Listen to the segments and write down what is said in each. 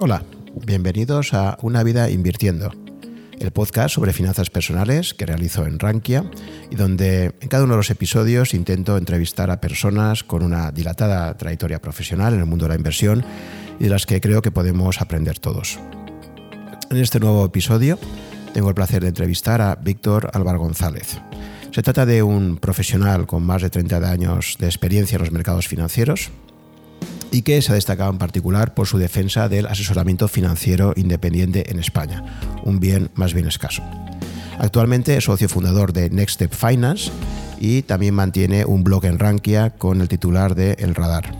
Hola, bienvenidos a Una vida invirtiendo, el podcast sobre finanzas personales que realizo en Rankia y donde en cada uno de los episodios intento entrevistar a personas con una dilatada trayectoria profesional en el mundo de la inversión y de las que creo que podemos aprender todos. En este nuevo episodio tengo el placer de entrevistar a Víctor Álvaro González. Se trata de un profesional con más de 30 años de experiencia en los mercados financieros, y que se ha destacado en particular por su defensa del asesoramiento financiero independiente en España, un bien más bien escaso. Actualmente es socio fundador de Next Step Finance y también mantiene un blog en Rankia con el titular de El Radar.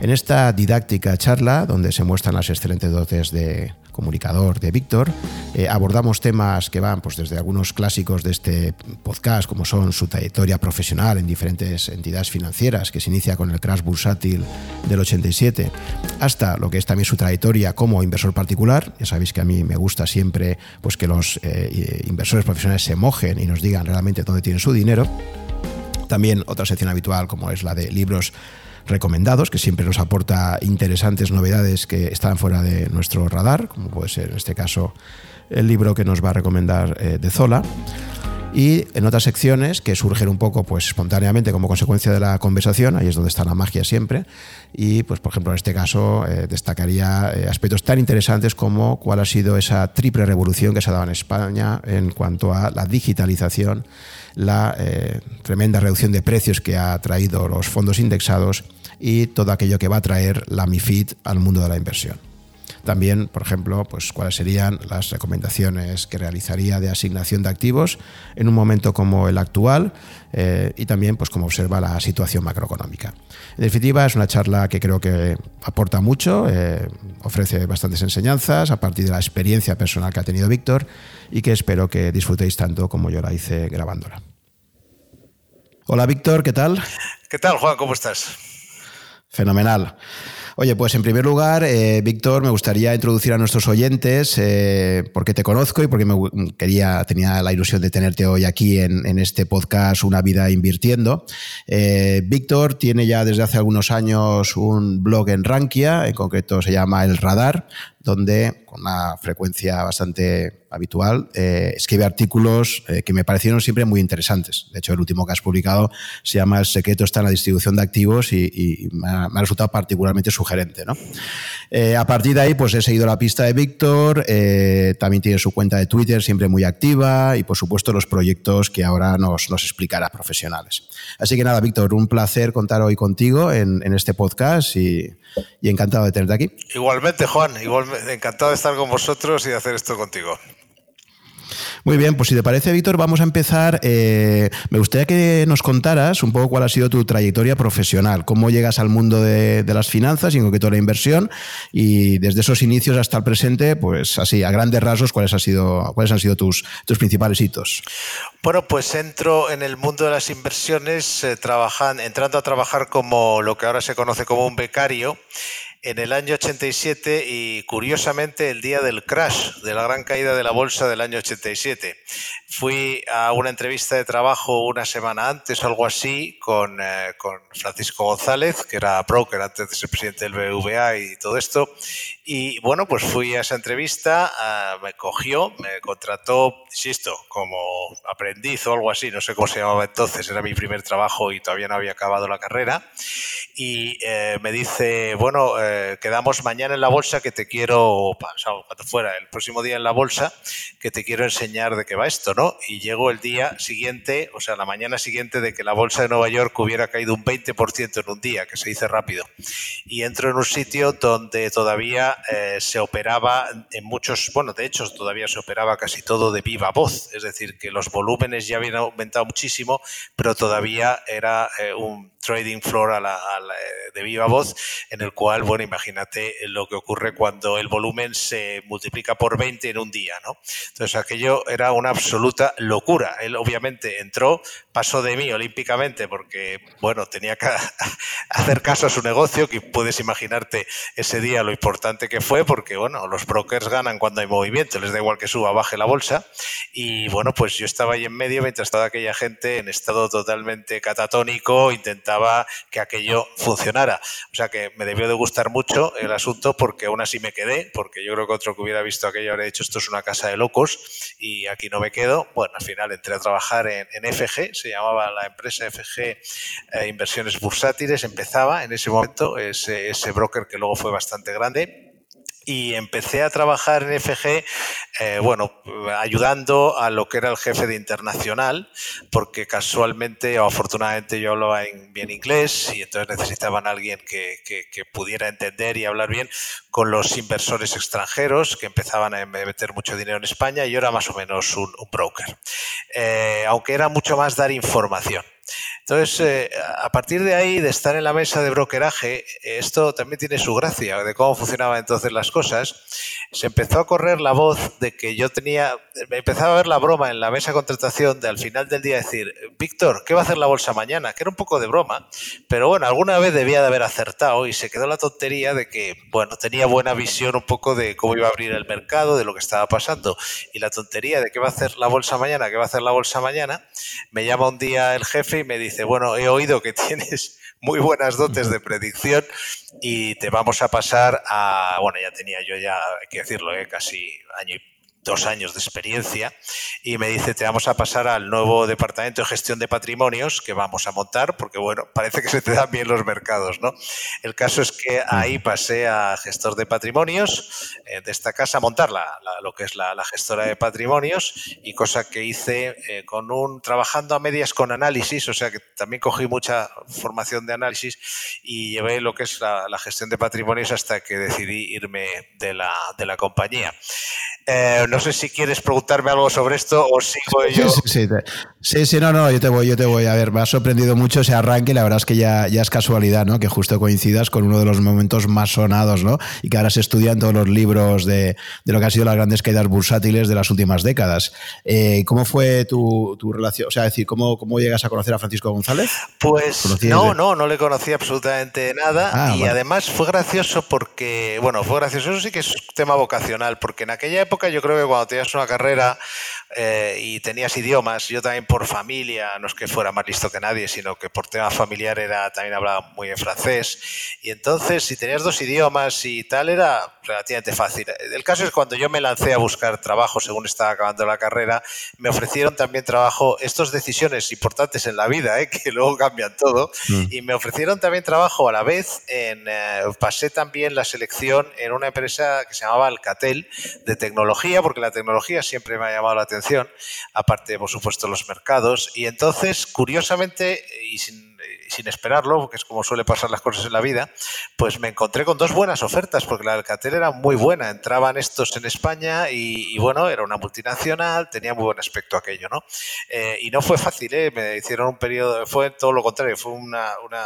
En esta didáctica charla, donde se muestran las excelentes dotes de comunicador de Víctor, eh, abordamos temas que van pues, desde algunos clásicos de este podcast, como son su trayectoria profesional en diferentes entidades financieras, que se inicia con el crash bursátil del 87, hasta lo que es también su trayectoria como inversor particular. Ya sabéis que a mí me gusta siempre pues, que los eh, inversores profesionales se mojen y nos digan realmente dónde tienen su dinero. También otra sección habitual como es la de libros recomendados, que siempre nos aporta interesantes novedades que están fuera de nuestro radar, como puede ser en este caso el libro que nos va a recomendar eh, de Zola. Y en otras secciones que surgen un poco pues, espontáneamente como consecuencia de la conversación, ahí es donde está la magia siempre. Y, pues, por ejemplo, en este caso eh, destacaría eh, aspectos tan interesantes como cuál ha sido esa triple revolución que se ha dado en España en cuanto a la digitalización, la tremenda reducción de precios que ha traído los fondos indexados y todo aquello que va a traer la MIFID al mundo de la inversión. También, por ejemplo, pues, cuáles serían las recomendaciones que realizaría de asignación de activos en un momento como el actual eh, y también pues, cómo observa la situación macroeconómica. En definitiva, es una charla que creo que aporta mucho, eh, ofrece bastantes enseñanzas a partir de la experiencia personal que ha tenido Víctor y que espero que disfrutéis tanto como yo la hice grabándola. Hola Víctor, ¿qué tal? ¿Qué tal Juan? ¿Cómo estás? Fenomenal. Oye, pues en primer lugar, eh, Víctor, me gustaría introducir a nuestros oyentes eh, porque te conozco y porque me quería, tenía la ilusión de tenerte hoy aquí en, este podcast Una vida invirtiendo. Eh, Víctor tiene ya desde hace algunos años un blog en Rankia, en concreto se llama El Radar, donde con una frecuencia bastante habitual eh, escribe artículos eh, que me parecieron siempre muy interesantes. De hecho, el último que has publicado se llama El secreto está en la distribución de activos y, me, ha, resultado particularmente sugerente. ¿no? Eh, a partir de ahí, pues he seguido la pista de Víctor, también tiene su cuenta de Twitter siempre muy activa y, por supuesto, los proyectos que ahora nos, nos explicará profesionales. Así que nada, Víctor, un placer contar hoy contigo en, este podcast y y encantado de tenerte aquí. Igualmente, Juan, igualmente, encantado de estar con vosotros y de hacer esto contigo. Muy bien, pues si te parece, Víctor, vamos a empezar. Eh, me gustaría que nos contaras un poco cuál ha sido tu trayectoria profesional, cómo llegas al mundo de, las finanzas y en concreto la inversión, y desde esos inicios hasta el presente, pues así, a grandes rasgos, cuáles, ha sido, cuáles han sido tus, tus principales hitos. Bueno, pues entro en el mundo de las inversiones eh, entrando a trabajar como lo que ahora se conoce como un becario en el año 87 y curiosamente el día del crash, de la gran caída de la bolsa del año 87. Fui a una entrevista de trabajo una semana antes o algo así con, eh, con Francisco González, que era broker antes de ser presidente del BVA y todo esto. Y bueno, pues fui a esa entrevista, ah, me cogió, me contrató, insisto, como aprendiz o algo así, no sé cómo se llamaba entonces, era mi primer trabajo y todavía no había acabado la carrera. Y eh, me dice, bueno, eh, quedamos mañana en la bolsa que te quiero, o cuando fuera, el próximo día en la bolsa, que te quiero enseñar de qué va esto, ¿no? Y llegó el día siguiente, o sea, la mañana siguiente de que la bolsa de Nueva York hubiera caído un 20% en un día, que se dice rápido. Y entro en un sitio donde todavía eh, se operaba en muchos, bueno, de hecho todavía se operaba casi todo de viva voz, es decir, que los volúmenes ya habían aumentado muchísimo, pero todavía era eh, un trading floor a la, eh, de viva voz, en el cual, bueno, imagínate lo que ocurre cuando el volumen se multiplica por 20 en un día, ¿no? Entonces aquello era una absoluta locura. Él obviamente entró, pasó de mí olímpicamente porque, bueno, tenía que hacer caso a su negocio, que puedes imaginarte ese día lo importante que fue, porque, bueno, los brokers ganan cuando hay movimiento, les da igual que suba baje la bolsa. Y, bueno, pues yo estaba ahí en medio mientras toda aquella gente en estado totalmente catatónico intentaba que aquello funcionara. O sea que me debió de gustar mucho el asunto porque aún así me quedé, porque yo creo que otro que hubiera visto aquello habría dicho esto es una casa de locos y aquí no me quedo. Bueno, al final entré a trabajar en, FG, se llamaba la empresa FG eh, Inversiones Bursátiles, empezaba en ese momento ese, ese broker que luego fue bastante grande y empecé a trabajar en FG, eh, bueno, ayudando a lo que era el jefe de internacional, porque casualmente o afortunadamente yo hablaba bien inglés y entonces necesitaban a alguien que, pudiera entender y hablar bien con los inversores extranjeros que empezaban a meter mucho dinero en España y yo era más o menos un, broker, eh, aunque era mucho más dar información. Entonces, eh, a partir de ahí, de estar en la mesa de brokeraje, esto también tiene su gracia de cómo funcionaban entonces las cosas. Se empezó a correr la voz de que yo tenía, empezaba a ver la broma en la mesa de contratación de al final del día decir, Víctor, ¿qué va a hacer la bolsa mañana? Que era un poco de broma, pero bueno, alguna vez debía de haber acertado y se quedó la tontería de que, bueno, tenía buena visión un poco de cómo iba a abrir el mercado, de lo que estaba pasando. Y la tontería de qué va a hacer la bolsa mañana, qué va a hacer la bolsa mañana, me llama un día el jefe y me dice, bueno, he oído que tienes muy buenas dotes de predicción y te vamos a pasar a, bueno, ya tenía yo ya, hay que decirlo, ¿eh? casi año y dos años de experiencia y me dice, te vamos a pasar al nuevo departamento de gestión de patrimonios que vamos a montar, porque bueno, parece que se te dan bien los mercados, ¿no? El caso es que ahí pasé a gestor de patrimonios eh, de esta casa, a montar lo que es la, gestora de patrimonios y cosa que hice eh, con un, trabajando a medias con análisis, o sea que también cogí mucha formación de análisis y llevé lo que es la, la gestión de patrimonios hasta que decidí irme de la, de la compañía. Eh, no sé si quieres preguntarme algo sobre esto o sigo yo. Sí, sí, sí, no, no, yo te voy, yo te voy. A ver, me ha sorprendido mucho ese arranque, la verdad es que ya, ya es casualidad, ¿no? Que justo coincidas con uno de los momentos más sonados, ¿no? Y que ahora se estudian todos los libros de, de lo que han sido las grandes caídas bursátiles de las últimas décadas. Eh, ¿Cómo fue tu, tu, relación? O sea, decir, ¿cómo, ¿cómo llegas a conocer a Francisco González? Pues no, no, no le conocí absolutamente nada. Ah, y además fue gracioso porque, bueno, fue gracioso, eso sí que es un tema vocacional, porque en aquella época yo creo que cuando tenías una carrera eh, y tenías idiomas, yo también por familia, no es que fuera más listo que nadie, sino que por tema familiar era también hablaba muy en francés. Y entonces, si tenías dos idiomas y tal, era relativamente fácil. El caso es cuando yo me lancé a buscar trabajo según estaba acabando la carrera, me ofrecieron también trabajo, estas decisiones importantes en la vida, ¿eh? que luego cambian todo, mm. y me ofrecieron también trabajo a la vez en, eh, pasé también la selección en una empresa que se llamaba Alcatel de tecnología, porque la tecnología siempre me ha llamado la atención, aparte, por supuesto, los mercados, y entonces, curiosamente, y sin sin esperarlo, que es como suele pasar las cosas en la vida, pues me encontré con dos buenas ofertas, porque la Alcatel era muy buena, entraban estos en España y, bueno, era una multinacional, tenía muy buen aspecto aquello, ¿no? Eh, y no fue fácil, ¿eh? me hicieron un periodo, fue todo lo contrario, fue una, una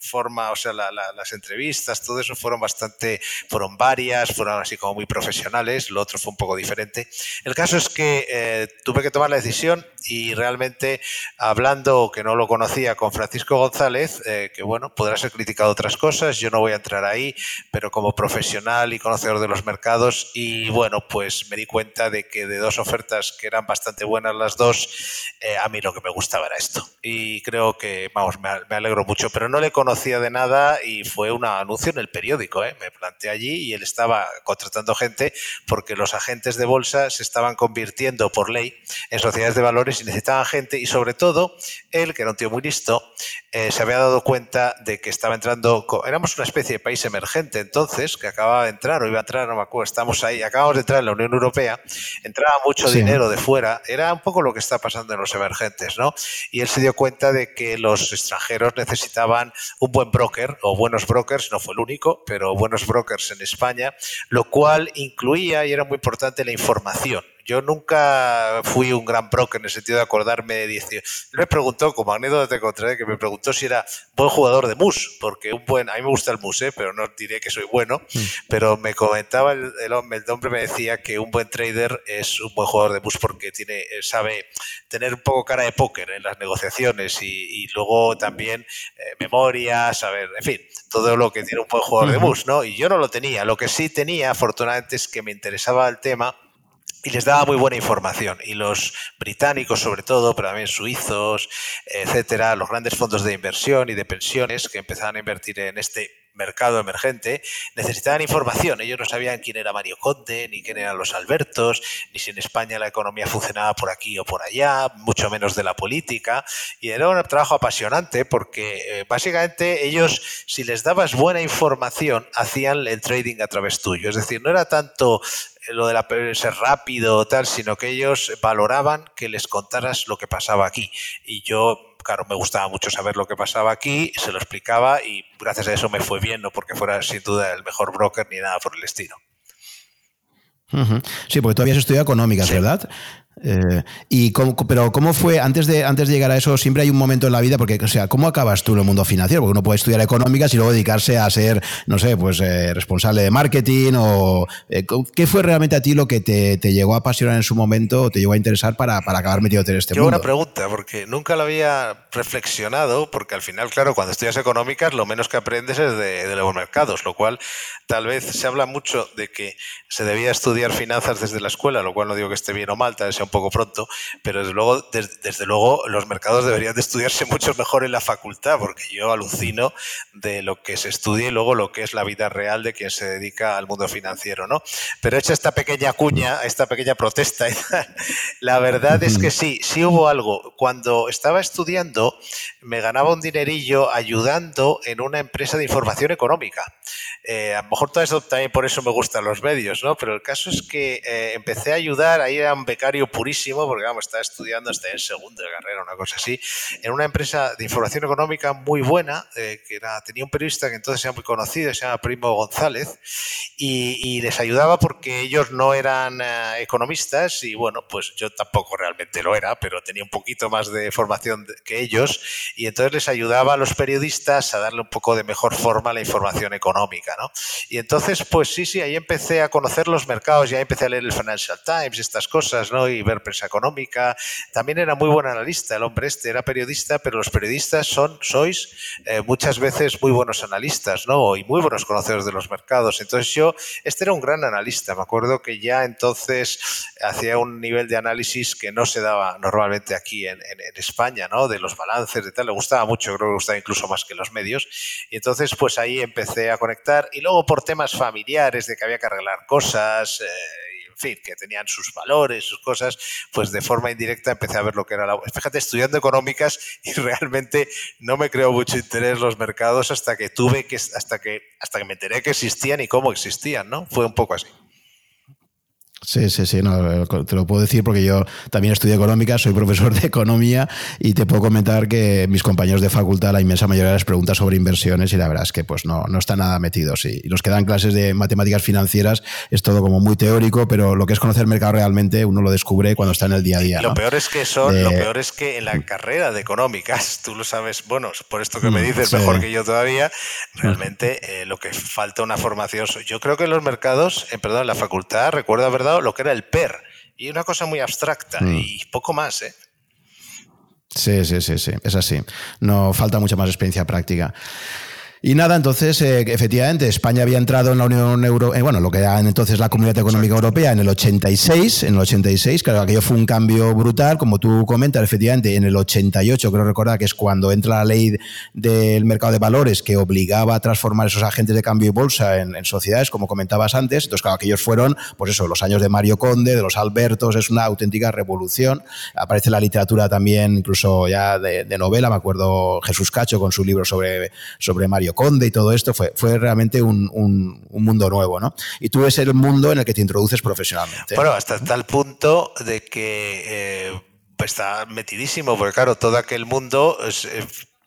forma, o sea, las entrevistas, todo eso fueron bastante, fueron varias, fueron así como muy profesionales, lo otro fue un poco diferente. El caso es que eh, tuve que tomar la decisión y realmente hablando, que no lo conocía, con Francisco González, eh, que bueno, podrá ser criticado otras cosas, yo no voy a entrar ahí, pero como profesional y conocedor de los mercados, y bueno, pues me di cuenta de que de dos ofertas que eran bastante buenas las dos, eh, a mí lo que me gustaba era esto. Y creo que, vamos, me, me alegro mucho, pero no le conocía de nada y fue un anuncio en el periódico, ¿eh? me planté allí y él estaba contratando gente porque los agentes de bolsa se estaban convirtiendo por ley en sociedades de valores y necesitaban gente y sobre todo él, que era un tío muy listo, eh, se había dado cuenta de que estaba entrando, éramos una especie de país emergente entonces, que acababa de entrar o iba a entrar, no me acuerdo, estamos ahí, acabamos de entrar en la Unión Europea, entraba mucho dinero de fuera, era un poco lo que está pasando en los emergentes, ¿no? Y él se dio cuenta de que los extranjeros necesitaban un buen broker o buenos brokers, no fue el único, pero buenos brokers en España, lo cual incluía y era muy importante la información yo nunca fui un gran broker en el sentido de acordarme de 18. Me preguntó, como anécdota te contaré, que me preguntó si era buen jugador de mus, porque un buen, a mí me gusta el mus, ¿eh? pero no diré que soy bueno, mm. pero me comentaba el, el, hombre, el hombre me decía que un buen trader es un buen jugador de mus porque tiene, sabe tener un poco cara de póker en las negociaciones y, luego también eh, memoria, saber, en fin, todo lo que tiene un buen jugador de mus, ¿no? Y yo no lo tenía. Lo que sí tenía, afortunadamente, es que me interesaba el tema y les daba muy buena información. Y los británicos, sobre todo, pero también suizos, etcétera, los grandes fondos de inversión y de pensiones que empezaban a invertir en este mercado emergente, necesitaban información. Ellos no sabían quién era Mario Conde, ni quién eran los Albertos, ni si en España la economía funcionaba por aquí o por allá, mucho menos de la política. Y era un trabajo apasionante porque eh, básicamente ellos, si les dabas buena información, hacían el trading a través tuyo. Es decir, no era tanto lo de la, ser rápido o tal, sino que ellos valoraban que les contaras lo que pasaba aquí. Y yo claro, me gustaba mucho saber lo que pasaba aquí, se lo explicaba y gracias a eso me fue bien, no porque fuera sin duda el mejor broker ni nada por el estilo. Sí, porque tú habías estudiado económicas, ¿verdad? Eh, y pero ¿cómo fue, antes de, antes de llegar a eso, siempre hay un momento en la vida, porque, o sea, ¿cómo acabas tú en el mundo financiero? Porque uno puede estudiar económicas y luego dedicarse a ser, no sé, pues eh, responsable de marketing o... Eh, ¿Qué fue realmente a ti lo que te, te, llegó a apasionar en su momento o te llegó a interesar para, para acabar metido en este Yo mundo? una pregunta, porque nunca lo había reflexionado, porque al final, claro, cuando estudias económicas, lo menos que aprendes es de, de los mercados, lo cual tal vez se habla mucho de que se debía estudiar finanzas desde la escuela, lo cual no digo que esté bien o mal, tal vez sea un poco pronto, pero desde luego, desde, luego los mercados deberían de estudiarse mucho mejor en la facultad, porque yo alucino de lo que se estudia y luego lo que es la vida real de quien se dedica al mundo financiero, ¿no? Pero hecha esta pequeña cuña, esta pequeña protesta, la verdad es que sí, sí hubo algo. Cuando estaba estudiando, me ganaba un dinerillo ayudando en una empresa de información económica. Eh, a lo mejor todo eso también por eso me gustan los medios, ¿no? Pero el caso es que eh, empecé a ayudar, ahí era un becario purísimo, porque vamos, estaba estudiando hasta en segundo de carrera, una cosa así, en una empresa de información económica muy buena, eh, que tenía un periodista que entonces era muy conocido, se llama Primo González, y, les ayudaba porque ellos no eran economistas, y bueno, pues yo tampoco realmente lo era, pero tenía un poquito más de formación que ellos, y entonces les ayudaba a los periodistas a darle un poco de mejor forma a la información económica, ¿no? Y entonces, pues sí, sí, ahí empecé a conocer los mercados, ya empecé a leer el Financial Times, estas cosas, ¿no? Ver prensa económica. También era muy buen analista, el hombre este era periodista, pero los periodistas son, sois eh, muchas veces muy buenos analistas, ¿no? Y muy buenos conocedores de los mercados. Entonces yo, este era un gran analista, me acuerdo que ya entonces hacía un nivel de análisis que no se daba normalmente aquí en, España, ¿no? De los balances, de tal, le gustaba mucho, creo que le gustaba incluso más que los medios. Y entonces, pues ahí empecé a conectar y luego por temas familiares de que había que arreglar cosas, eh, fin, que tenían sus valores, sus cosas, pues de forma indirecta empecé a ver lo que era la... Fíjate, estudiando económicas y realmente no me creó mucho interés los mercados hasta que tuve que, hasta que, hasta que me enteré que existían y cómo existían, ¿no? Fue un poco así. Sí, sí, sí, no, te lo puedo decir porque yo también estudio económica, soy profesor de economía y te puedo comentar que mis compañeros de facultad, la inmensa mayoría les pregunta sobre inversiones y la verdad es que pues no, no están nada metidos. Y los que dan clases de matemáticas financieras es todo como muy teórico, pero lo que es conocer el mercado realmente uno lo descubre cuando está en el día a día. Lo peor es que son, lo peor es que en la carrera de económicas, tú lo sabes, bueno, por esto que me mm, dices mejor que yo todavía, realmente eh, lo que falta una formación. Yo creo que en los mercados, eh, perdón, en la facultad, recuerdo haber lo que era el PER. Y una cosa muy abstracta mm. y poco más, ¿eh? Sí, sí, sí, sí, es así. No falta mucha más experiencia práctica. Y nada, entonces, eh, efectivamente, España había entrado en la Unión Europea, eh, bueno, lo que era entonces la Comunidad Económica Europea en el 86, en el 86, claro, aquello fue un cambio brutal, como tú comentas, efectivamente, en el 88, creo recordar que es cuando entra la ley del mercado de valores que obligaba a transformar esos agentes de cambio y bolsa en, sociedades, como comentabas antes, entonces, claro, aquellos fueron, pues eso, los años de Mario Conde, de los Albertos, es una auténtica revolución, aparece la literatura también, incluso ya de, novela, me acuerdo Jesús Cacho con su libro sobre, sobre Mario Conde y todo esto, fue, fue realmente un, mundo nuevo, ¿no? Y tú ves el mundo en el que te introduces profesionalmente. Bueno, hasta tal punto de que eh, está metidísimo, porque claro, todo aquel mundo es,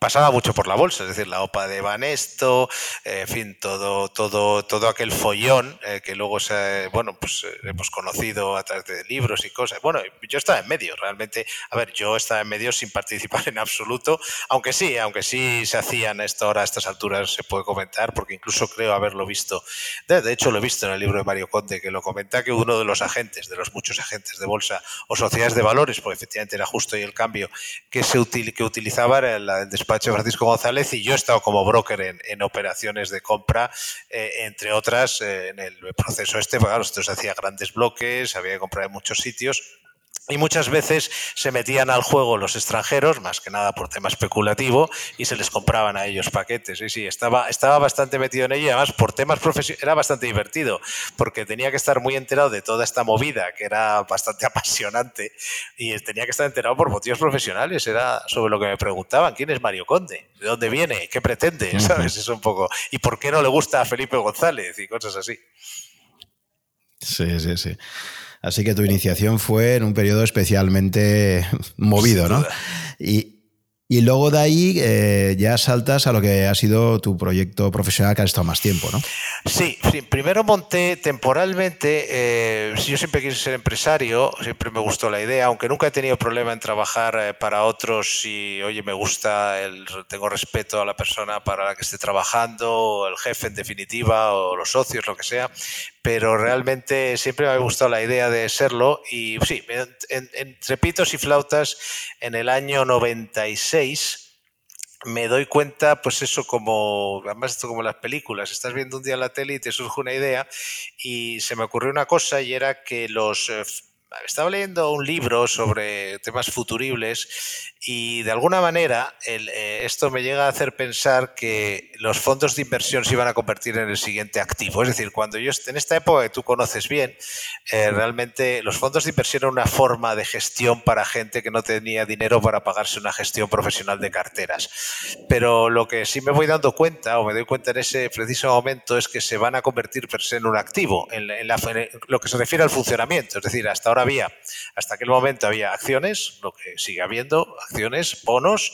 pasaba mucho por la bolsa, es decir, la OPA de Banesto, en fin, todo, todo, todo aquel follón eh, que luego se, bueno, pues eh, hemos conocido a través de libros y cosas. Bueno, yo estaba en medio, realmente, a ver, yo estaba en medio sin participar en absoluto, aunque sí, aunque sí se hacían esto ahora a estas alturas se puede comentar, porque incluso creo haberlo visto, de, hecho lo he visto en el libro de Mario Conde, que lo comenta que uno de los agentes, de los muchos agentes de bolsa o sociedades de valores, porque efectivamente era justo y el cambio que se que utilizaba era el, el despacho Francisco González y yo he estado como broker en, operaciones de compra, eh, entre otras, eh, en el proceso este, pues claro, se hacía grandes bloques, había que comprar en muchos sitios y muchas veces se metían al juego los extranjeros, más que nada por tema especulativo, y se les compraban a ellos paquetes. Y sí, estaba, estaba bastante metido en ello y además por temas profesionales era bastante divertido, porque tenía que estar muy enterado de toda esta movida, que era bastante apasionante, y tenía que estar enterado por motivos profesionales. Era sobre lo que me preguntaban, ¿quién es Mario Conde? ¿De dónde viene? ¿Qué pretende? ¿Sabes? Eso un poco. ¿Y por qué no le gusta a Felipe González? Y cosas así. Sí, sí, sí. Así que tu iniciación fue en un periodo especialmente movido, ¿no? Y, y luego de ahí eh, ya saltas a lo que ha sido tu proyecto profesional que has estado más tiempo, ¿no? Sí, primero monté temporalmente, eh, yo siempre quise ser empresario, siempre me gustó la idea, aunque nunca he tenido problema en trabajar eh, para otros y, oye, me gusta, el, tengo respeto a la persona para la que esté trabajando, el jefe en definitiva, o los socios, lo que sea, pero realmente siempre me ha gustado la idea de serlo y sí, entre pitos y flautas en el año 96 me doy cuenta, pues eso como, además esto como las películas, estás viendo un día la tele y te surge una idea y se me ocurrió una cosa y era que los eh, estaba leyendo un libro sobre temas futuribles y de alguna manera eh, esto me llega a hacer pensar que los fondos de inversión se iban a convertir en el siguiente activo. Es decir, cuando yo en esta época que tú conoces bien, eh, realmente los fondos de inversión eran una forma de gestión para gente que no tenía dinero para pagarse una gestión profesional de carteras. Pero lo que sí me voy dando cuenta, o me doy cuenta en ese preciso momento, es que se van a convertir per se en un activo, en, en lo que se refiere al funcionamiento. Es decir, hasta ahora había, hasta aquel momento había acciones, lo que sigue habiendo, acciones, bonos,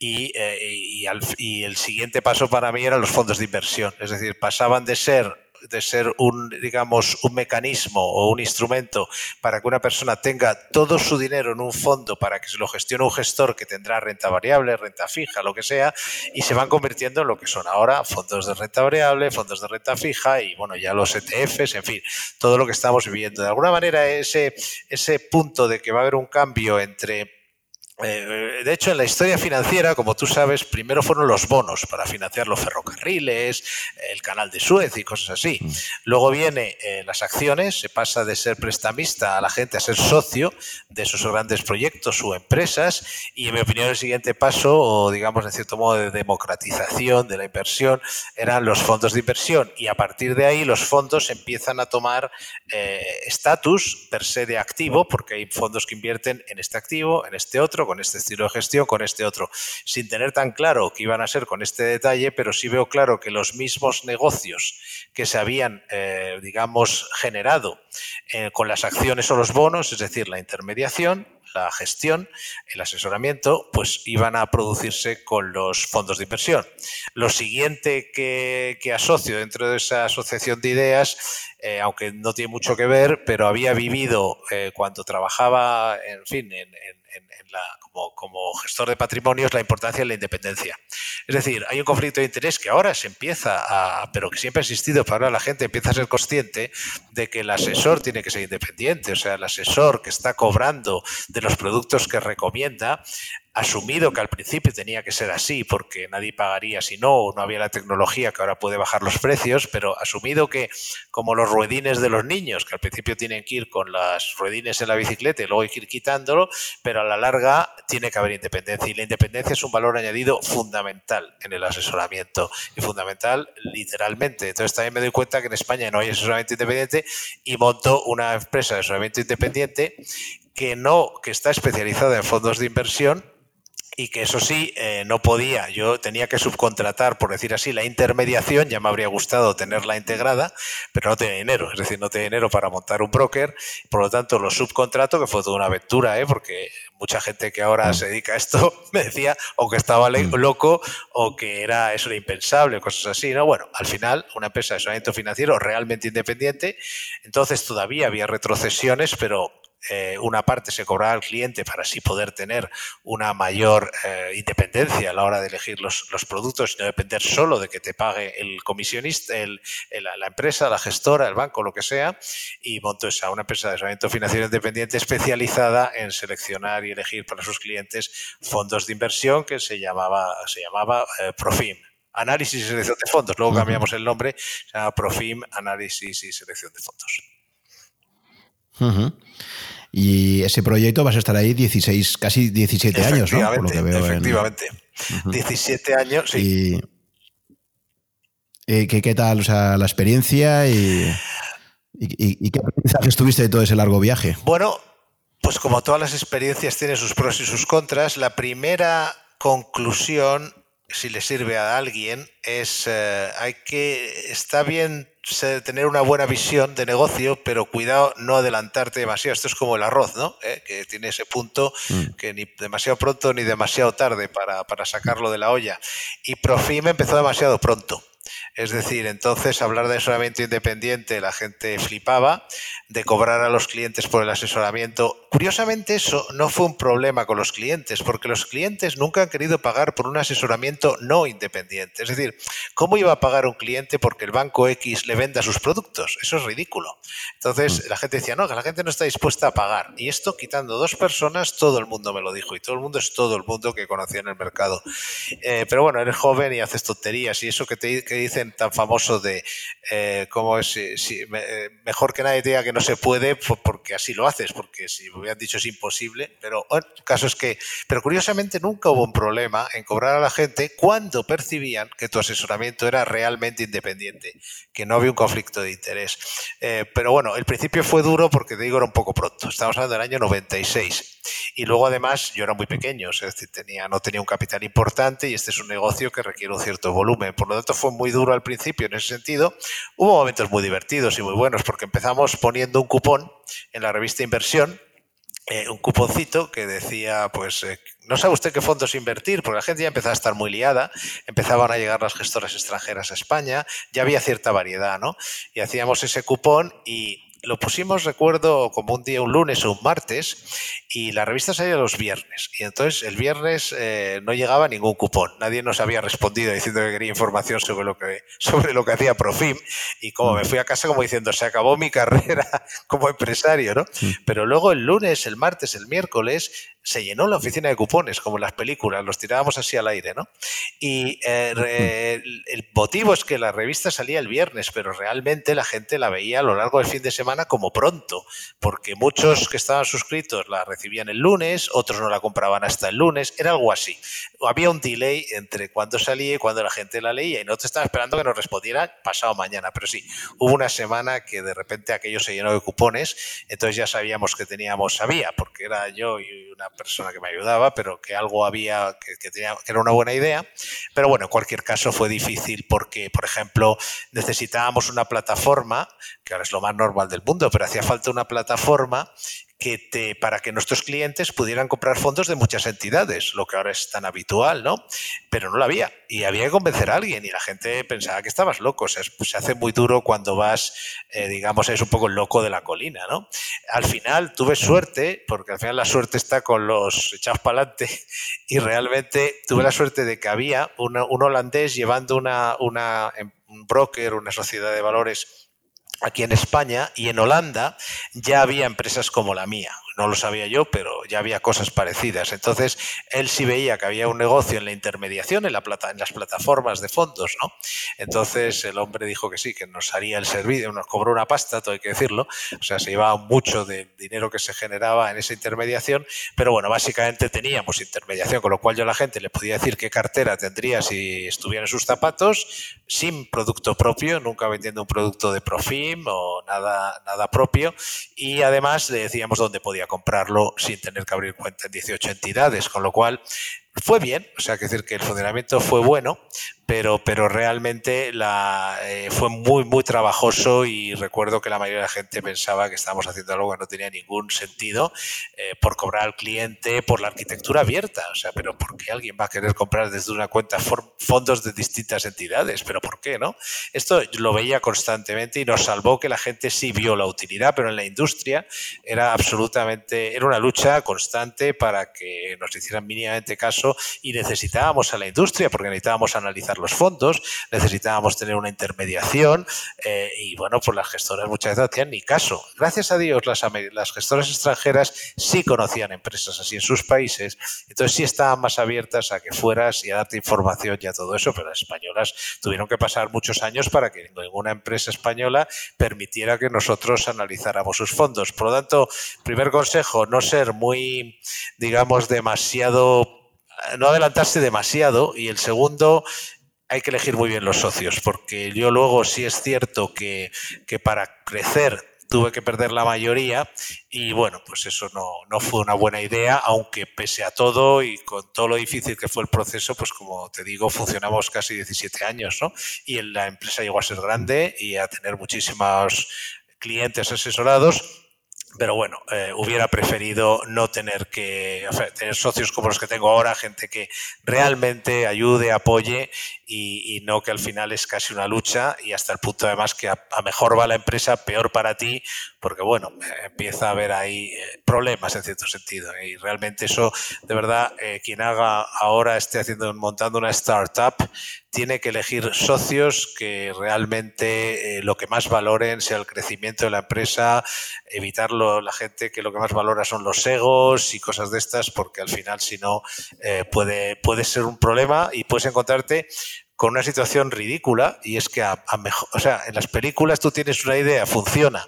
eh, y, y, el siguiente paso para mí eran los fondos de inversión. Es decir, pasaban de ser de ser un, digamos, un mecanismo o un instrumento para que una persona tenga todo su dinero en un fondo para que se lo gestione un gestor que tendrá renta variable, renta fija, lo que sea, y se van convirtiendo en lo que son ahora fondos de renta variable, fondos de renta fija y, bueno, ya los ETFs, en fin, todo lo que estamos viviendo. De alguna manera, ese, ese punto de que va a haber un cambio entre eh, de hecho, en la historia financiera, como tú sabes, primero fueron los bonos para financiar los ferrocarriles, el canal de Suez y cosas así. Mm. Luego viene eh, las acciones, se pasa de ser prestamista a la gente a ser socio de esos grandes proyectos o empresas. Y en mi opinión, el siguiente paso, o digamos, en cierto modo, de democratización de la inversión, eran los fondos de inversión. Y a partir de ahí, los fondos empiezan a tomar eh, estatus per se de activo, porque hay fondos que invierten en este activo, en este otro con este estilo de gestión, con este otro, sin tener tan claro que iban a ser con este detalle, pero sí veo claro que los mismos negocios que se habían, eh, digamos, generado eh, con las acciones o los bonos, es decir, la intermediación, la gestión, el asesoramiento, pues iban a producirse con los fondos de inversión. Lo siguiente que, asocio dentro de esa asociación de ideas, eh, aunque no tiene mucho que ver, pero había vivido cuando trabajaba, en fin, en como, gestor de patrimonios la importancia de la independencia. Es decir, hay un conflicto de interés que ahora se empieza a, pero que siempre ha existido, pero ahora la gente empieza a ser consciente de que el asesor tiene que ser independiente, o sea, el asesor que está cobrando de los productos que recomienda asumido que al principio tenía que ser así porque nadie pagaría si no, o no había la tecnología que ahora puede bajar los precios, pero asumido que como los ruedines de los niños, que al principio tienen que ir con las ruedines en la bicicleta y luego hay que ir quitándolo, pero a la larga tiene que haber independencia y la independencia es un valor añadido fundamental en el asesoramiento y fundamental literalmente. Entonces también me doy cuenta que en España no hay asesoramiento independiente y monto una empresa de asesoramiento independiente que no, que está especializada en fondos de inversión y que eso sí, eh, no podía, yo tenía que subcontratar, por decir así, la intermediación, ya me habría gustado tenerla integrada, pero no tenía dinero, es decir, no tenía dinero para montar un broker, por lo tanto lo subcontrato, que fue toda una aventura, ¿eh? porque mucha gente que ahora se dedica a esto me decía o que estaba mm. loco o que era eso era impensable, cosas así, ¿no? Bueno, al final, una empresa de asesoramiento financiero realmente independiente, entonces todavía había retrocesiones, pero eh, una parte se cobraba al cliente para así poder tener una mayor eh, independencia a la hora de elegir los, productos y no depender solo de que te pague el comisionista, el, la empresa, la gestora, el banco, lo que sea, y montó esa una empresa de asesoramiento financiero independiente especializada en seleccionar y elegir para sus clientes fondos de inversión que se llamaba, se llamaba eh, Profim. Análisis y selección de fondos. Luego cambiamos el nombre, se llama Profim, Análisis y selección de fondos. Y ese proyecto vas a estar ahí 16, casi 17 años, ¿no? Por lo que veo efectivamente. 17 años, sí. Y, ¿qué, tal o sea, la experiencia y, y, qué aprendizajes tuviste de todo ese largo viaje? Bueno, pues como todas las experiencias tiene sus pros y sus contras, la primera conclusión, si le sirve a alguien, es eh, hay que está bien tener una buena visión de negocio, pero cuidado no adelantarte demasiado. Esto es como el arroz, ¿no? ¿Eh? Que tiene ese punto mm. que ni demasiado pronto ni demasiado tarde para, para sacarlo de la olla. Y Profim empezó demasiado pronto. Es decir, entonces hablar de asesoramiento independiente, la gente flipaba, de cobrar a los clientes por el asesoramiento. Curiosamente eso no fue un problema con los clientes, porque los clientes nunca han querido pagar por un asesoramiento no independiente. Es decir, ¿cómo iba a pagar un cliente porque el banco X le venda sus productos? Eso es ridículo. Entonces mm. la gente decía, no, que la gente no está dispuesta a pagar. Y esto, quitando dos personas, todo el mundo me lo dijo. Y todo el mundo es todo el mundo que conocía en el mercado. Eh, pero bueno, eres joven y haces tonterías. Y eso que te que dicen tan famoso de eh, cómo es si, eh, mejor que nadie te diga que no se puede porque así lo haces, porque si me hubieran dicho es imposible, pero el caso es que, pero curiosamente nunca hubo un problema en cobrar a la gente cuando percibían que tu asesoramiento era realmente independiente, que no había un conflicto de interés. Eh, pero bueno, el principio fue duro porque te digo era un poco pronto, estamos hablando del año 96. Y luego además yo era muy pequeño, es decir, tenía, no tenía un capital importante y este es un negocio que requiere un cierto volumen. Por lo tanto fue muy duro al principio en ese sentido. Hubo momentos muy divertidos y muy buenos porque empezamos poniendo un cupón en la revista Inversión eh, un cuponcito que decía, pues, eh, no sabe usted qué fondos invertir, porque la gente ya empezaba a estar muy liada, empezaban a llegar las gestoras extranjeras a España, ya había cierta variedad, ¿no? Y hacíamos ese cupón y lo pusimos, recuerdo, como un día, un lunes o un martes, y la revista salía los viernes. Y entonces el viernes eh, no llegaba ningún cupón. Nadie nos había respondido diciendo que quería información sobre lo que, sobre lo que hacía Profim. Y como me fui a casa como diciendo, se acabó mi carrera como empresario, ¿no? Pero luego el lunes, el martes, el miércoles, se llenó la oficina de cupones, como en las películas, los tirábamos así al aire, ¿no? Y eh, el motivo es que la revista salía el viernes, pero realmente la gente la veía a lo largo del fin de semana como pronto, porque muchos que estaban suscritos la recibían el lunes, otros no la compraban hasta el lunes, era algo así. Había un delay entre cuando salía y cuando la gente la leía, y nosotros estábamos esperando que nos respondiera pasado mañana, pero sí, hubo una semana que de repente aquello se llenó de cupones, entonces ya sabíamos que teníamos, sabía, porque era yo y una persona que me ayudaba, pero que algo había, que, tenía, era una buena idea. Pero bueno, en cualquier caso fue difícil porque, por ejemplo, necesitábamos una plataforma, que ahora es lo más normal del mundo, pero hacía falta una plataforma que para que nuestros clientes pudieran comprar fondos de muchas entidades, lo que ahora es tan habitual, ¿no? Pero no lo había y había que convencer a alguien y la gente pensaba que estabas loco. O sea, se hace muy duro cuando vas, eh, digamos, es un poco loco de la colina, ¿no? Al final tuve suerte, porque al final la suerte está con los echados para adelante y realmente tuve la suerte de que había un holandés llevando una, una, un broker, una sociedad de valores aquí en España y en Holanda ya había empresas como la mía no lo sabía yo, pero ya había cosas parecidas. Entonces, él sí veía que había un negocio en la intermediación, en, la plata, en las plataformas de fondos, ¿no? Entonces, el hombre dijo que sí, que nos haría el servicio, nos cobró una pasta, todo hay que decirlo, o sea, se llevaba mucho del dinero que se generaba en esa intermediación, pero bueno, básicamente teníamos intermediación, con lo cual yo a la gente le podía decir qué cartera tendría si estuviera en sus zapatos, sin producto propio, nunca vendiendo un producto de Profim o nada, nada propio, y además le decíamos dónde podía comprarlo sin tener que abrir cuenta en 18 entidades, con lo cual fue bien, o sea, que decir que el funcionamiento fue bueno, pero, pero realmente la, eh, fue muy, muy trabajoso y recuerdo que la mayoría de la gente pensaba que estábamos haciendo algo que no tenía ningún sentido eh, por cobrar al cliente por la arquitectura abierta. O sea, pero ¿por qué alguien va a querer comprar desde una cuenta fondos de distintas entidades? ¿Pero por qué, no? Esto lo veía constantemente y nos salvó que la gente sí vio la utilidad, pero en la industria era absolutamente, era una lucha constante para que nos hicieran mínimamente caso y necesitábamos a la industria porque necesitábamos analizar los fondos, necesitábamos tener una intermediación eh, y bueno, pues las gestoras muchas veces no hacían ni caso. Gracias a Dios las, las gestoras extranjeras sí conocían empresas así en sus países, entonces sí estaban más abiertas a que fueras y a darte información y a todo eso, pero las españolas tuvieron que pasar muchos años para que ninguna empresa española permitiera que nosotros analizáramos sus fondos. Por lo tanto, primer consejo, no ser muy, digamos, demasiado no adelantarse demasiado y el segundo hay que elegir muy bien los socios, porque yo luego sí es cierto que, para crecer tuve que perder la mayoría y bueno, pues eso no, no, fue una buena idea, aunque pese a todo y con todo lo difícil que fue el proceso, pues como te digo, funcionamos casi 17 años, ¿no? Y la empresa llegó a ser grande y a tener muchísimos clientes asesorados pero bueno, eh, hubiera preferido no tener que tener socios como los que tengo ahora, gente que realmente ayude, apoye y, no que al final es casi una lucha y hasta el punto además que a, mejor va la empresa, peor para ti, porque bueno, empieza a haber ahí eh, problemas en cierto sentido. Y realmente eso, de verdad, eh, quien haga ahora, esté haciendo, montando una startup, tiene que elegir socios que realmente eh, lo que más valoren sea el crecimiento de la empresa, evitarlo la gente que lo que más valora son los egos y cosas de estas, porque al final si no puede, puede ser un problema y puedes encontrarte con una situación ridícula y es que a, mejor, o sea, en las películas tú tienes una idea, funciona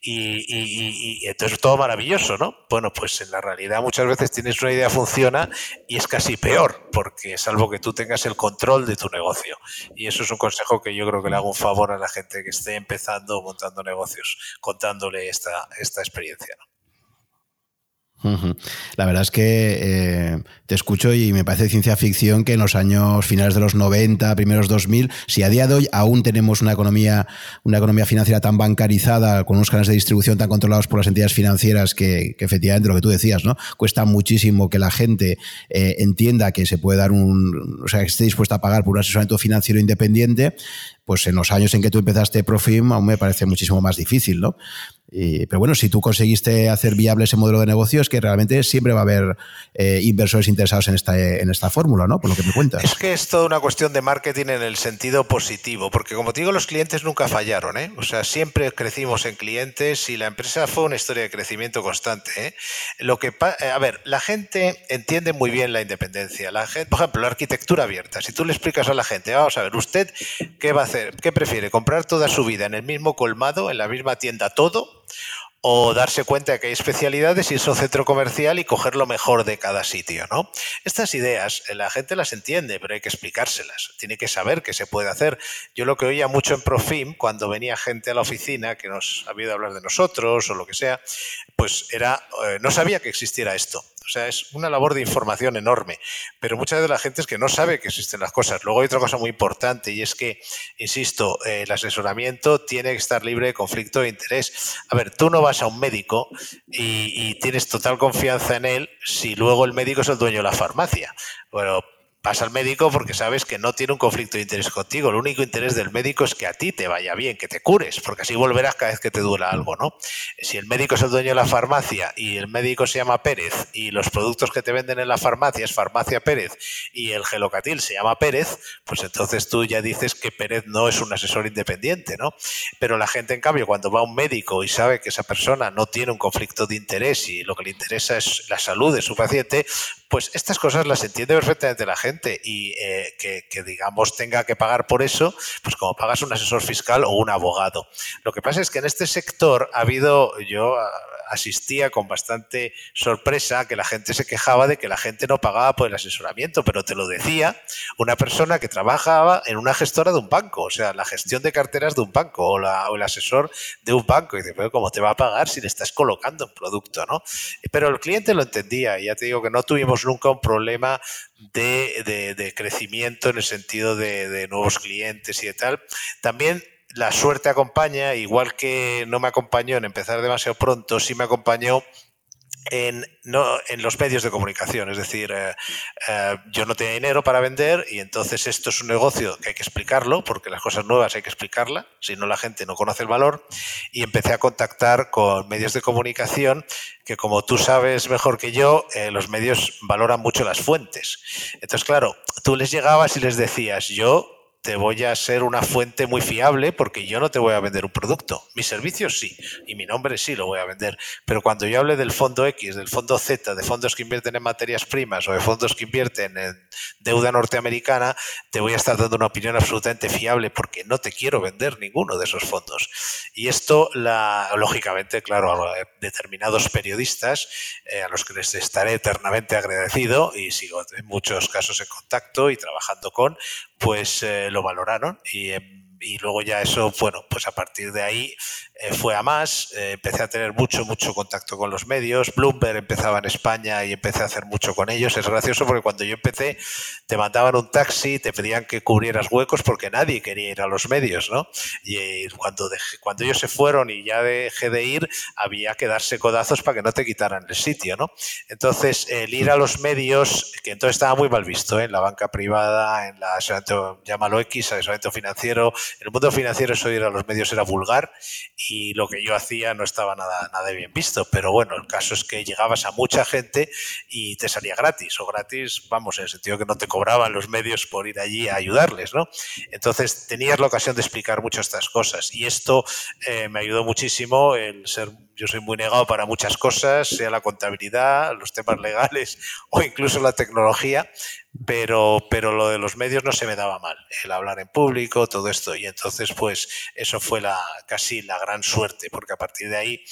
y, y, y, entonces todo maravilloso, ¿no? Bueno, pues en la realidad muchas veces tienes una idea, funciona y es casi peor, porque salvo que tú tengas el control de tu negocio. Y eso es un consejo que yo creo que le hago un favor a la gente que esté empezando montando negocios, contándole esta, esta experiencia. ¿no? La verdad es que eh, te escucho y me parece ciencia ficción que en los años finales de los 90, primeros 2000, si a día de hoy aún tenemos una economía, una economía financiera tan bancarizada, con unos canales de distribución tan controlados por las entidades financieras que, efectivamente lo que tú decías, ¿no? Cuesta muchísimo que la gente eh, entienda que se puede dar un, o sea, que esté dispuesta a pagar por un asesoramiento financiero independiente, pues en los años en que tú empezaste Profim aún me parece muchísimo más difícil, ¿no? Pero bueno, si tú conseguiste hacer viable ese modelo de negocio, es que realmente siempre va a haber eh, inversores interesados en esta, en esta fórmula, ¿no? Por lo que me cuentas. Es que es toda una cuestión de marketing en el sentido positivo, porque como te digo, los clientes nunca fallaron, ¿eh? O sea, siempre crecimos en clientes y la empresa fue una historia de crecimiento constante. ¿eh? Lo que eh, a ver, la gente entiende muy bien la independencia. La gente, por ejemplo, la arquitectura abierta. Si tú le explicas a la gente, vamos a ver, ¿usted qué va a hacer? ¿Qué prefiere? ¿Comprar toda su vida en el mismo colmado, en la misma tienda, todo? O darse cuenta de que hay especialidades y es un centro comercial y coger lo mejor de cada sitio, ¿no? Estas ideas eh, la gente las entiende, pero hay que explicárselas. Tiene que saber qué se puede hacer. Yo lo que oía mucho en Profim, cuando venía gente a la oficina que nos había oído hablar de nosotros o lo que sea, pues era, eh, no sabía que existiera esto. O sea, es una labor de información enorme, pero muchas veces la gente es que no sabe que existen las cosas. Luego hay otra cosa muy importante y es que, insisto, eh, el asesoramiento tiene que estar libre de conflicto de interés. A ver, tú no vas a un médico y, y tienes total confianza en él si luego el médico es el dueño de la farmacia. Bueno, vas al médico porque sabes que no tiene un conflicto de interés contigo. El único interés del médico es que a ti te vaya bien, que te cures, porque así volverás cada vez que te duela algo, ¿no? Si el médico es el dueño de la farmacia y el médico se llama Pérez y los productos que te venden en la farmacia es Farmacia Pérez y el gelocatil se llama Pérez, pues entonces tú ya dices que Pérez no es un asesor independiente, ¿no? Pero la gente, en cambio, cuando va a un médico y sabe que esa persona no tiene un conflicto de interés y lo que le interesa es la salud de su paciente, pues estas cosas las entiende perfectamente la gente y eh, que, digamos, tenga que pagar por eso, pues como pagas un asesor fiscal o un abogado. Lo que pasa es que en este sector ha habido, yo asistía con bastante sorpresa que la gente se quejaba de que la gente no pagaba por el asesoramiento, pero te lo decía una persona que trabajaba en una gestora de un banco, o sea, la gestión de carteras de un banco o, o el asesor de un banco. Y dice, pero ¿cómo te va a pagar si le estás colocando un producto? ¿no? Pero el cliente lo entendía y ya te digo que no tuvimos nunca un problema de, crecimiento en el sentido de, de nuevos clientes y de tal. También la suerte acompaña, igual que no me acompañó en empezar demasiado pronto, sí me acompañó en, los medios de comunicación. Es decir, eh, eh, yo no tenía dinero para vender y entonces esto es un negocio que hay que explicarlo, porque las cosas nuevas hay que explicarlas, si no la gente no conoce el valor. Y empecé a contactar con medios de comunicación que, como tú sabes mejor que yo, eh, los medios valoran mucho las fuentes. Entonces, claro, tú les llegabas y les decías, yo te voy a ser una fuente muy fiable porque yo no te voy a vender un producto. Mis servicios sí, y mi nombre sí lo voy a vender. Pero cuando yo hable del fondo X, del fondo Z, de fondos que invierten en materias primas o de fondos que invierten en deuda norteamericana, te voy a estar dando una opinión absolutamente fiable porque no te quiero vender ninguno de esos fondos. Y esto, la, lógicamente, claro, a determinados periodistas, eh, a los que les estaré eternamente agradecido y sigo en muchos casos en contacto y trabajando con, pues eh, lo valoraron y, y luego ya eso, bueno, pues a partir de ahí eh, fue a más, eh, empecé a tener mucho, mucho contacto con los medios, Bloomberg empezaba en España y empecé a hacer mucho con ellos. Es gracioso porque cuando yo empecé te mandaban un taxi, te pedían que cubrieras huecos porque nadie quería ir a los medios, ¿no? Y eh, cuando, cuando ellos se fueron y ya dejé de ir, había que darse codazos para que no te quitaran el sitio, ¿no? Entonces, el ir a los medios, que entonces estaba muy mal visto, en la banca privada, en la, llámalo X, asesoramiento financiero, en el mundo financiero eso ir a los medios era vulgar lo que yo hacía no estaba nada, nada bien visto. Pero bueno, el caso es que llegabas a mucha gente y te salía gratis, o gratis, vamos, en el sentido que no te cobraban los medios por ir allí a ayudarles, ¿no? Entonces tenías la ocasión de explicar muchas estas cosas y esto eh, me ayudó muchísimo el ser yo soy muy negado para muchas cosas, sea la contabilidad, los temas legales o incluso la tecnología, pero, pero lo de los medios no se me daba mal, el hablar en público, todo esto. Y entonces, pues eso fue la, casi la gran suerte, porque a partir de ahí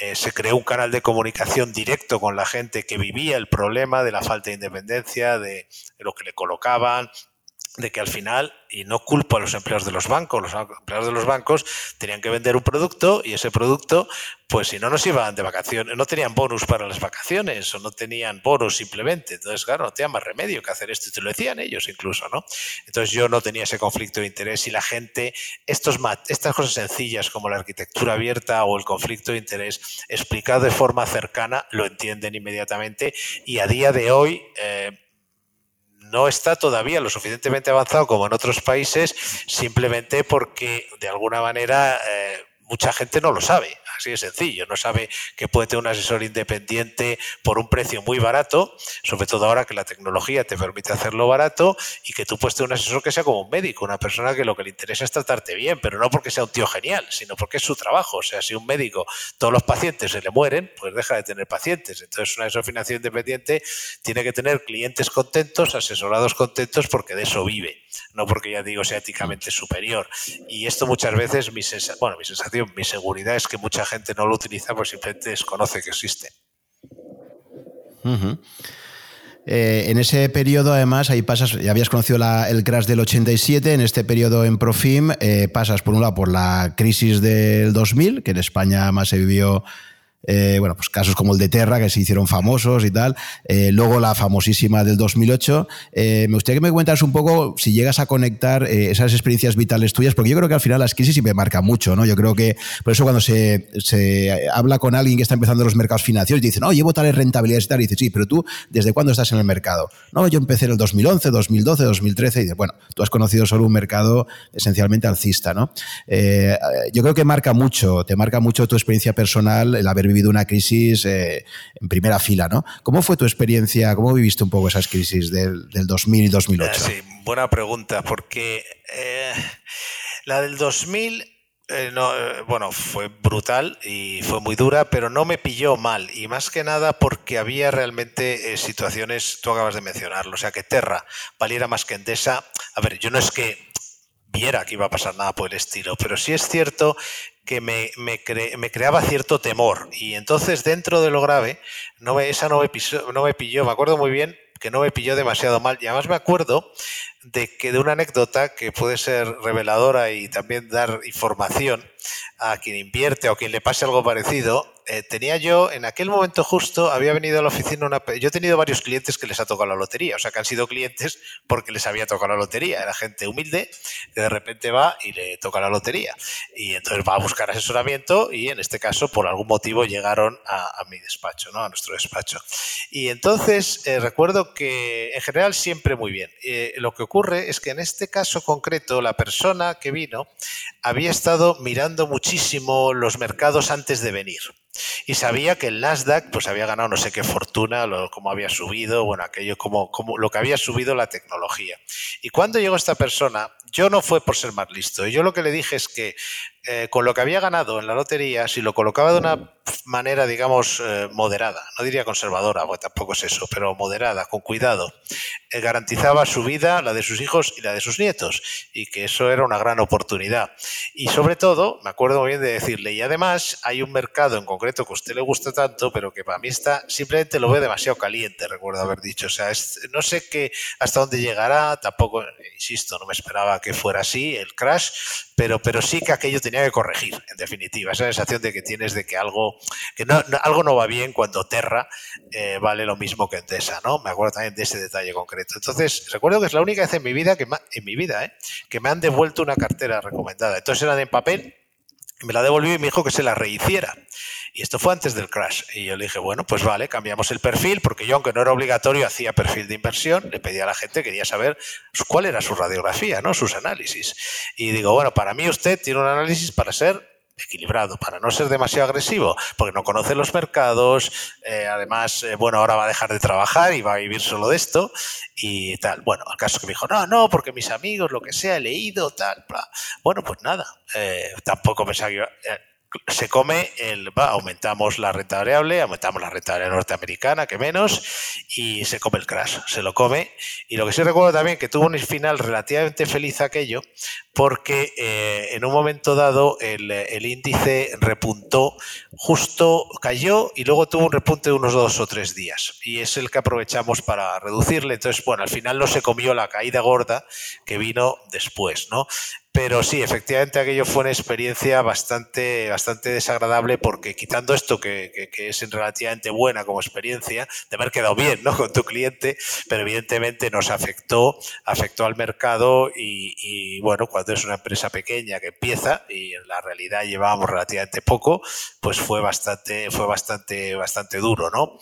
eh, se creó un canal de comunicación directo con la gente que vivía el problema de la falta de independencia, de lo que le colocaban, de que al final, y no culpo a los empleados de los bancos, los empleados de los bancos tenían que vender un producto y ese producto, pues si no nos iban de vacaciones, no tenían bonus para las vacaciones o no tenían bonus simplemente. Entonces, claro, no tenían más remedio que hacer esto y te lo decían ellos incluso, ¿no? Entonces yo no tenía ese conflicto de interés y la gente, estos, estas cosas sencillas como la arquitectura abierta o el conflicto de interés explicado de forma cercana, lo entienden inmediatamente y a día de hoy... Eh, no está todavía lo suficientemente avanzado como en otros países, simplemente porque de alguna manera eh, mucha gente no lo sabe. Así de sencillo. No sabe que puede tener un asesor independiente por un precio muy barato, sobre todo ahora que la tecnología te permite hacerlo barato y que tú puedes tener un asesor que sea como un médico, una persona que lo que le interesa es tratarte bien, pero no porque sea un tío genial, sino porque es su trabajo. O sea, si un médico, todos los pacientes se le mueren, pues deja de tener pacientes. Entonces, un asesor financiero independiente tiene que tener clientes contentos, asesorados contentos, porque de eso vive, no porque ya digo sea éticamente superior. Y esto muchas veces, mi sensación, bueno, mi sensación, mi seguridad es que mucha gente no lo utiliza, pues simplemente desconoce que existe. Eh, en ese periodo, además, ahí pasas, ya habías conocido el crash del 87, en este periodo en Profim eh, pasas por un lado por la crisis del 2000, que en España más se vivió eh, bueno, pues casos como el de Terra, que se hicieron famosos y tal. Eh, luego la famosísima del 2008. Eh, me gustaría que me cuentas un poco si llegas a conectar esas experiencias vitales tuyas, porque yo creo que al final las crisis sí me marcan mucho, ¿no? Yo creo que, por eso cuando se, se habla con alguien que está empezando los mercados financieros y dice, no, llevo tales rentabilidades y tal, y dice, sí, pero tú, ¿desde cuándo estás en el mercado? No, yo empecé en el 2011, 2012, 2013, y dices, bueno, tú has conocido solo un mercado esencialmente alcista, ¿no? yo creo que marca mucho, te marca mucho tu experiencia personal, el haber vivido una crisis eh, en primera fila, ¿no? ¿Cómo fue tu experiencia? ¿Cómo viviste un poco esas crisis del, 2000 y 2008? Eh, sí, buena pregunta, porque eh, la del 2000... no, bueno, fue brutal y fue muy dura, pero no me pilló mal. Y más que nada porque había realmente situaciones, tú acabas de mencionarlo, o sea, que Terra valiera más que Endesa. A ver, yo no es que viera que iba a pasar nada por el estilo, pero sí es cierto que me, me, creaba cierto temor. Y entonces dentro de lo grave, no me, esa no me, no me pilló, me acuerdo muy bien que no me pilló demasiado mal. Y además me acuerdo de que de una anécdota que puede ser reveladora y también dar información a quien invierte o quien le pase algo parecido, eh, tenía yo, en aquel momento justo, había venido a la oficina una... Yo he tenido varios clientes que les ha tocado la lotería, o sea, que han sido clientes porque les había tocado la lotería. Era gente humilde que de repente va y le toca la lotería. Y entonces va a buscar asesoramiento y en este caso, por algún motivo, llegaron a, mi despacho, ¿no? A nuestro despacho. Y entonces eh, recuerdo que en general siempre muy bien. Eh, lo que ocurre es que en este caso concreto, la persona que vino había estado mirando muchísimo los mercados antes de venir. Y sabía que el Nasdaq pues había ganado no sé qué fortuna, lo, cómo había subido, bueno, aquello como, lo que había subido la tecnología. Y cuando llegó esta persona, yo no fue por ser más listo. Yo lo que le dije es que eh, con lo que había ganado en la lotería, si lo colocaba de una manera, digamos, eh, moderada, no diría conservadora, porque tampoco es eso, pero moderada, con cuidado, eh, garantizaba su vida, la de sus hijos y la de sus nietos, y que eso era una gran oportunidad. Y sobre todo, me acuerdo muy bien de decirle, y además hay un mercado en concreto que a usted le gusta tanto, pero que para mí está, simplemente lo ve demasiado caliente, recuerdo haber dicho. O sea, no sé qué, hasta dónde llegará, tampoco, insisto, no me esperaba que fuera así el crash, pero, pero sí que aquello tenía que corregir, en definitiva. Esa sensación de que tienes de que algo, que no, algo no va bien cuando Terra eh, vale lo mismo que Endesa, ¿no? Me acuerdo también de ese detalle concreto. Entonces, recuerdo que es la única vez en mi vida, que en mi vida, ¿eh? que me han devuelto una cartera recomendada. Entonces era de papel, me la devolvió y me dijo que se la rehiciera. Y esto fue antes del crash. Y yo le dije, bueno, pues vale, cambiamos el perfil, porque yo, aunque no era obligatorio, hacía perfil de inversión, le pedía a la gente, quería saber cuál era su radiografía, ¿no? Sus análisis. Y digo, bueno, para mí usted tiene un análisis para ser equilibrado, para no ser demasiado agresivo, porque no conoce los mercados, eh, además, eh, bueno, ahora va a dejar de trabajar y va a vivir solo de esto y tal. Bueno, al caso que me dijo, no, no, porque mis amigos, lo que sea, he leído, tal, bla. Bueno, pues nada, eh, tampoco pensaba que se come el, va, aumentamos la renta variable, aumentamos la renta variable norteamericana, que menos, y se come el crash, se lo come. Y lo que sí recuerdo también que tuvo un final relativamente feliz aquello, porque eh, en un momento dado el, el, índice repuntó, justo cayó y luego tuvo un repunte de unos dos o tres días. Y es el que aprovechamos para reducirle. Entonces, bueno, al final no se comió la caída gorda que vino después, ¿no? Pero sí, efectivamente aquello fue una experiencia bastante, bastante desagradable porque quitando esto que, que, es relativamente buena como experiencia, de haber quedado bien ¿no? con tu cliente, pero evidentemente nos afectó, afectó al mercado y, bueno, cuando es una empresa pequeña que empieza y en la realidad llevábamos relativamente poco, pues fue bastante, fue bastante, bastante duro, ¿no?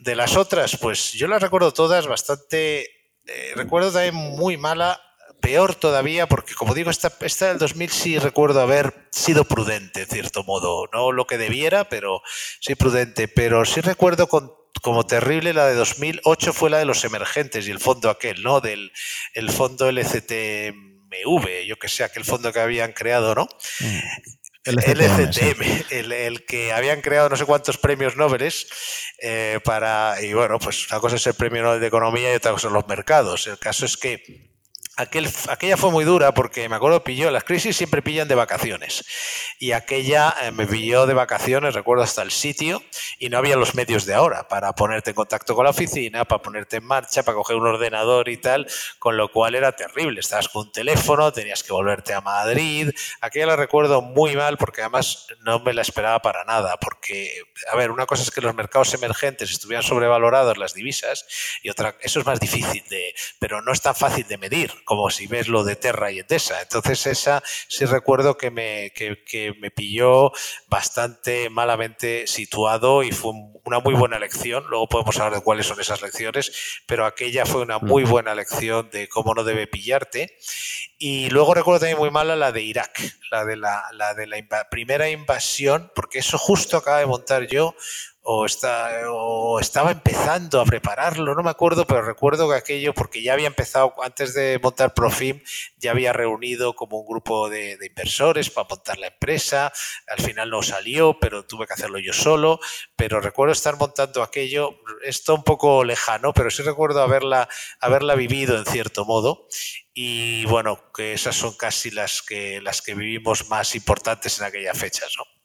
De las otras, pues yo las recuerdo todas bastante, eh, recuerdo también muy mala peor todavía, porque como digo, esta, esta del 2000 sí recuerdo haber sido prudente, en cierto modo. No lo que debiera, pero sí prudente. Pero sí recuerdo con, como terrible la de 2008 fue la de los emergentes y el fondo aquel, ¿no? Del el fondo LCTMV, yo que sé, aquel fondo que habían creado, ¿no? Mm. El el, el, que habían creado no sé cuántos premios Nobel eh, para. Y bueno, pues una cosa es el premio Nobel de Economía y otra cosa son los mercados. El caso es que Aquel, aquella fue muy dura porque me acuerdo pilló, las crisis siempre pillan de vacaciones. Y aquella eh, me pilló de vacaciones, recuerdo hasta el sitio, y no había los medios de ahora para ponerte en contacto con la oficina, para ponerte en marcha, para coger un ordenador y tal, con lo cual era terrible. Estabas con un teléfono, tenías que volverte a Madrid. Aquella la recuerdo muy mal porque además no me la esperaba para nada. Porque, a ver, una cosa es que los mercados emergentes estuvieran sobrevalorados, las divisas, y otra, eso es más difícil de, pero no es tan fácil de medir como si ves lo de Terra y Endesa. Entonces esa sí recuerdo que me, que, me pilló bastante malamente situado y fue una muy buena lección. Luego podemos hablar de cuáles son esas lecciones, pero aquella fue una muy buena lección de cómo no debe pillarte. Y luego recuerdo también muy mala la de Irak, la de la, la de la primera invasión, porque eso justo acaba de montar yo o, está, o estaba empezando a prepararlo, no me acuerdo, pero recuerdo que aquello, porque ya había empezado, antes de montar Profim, ya había reunido como un grupo de, inversores para montar la empresa, al final no salió, pero tuve que hacerlo yo solo, pero recuerdo estar montando aquello, esto un poco lejano, pero sí recuerdo haberla, haberla vivido en cierto modo. Y bueno, que esas son casi las que, las que vivimos más importantes en aquellas fechas, ¿no?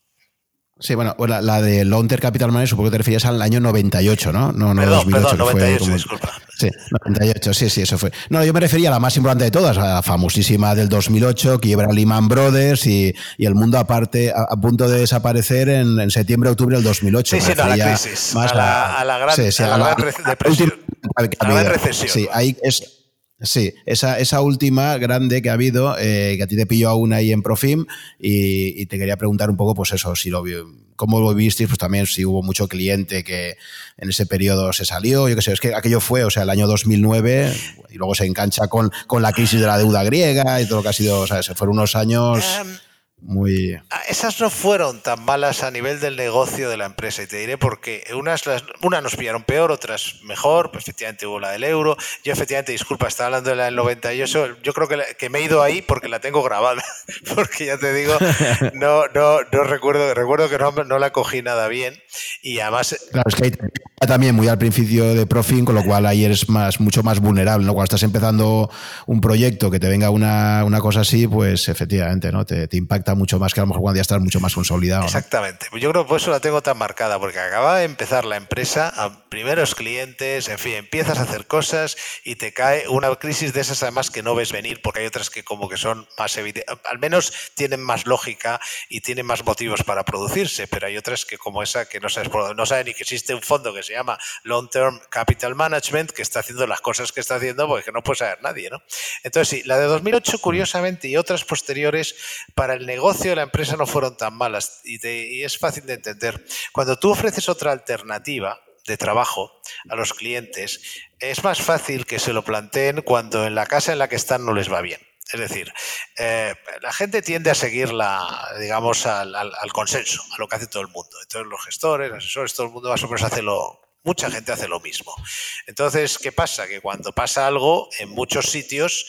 Sí, bueno, la, de Launter Capital Money supongo que te refieres al año 98, ¿no? No, no perdón, 2008, perdón, 98, disculpa. Sí, 98, sí, sí, eso fue. No, yo me refería a la más importante de todas, a la famosísima del 2008, quiebra Lehman Brothers y, y el mundo aparte a, punto de desaparecer en, en septiembre, octubre del 2008. Sí, sí, no, a la crisis, más a, la, a la gran, sí, sí, a la, a la, a la recesión. Sí, ahí es Sí, esa, esa última grande que ha habido, eh, que a ti te pilló aún ahí en Profim, y, te quería preguntar un poco, pues eso, si lo cómo lo visteis, pues también si hubo mucho cliente que en ese periodo se salió, yo qué sé, es que aquello fue, o sea, el año 2009, y luego se engancha con, con la crisis de la deuda griega y todo lo que ha sido, o sea, se fueron unos años... Em, muy... Ah, esas no fueron tan malas a nivel del negocio de la empresa y te diré porque unas, las, unas nos pillaron peor, otras mejor, pues efectivamente hubo la del euro. Yo efectivamente, disculpa, estaba hablando de la del 98, yo creo que, que me he ido ahí porque la tengo grabada, porque ya te digo, no, no, no recuerdo, recuerdo que no, no la cogí nada bien y además... Claro, es que también muy al principio de Profin, con lo cual ahí eres más, mucho más vulnerable, ¿no? Cuando estás empezando un proyecto que te venga una, una cosa así, pues efectivamente, ¿no? Te, te impacta mucho más que a lo mejor cuando ya estás mucho más consolidado. Exactamente. Pues yo creo que por eso la tengo tan marcada, porque acaba de empezar la empresa, primeros clientes, en fin, empiezas a hacer cosas y te cae una crisis de esas además que no ves venir, porque hay otras que como que son más evidentes, al menos tienen más lógica y tienen más motivos para producirse, pero hay otras que como esa que no sabes, no sabes ni que existe un fondo que se llama Long Term Capital Management que está haciendo las cosas que está haciendo porque no puede saber nadie, ¿no? Entonces sí, la de 2008 curiosamente y otras posteriores para el negocio de la empresa no fueron tan malas y, es fácil de entender. Cuando tú ofreces otra alternativa, de trabajo a los clientes, es más fácil que se lo planteen cuando en la casa en la que están no les va bien. Es decir, eh, la gente tiende a seguir la, digamos, al, al, consenso, a lo que hace todo el mundo. Entonces los gestores, asesores, todo el mundo más o menos hace lo, mucha gente hace lo mismo. Entonces, ¿qué pasa? Que cuando pasa algo, en muchos sitios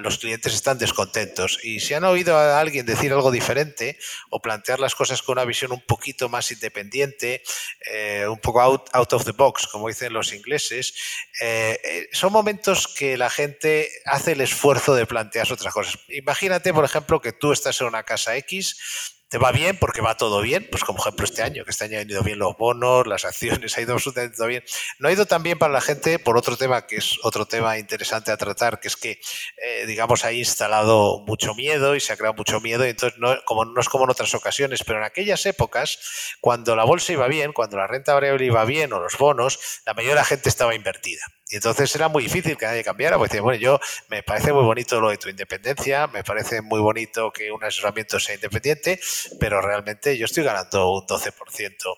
los clientes están descontentos. Y si han oído a alguien decir algo diferente o plantear las cosas con una visión un poquito más independiente, eh, un poco out, out, of the box, como dicen los ingleses, eh, eh, son momentos que la gente hace el esfuerzo de plantear otras cosas. Imagínate, por ejemplo, que tú estás en una casa X te va bien porque va todo bien, pues como ejemplo este año, que este año han ido bien los bonos, las acciones, ha ido absolutamente todo bien. No ha ido tan bien para la gente por otro tema, que es otro tema interesante a tratar, que es que, eh, digamos, ha instalado mucho miedo y se ha creado mucho miedo, y entonces no, como, no es como en otras ocasiones, pero en aquellas épocas, cuando la bolsa iba bien, cuando la renta variable iba bien o los bonos, la mayoría de la gente estaba invertida. Y entonces era muy difícil que nadie cambiara, porque bueno, yo me parece muy bonito lo de tu independencia, me parece muy bonito que un asesoramiento sea independiente, pero realmente yo estoy ganando un 12%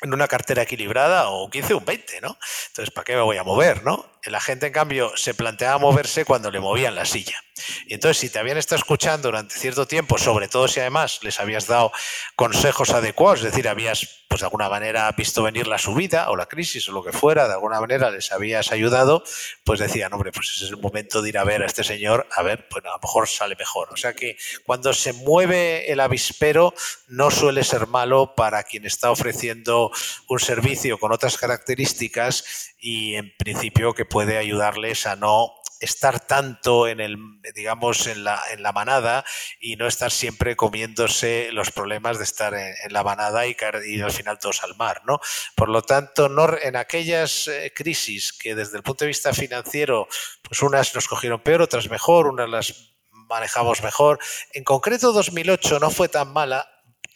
en una cartera equilibrada o un 15 o un 20, ¿no? Entonces, ¿para qué me voy a mover, no? La gente, en cambio, se planteaba moverse cuando le movían la silla. Y entonces, si te habían estado escuchando durante cierto tiempo, sobre todo si además les habías dado consejos adecuados, es decir, habías, pues de alguna manera, visto venir la subida o la crisis o lo que fuera, de alguna manera les habías ayudado, pues decían, hombre, pues es el momento de ir a ver a este señor, a ver, pues a lo mejor sale mejor. O sea que cuando se mueve el avispero, no suele ser malo para quien está ofreciendo un servicio con otras características y en principio que puede ayudarles a no estar tanto en el, digamos, en la, en la manada y no estar siempre comiéndose los problemas de estar en, la manada y y al final todos al mar, ¿no? Por lo tanto, no, en aquellas eh, crisis que desde el punto de vista financiero, pues unas nos cogieron peor, otras mejor, unas las manejamos mejor. En concreto, 2008 no fue tan mala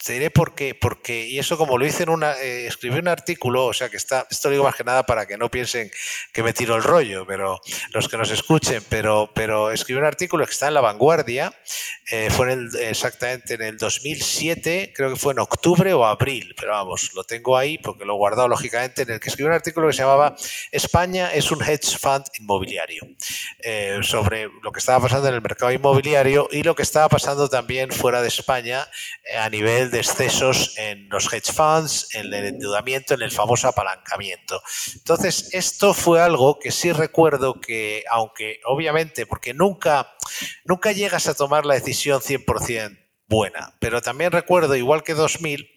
te diré por qué, porque, y eso como lo hice en una, eh, escribí un artículo, o sea que está, esto lo digo más que nada para que no piensen que me tiro el rollo, pero los que nos escuchen, pero, pero escribí un artículo que está en La Vanguardia, eh, fue en el, exactamente en el 2007, creo que fue en octubre o abril, pero vamos, lo tengo ahí porque lo he guardado lógicamente, en el que escribí un artículo que se llamaba España es un hedge fund inmobiliario, eh, sobre lo que estaba pasando en el mercado inmobiliario y lo que estaba pasando también fuera de España a nivel de excesos en los hedge funds, en el endeudamiento, en el famoso apalancamiento. Entonces, esto fue algo que sí recuerdo que, aunque obviamente, porque nunca, nunca llegas a tomar la decisión 100% buena, pero también recuerdo, igual que 2000,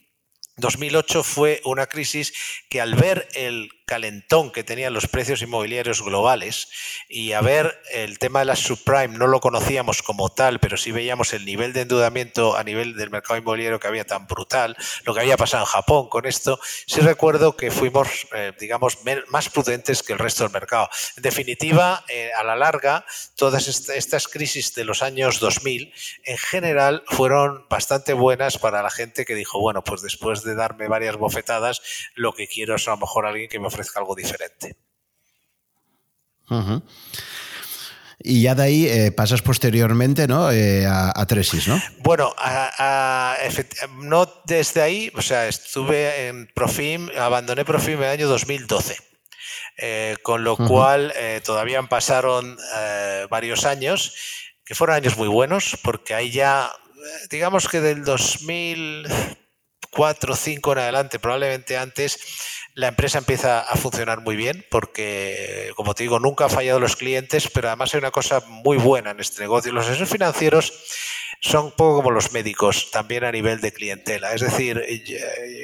2008 fue una crisis que al ver el calentón que tenían los precios inmobiliarios globales y a ver el tema de la subprime no lo conocíamos como tal, pero sí veíamos el nivel de endeudamiento a nivel del mercado inmobiliario que había tan brutal, lo que había pasado en Japón con esto, sí recuerdo que fuimos, eh, digamos, más prudentes que el resto del mercado. En definitiva, eh, a la larga, todas estas crisis de los años 2000 en general fueron bastante buenas para la gente que dijo, bueno, pues después de darme varias bofetadas, lo que quiero es a lo mejor alguien que me ofrezca algo diferente. Y ya de ahí eh, pasas posteriormente ¿no? Eh, a, Tresis, ¿no? Bueno, no desde ahí, o sea, estuve en Profim, abandoné Profim en el año 2012. Eh, con lo cual todavía pasaron varios años, que fueron años muy buenos, porque ahí ya, digamos que del 2004 o 5 en adelante, probablemente antes, la empresa empieza a funcionar muy bien porque, como te digo, nunca ha fallado los clientes, pero además hay una cosa muy buena en este negocio. Los asesores financieros son un poco como los médicos, también a nivel de clientela. Es decir,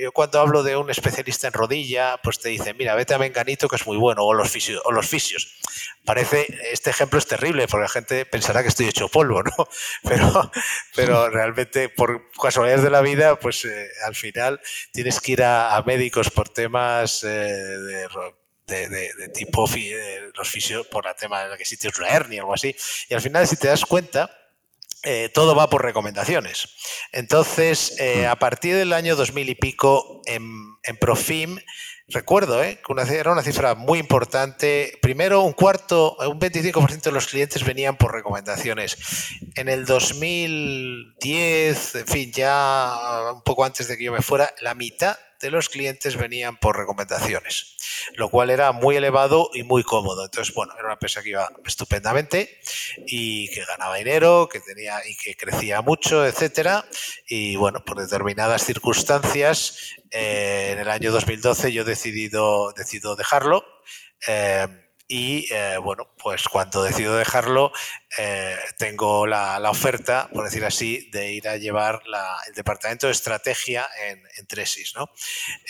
yo cuando hablo de un especialista en rodilla, pues te dice, mira, vete a Menganito que es muy bueno, o los fisios. O los fisios. Parece, este ejemplo es terrible, porque la gente pensará que estoy hecho polvo, ¿no? Pero, pero realmente, por casualidades de la vida, pues eh, al final tienes que ir a, médicos por temas eh, de tipo los fisios por el tema de que si tienes una hernia o algo así. Y al final, si te das cuenta, eh, todo va por recomendaciones. Entonces, eh, a partir del año 2000 y pico, en, Profim, recuerdo eh, que era una cifra muy importante. Primero, un cuarto, un 25% de los clientes venían por recomendaciones. En el 2010, en fin, ya un poco antes de que yo me fuera, la mitad de los clientes venían por recomendaciones, lo cual era muy elevado y muy cómodo. Entonces, bueno, era una empresa que iba estupendamente y que ganaba dinero, que tenía y que crecía mucho, etcétera. Y bueno, por determinadas circunstancias, eh, en el año 2012 yo he decidido, decido dejarlo. Eh, y eh, bueno, pues cuando decido dejarlo, eh, tengo la, oferta, por decir así, de ir a llevar el departamento de estrategia en, Tresis. ¿no?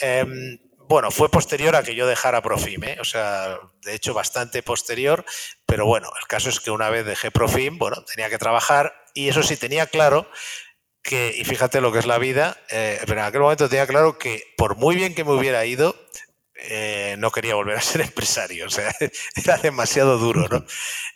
Em, bueno, fue posterior a que yo dejara Profim, ¿eh? o sea, de hecho bastante posterior, pero bueno, el caso es que una vez dejé Profim, bueno, tenía que trabajar y eso sí tenía claro que, y fíjate lo que es la vida, pero en aquel momento tenía claro que por muy bien que me hubiera ido, eh, no quería volver a ser empresario, o sea, era demasiado duro, ¿no?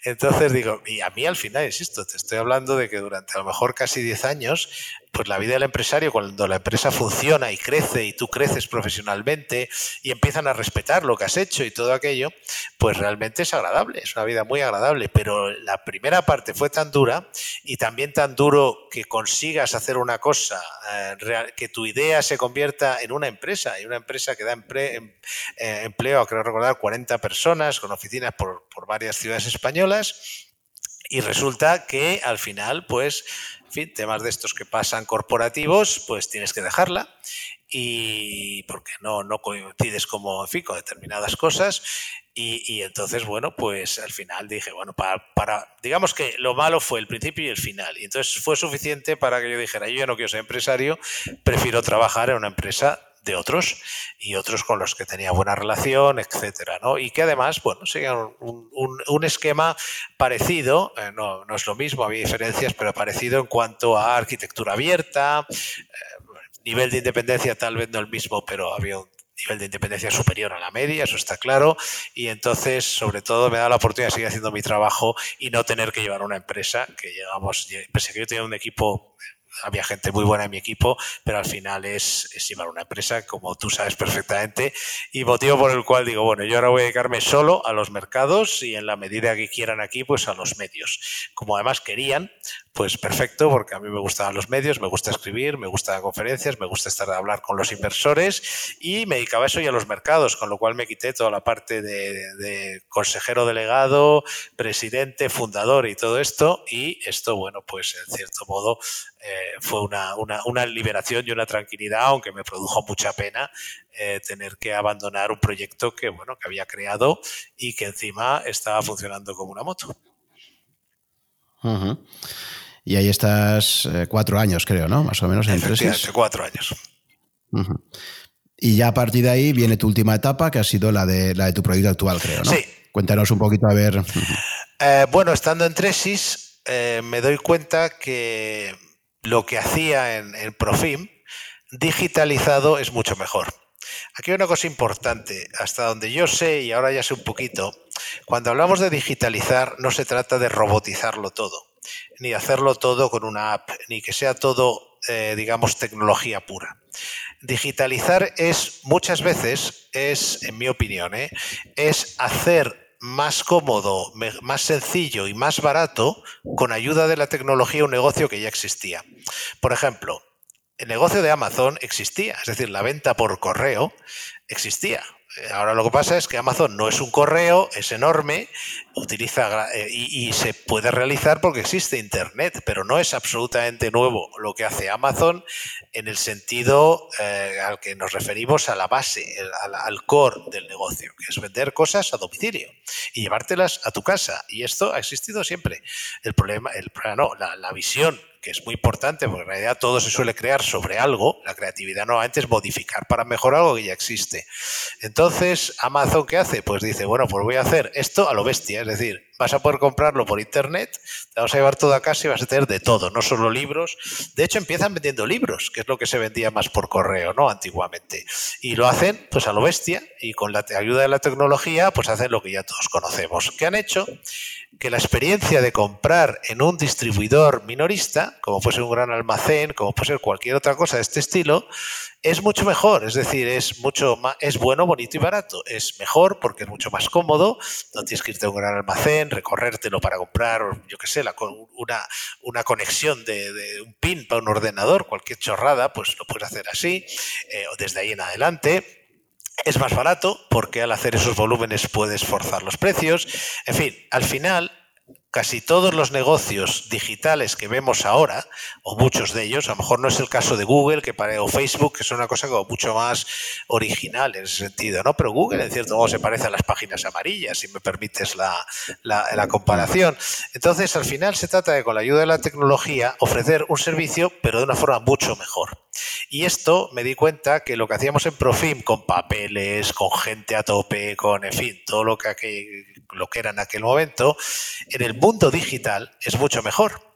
Entonces digo, y a mí al final, insisto, te estoy hablando de que durante a lo mejor casi 10 años pues la vida del empresario, cuando la empresa funciona y crece y tú creces profesionalmente y empiezan a respetar lo que has hecho y todo aquello, pues realmente es agradable, es una vida muy agradable. Pero la primera parte fue tan dura y también tan duro que consigas hacer una cosa, eh, que tu idea se convierta en una empresa y una empresa que da em, eh, empleo a, creo recordar, 40 personas con oficinas por, por varias ciudades españolas. Y resulta que al final, pues, en fin, temas de estos que pasan corporativos, pues tienes que dejarla y porque no, no coincides como, fin, con determinadas cosas. Y, entonces, bueno, pues al final dije, bueno, para, para, digamos que lo malo fue el principio y el final. Y entonces fue suficiente para que yo dijera, yo ya no quiero ser empresario, prefiero trabajar en una empresa de otros y otros con los que tenía buena relación, etcétera, ¿no? Y que además, bueno, seguían un, esquema parecido, eh, no, no, es lo mismo, había diferencias, pero parecido en cuanto a arquitectura abierta, eh, nivel de independencia tal vez no el mismo, pero había un nivel de independencia superior a la media, eso está claro, y entonces, sobre todo, me da la oportunidad de seguir haciendo mi trabajo y no tener que llevar una empresa, que llegamos, a que yo tenía un equipo había gente muy buena en mi equipo, pero al final es, es llevar una empresa, como tú sabes perfectamente, y motivo por el cual digo, bueno, yo ahora voy a dedicarme solo a los mercados y en la medida que quieran aquí, pues a los medios. Como además querían, pues perfecto, porque a mí me gustan los medios, me gusta escribir, me gusta conferencias, me gusta estar a hablar con los inversores y me dedicaba eso y a los mercados, con lo cual me quité toda la parte de, consejero delegado, presidente, fundador y todo esto. Y esto, bueno, pues en cierto modo eh, fue una, una, liberación y una tranquilidad, aunque me produjo mucha pena eh, tener que abandonar un proyecto que, bueno, que había creado y que encima estaba funcionando como una moto. Y ahí estás eh, cuatro años, creo, ¿no? Más o menos en tres. cuatro años. Y ya a partir de ahí viene tu última etapa, que ha sido la de, la de tu proyecto actual, creo, ¿no? Sí. Cuéntanos un poquito a ver. Eh, bueno, estando en Tresis, eh, me doy cuenta que lo que hacía en, en Profim, digitalizado, es mucho mejor. Aquí hay una cosa importante, hasta donde yo sé, y ahora ya sé un poquito, cuando hablamos de digitalizar no se trata de robotizarlo todo ni hacerlo todo con una app, ni que sea todo, eh, digamos, tecnología pura. Digitalizar es muchas veces, es, en mi opinión, ¿eh? es hacer más cómodo, más sencillo y más barato con ayuda de la tecnología un negocio que ya existía. Por ejemplo, el negocio de Amazon existía, es decir, la venta por correo existía. Ahora lo que pasa es que Amazon no es un correo, es enorme, utiliza eh, y, se puede realizar porque existe Internet, pero no es absolutamente nuevo lo que hace Amazon en el sentido eh, al que nos referimos a la base, al, core del negocio, que es vender cosas a domicilio y llevártelas a tu casa. Y esto ha existido siempre. El problema, el no, la, la visión que es muy importante, porque en realidad todo se suele crear sobre algo, la creatividad nuevamente es modificar para mejorar algo que ya existe. Entonces, Amazon, ¿qué hace? Pues dice, bueno, pues voy a hacer esto a lo bestia, es decir, vas a poder comprarlo por internet, te vas a llevar todo a casa y vas a tener de todo, no solo libros. De hecho, empiezan vendiendo libros, que es lo que se vendía más por correo, ¿no? Antiguamente. Y lo hacen, pues a lo bestia, y con la ayuda de la tecnología, pues hacen lo que ya todos conocemos. ¿Qué han hecho? Que la experiencia de comprar en un distribuidor minorista, como puede ser un gran almacén, como puede ser cualquier otra cosa de este estilo, es mucho mejor, es decir, es mucho más, es bueno, bonito y barato. Es mejor porque es mucho más cómodo, no tienes que irte a un gran almacén, recorrértelo para comprar, yo qué sé, la, una, una conexión de, un pin para un ordenador, cualquier chorrada, pues lo puedes hacer así, eh, o desde ahí en adelante. Es más barato porque al hacer esos volúmenes puedes forzar los precios. En fin, al final casi todos los negocios digitales que vemos ahora, o muchos de ellos, a lo mejor no es el caso de Google que o Facebook, que es una cosa como mucho más original en ese sentido, ¿no? Pero Google, en cierto modo, se parece a las páginas amarillas, si me permites la, la comparación. Entonces, al final se trata de, con la ayuda de la tecnología, ofrecer un servicio, pero de una forma mucho mejor. Y esto me di cuenta que lo que hacíamos en Profim, con papeles, con gente a tope, con, en fin, todo lo que, lo que era en aquel momento, en el mundo digital es mucho mejor.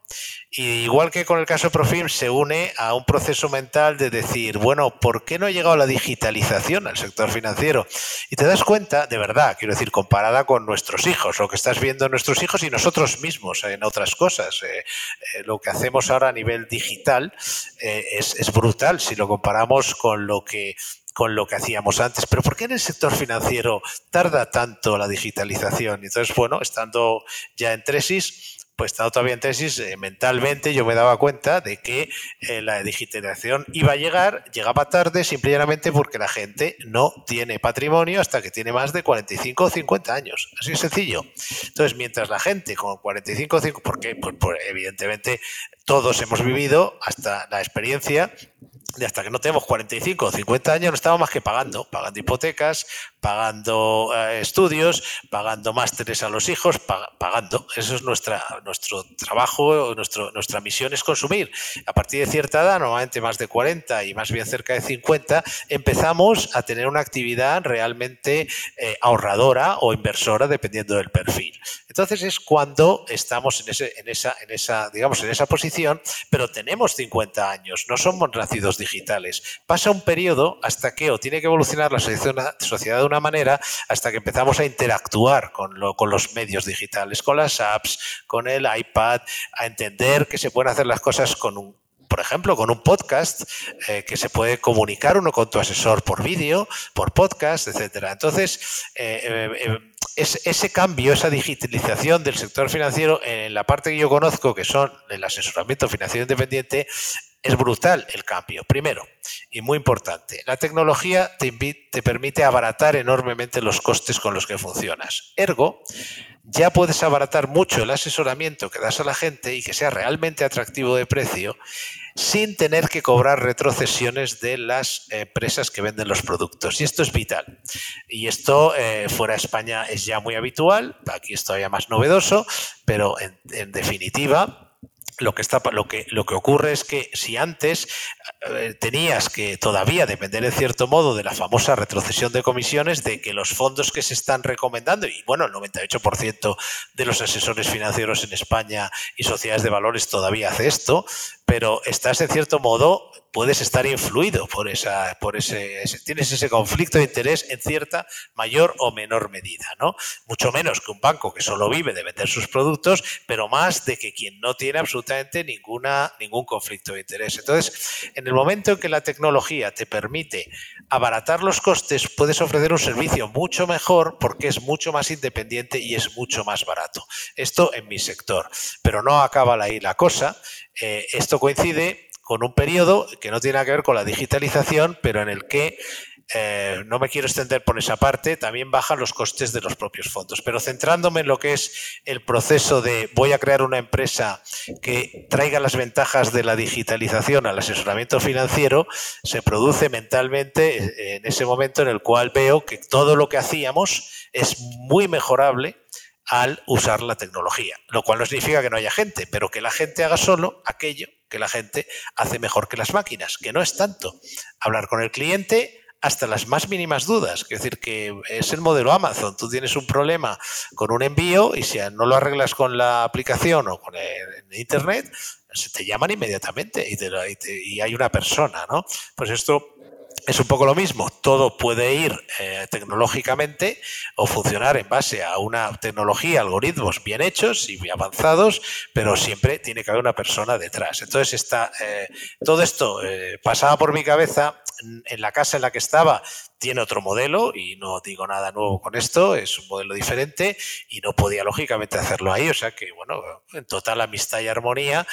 Y igual que con el caso Profim, se une a un proceso mental de decir, bueno, ¿por qué no ha llegado la digitalización al sector financiero? Y te das cuenta, de verdad, quiero decir, comparada con nuestros hijos, lo que estás viendo en nuestros hijos y nosotros mismos en otras cosas. Eh, eh, lo que hacemos ahora a nivel digital eh, es brutal si lo comparamos con lo que con lo que hacíamos antes. Pero ¿por qué en el sector financiero tarda tanto la digitalización? Entonces, bueno, estando ya en Tresis, pues estando todavía en tesis, eh, mentalmente yo me daba cuenta de que eh, la digitalización iba a llegar, llegaba tarde simplemente porque la gente no tiene patrimonio hasta que tiene más de 45 o 50 años. Así es sencillo. Entonces, mientras la gente con 45 o 50, porque pues, evidentemente todos hemos vivido hasta la experiencia de hasta que no tenemos 45 o 50 años no estamos más que pagando, pagando hipotecas, pagando eh, estudios, pagando másteres a los hijos, pagando. Eso es nuestra, nuestro trabajo, nuestro, nuestra misión es consumir. A partir de cierta edad, normalmente más de 40 y más bien cerca de 50, empezamos a tener una actividad realmente eh, ahorradora o inversora dependiendo del perfil. Entonces es cuando estamos en, esa posición, pero tenemos 50 años, no somos nacidos digitales. Pasa un periodo hasta que o tiene que evolucionar la sociedad de una manera hasta que empezamos a interactuar con, con los medios digitales, con las apps, con el iPad, a entender que se pueden hacer las cosas con un por ejemplo, con un podcast eh, que se puede comunicar uno con tu asesor por vídeo, por podcast, etcétera. Entonces, eh, eh, ese cambio, esa digitalización del sector financiero, en la parte que yo conozco, que son el asesoramiento financiero independiente, es brutal el cambio. Primero, y muy importante, la tecnología te, te, permite abaratar enormemente los costes con los que funcionas. Ergo, ya puedes abaratar mucho el asesoramiento que das a la gente y que sea realmente atractivo de precio sin tener que cobrar retrocesiones de las empresas que venden los productos. Y esto es vital. Y esto eh, fuera de España es ya muy habitual, aquí es todavía más novedoso, pero en definitiva lo que, está, lo, que, lo que ocurre es que si antes eh, tenías que todavía depender en cierto modo de la famosa retrocesión de comisiones, de que los fondos que se están recomendando, y bueno, el 98% de los asesores financieros en España y sociedades de valores todavía hace esto, pero estás en cierto modo puedes estar influido por esa, por ese, tienes ese conflicto de interés en cierta mayor o menor medida, ¿no? Mucho menos que un banco que solo vive de vender sus productos, pero más de que quien no tiene absolutamente ninguna, ningún conflicto de interés. Entonces, en el momento en que la tecnología te permite abaratar los costes, puedes ofrecer un servicio mucho mejor porque es mucho más independiente y es mucho más barato. Esto en mi sector. Pero no acaba ahí la cosa. Eh, esto coincide con un periodo que no tiene nada que ver con la digitalización, pero en el que eh, no me quiero extender por esa parte, también bajan los costes de los propios fondos. Pero centrándome en lo que es el proceso de voy a crear una empresa que traiga las ventajas de la digitalización al asesoramiento financiero, se produce mentalmente eh, en ese momento en el cual veo que todo lo que hacíamos es muy mejorable al usar la tecnología, lo cual no significa que no haya gente, pero que la gente haga solo aquello que la gente hace mejor que las máquinas, que no es tanto hablar con el cliente hasta las más mínimas dudas. Es decir, que es el modelo Amazon. Tú tienes un problema con un envío y si no lo arreglas con la aplicación o con el, Internet, se te llaman inmediatamente y, y hay una persona, ¿no? Pues esto es un poco lo mismo, todo puede ir eh, tecnológicamente o funcionar en base a una tecnología, algoritmos bien hechos y bien avanzados, pero siempre tiene que haber una persona detrás. Entonces, está, eh, todo esto eh, pasaba por mi cabeza en la casa en la que estaba, tiene otro modelo y no digo nada nuevo con esto, es un modelo diferente y no podía lógicamente hacerlo ahí, o sea que bueno, en total amistad y armonía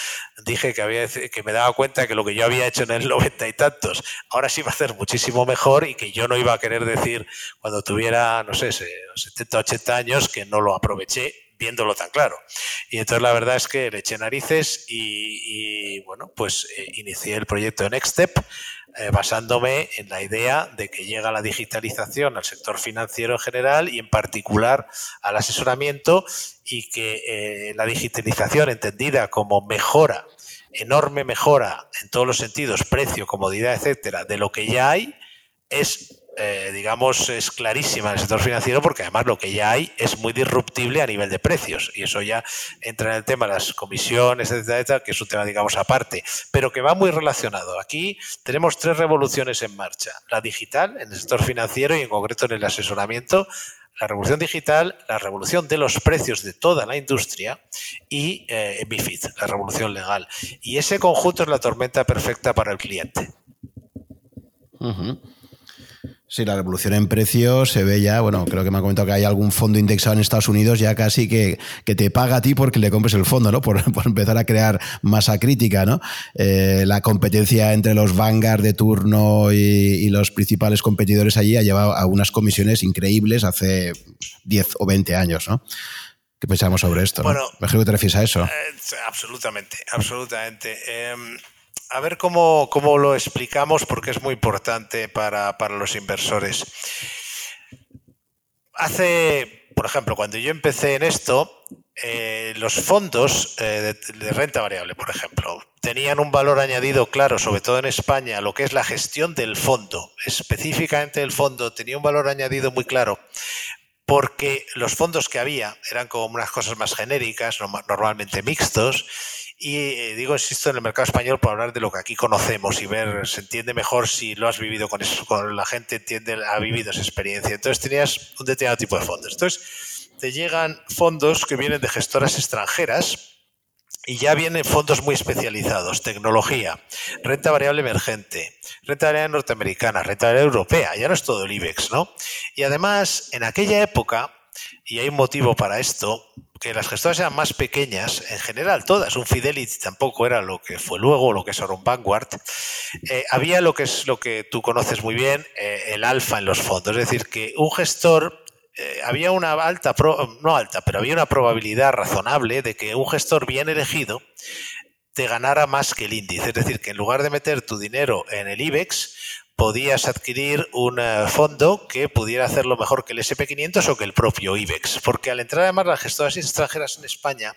dije que había que me daba cuenta que lo que yo había hecho en el noventa y tantos, ahora sí va a hacer muchísimo mejor y que yo no iba a querer decir cuando tuviera, no sé, 70, 80 años que no lo aproveché viéndolo tan claro. Y entonces la verdad es que le eché narices y, bueno, pues eh, inicié el proyecto Next Step eh, basándome en la idea de que llega la digitalización al sector financiero en general y en particular al asesoramiento y que eh, la digitalización entendida como mejora, enorme mejora en todos los sentidos, precio, comodidad, etcétera, de lo que ya hay, es eh, digamos, es clarísima en el sector financiero porque además lo que ya hay es muy disruptible a nivel de precios y eso ya entra en el tema de las comisiones, etcétera, que es un tema, digamos, aparte, pero que va muy relacionado. Aquí tenemos tres revoluciones en marcha. La digital en el sector financiero y en concreto en el asesoramiento, la revolución digital, la revolución de los precios de toda la industria y eh, MIFID, la revolución legal. Y ese conjunto es la tormenta perfecta para el cliente. Sí, la revolución en precios se ve ya, bueno, creo que me ha comentado que hay algún fondo indexado en Estados Unidos ya casi que, que te paga a ti porque le compres el fondo, ¿no? Por, empezar a crear masa crítica, ¿no? Eh, la competencia entre los Vanguard de turno y, los principales competidores allí ha llevado a unas comisiones increíbles hace 10 o 20 años, ¿no? ¿Qué pensamos sobre esto? Bueno, ¿no? que te refieres a eso. Eh, absolutamente, absolutamente. Em, a ver cómo, lo explicamos porque es muy importante para, los inversores. Hace, por ejemplo, cuando yo empecé en esto, eh, los fondos eh, de, renta variable, por ejemplo, tenían un valor añadido claro, sobre todo en España, lo que es la gestión del fondo. Específicamente el fondo tenía un valor añadido muy claro porque los fondos que había eran como unas cosas más genéricas, normalmente mixtos, y eh, digo, insisto, en el mercado español por hablar de lo que aquí conocemos y ver, se entiende mejor si lo has vivido con eso, con la gente entiende, ha vivido esa experiencia. Entonces tenías un determinado tipo de fondos. Entonces te llegan fondos que vienen de gestoras extranjeras y ya vienen fondos muy especializados, tecnología, renta variable emergente, renta variable norteamericana, renta variable europea, ya no es todo el IBEX, ¿no? Y además, en aquella época, y hay un motivo para esto, que las gestoras eran más pequeñas, en general todas, un Fidelity tampoco era lo que fue luego, lo que es ahora un Vanguard, eh, había lo que es lo que tú conoces muy bien, eh, el alfa en los fondos, es decir, que un gestor eh, había una alta, no alta, pero había una probabilidad razonable de que un gestor bien elegido te ganara más que el índice. Es decir, que en lugar de meter tu dinero en el IBEX, podías adquirir un eh, fondo que pudiera hacerlo mejor que el SP500 o que el propio IBEX. Porque al entrar además las gestoras extranjeras en España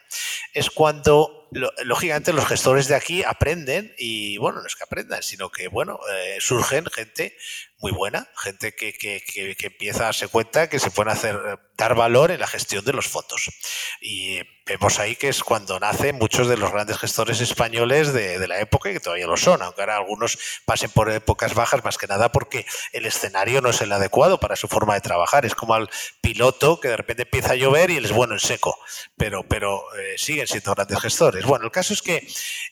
es cuando, lógicamente, los gestores de aquí aprenden y, bueno, no es que aprendan, sino que, bueno, eh, surgen gente muy buena, gente que, que, que, empieza a darse cuenta que se pueden hacer, dar valor en la gestión de los fondos. Y vemos ahí que es cuando nacen muchos de los grandes gestores españoles de, de, la época y que todavía lo son, aunque ahora algunos pasen por épocas bajas, más que nada porque el escenario no es el adecuado para su forma de trabajar. Es como al piloto que de repente empieza a llover y él es bueno en seco, pero, pero eh, siguen siendo grandes gestores. Bueno, el caso es que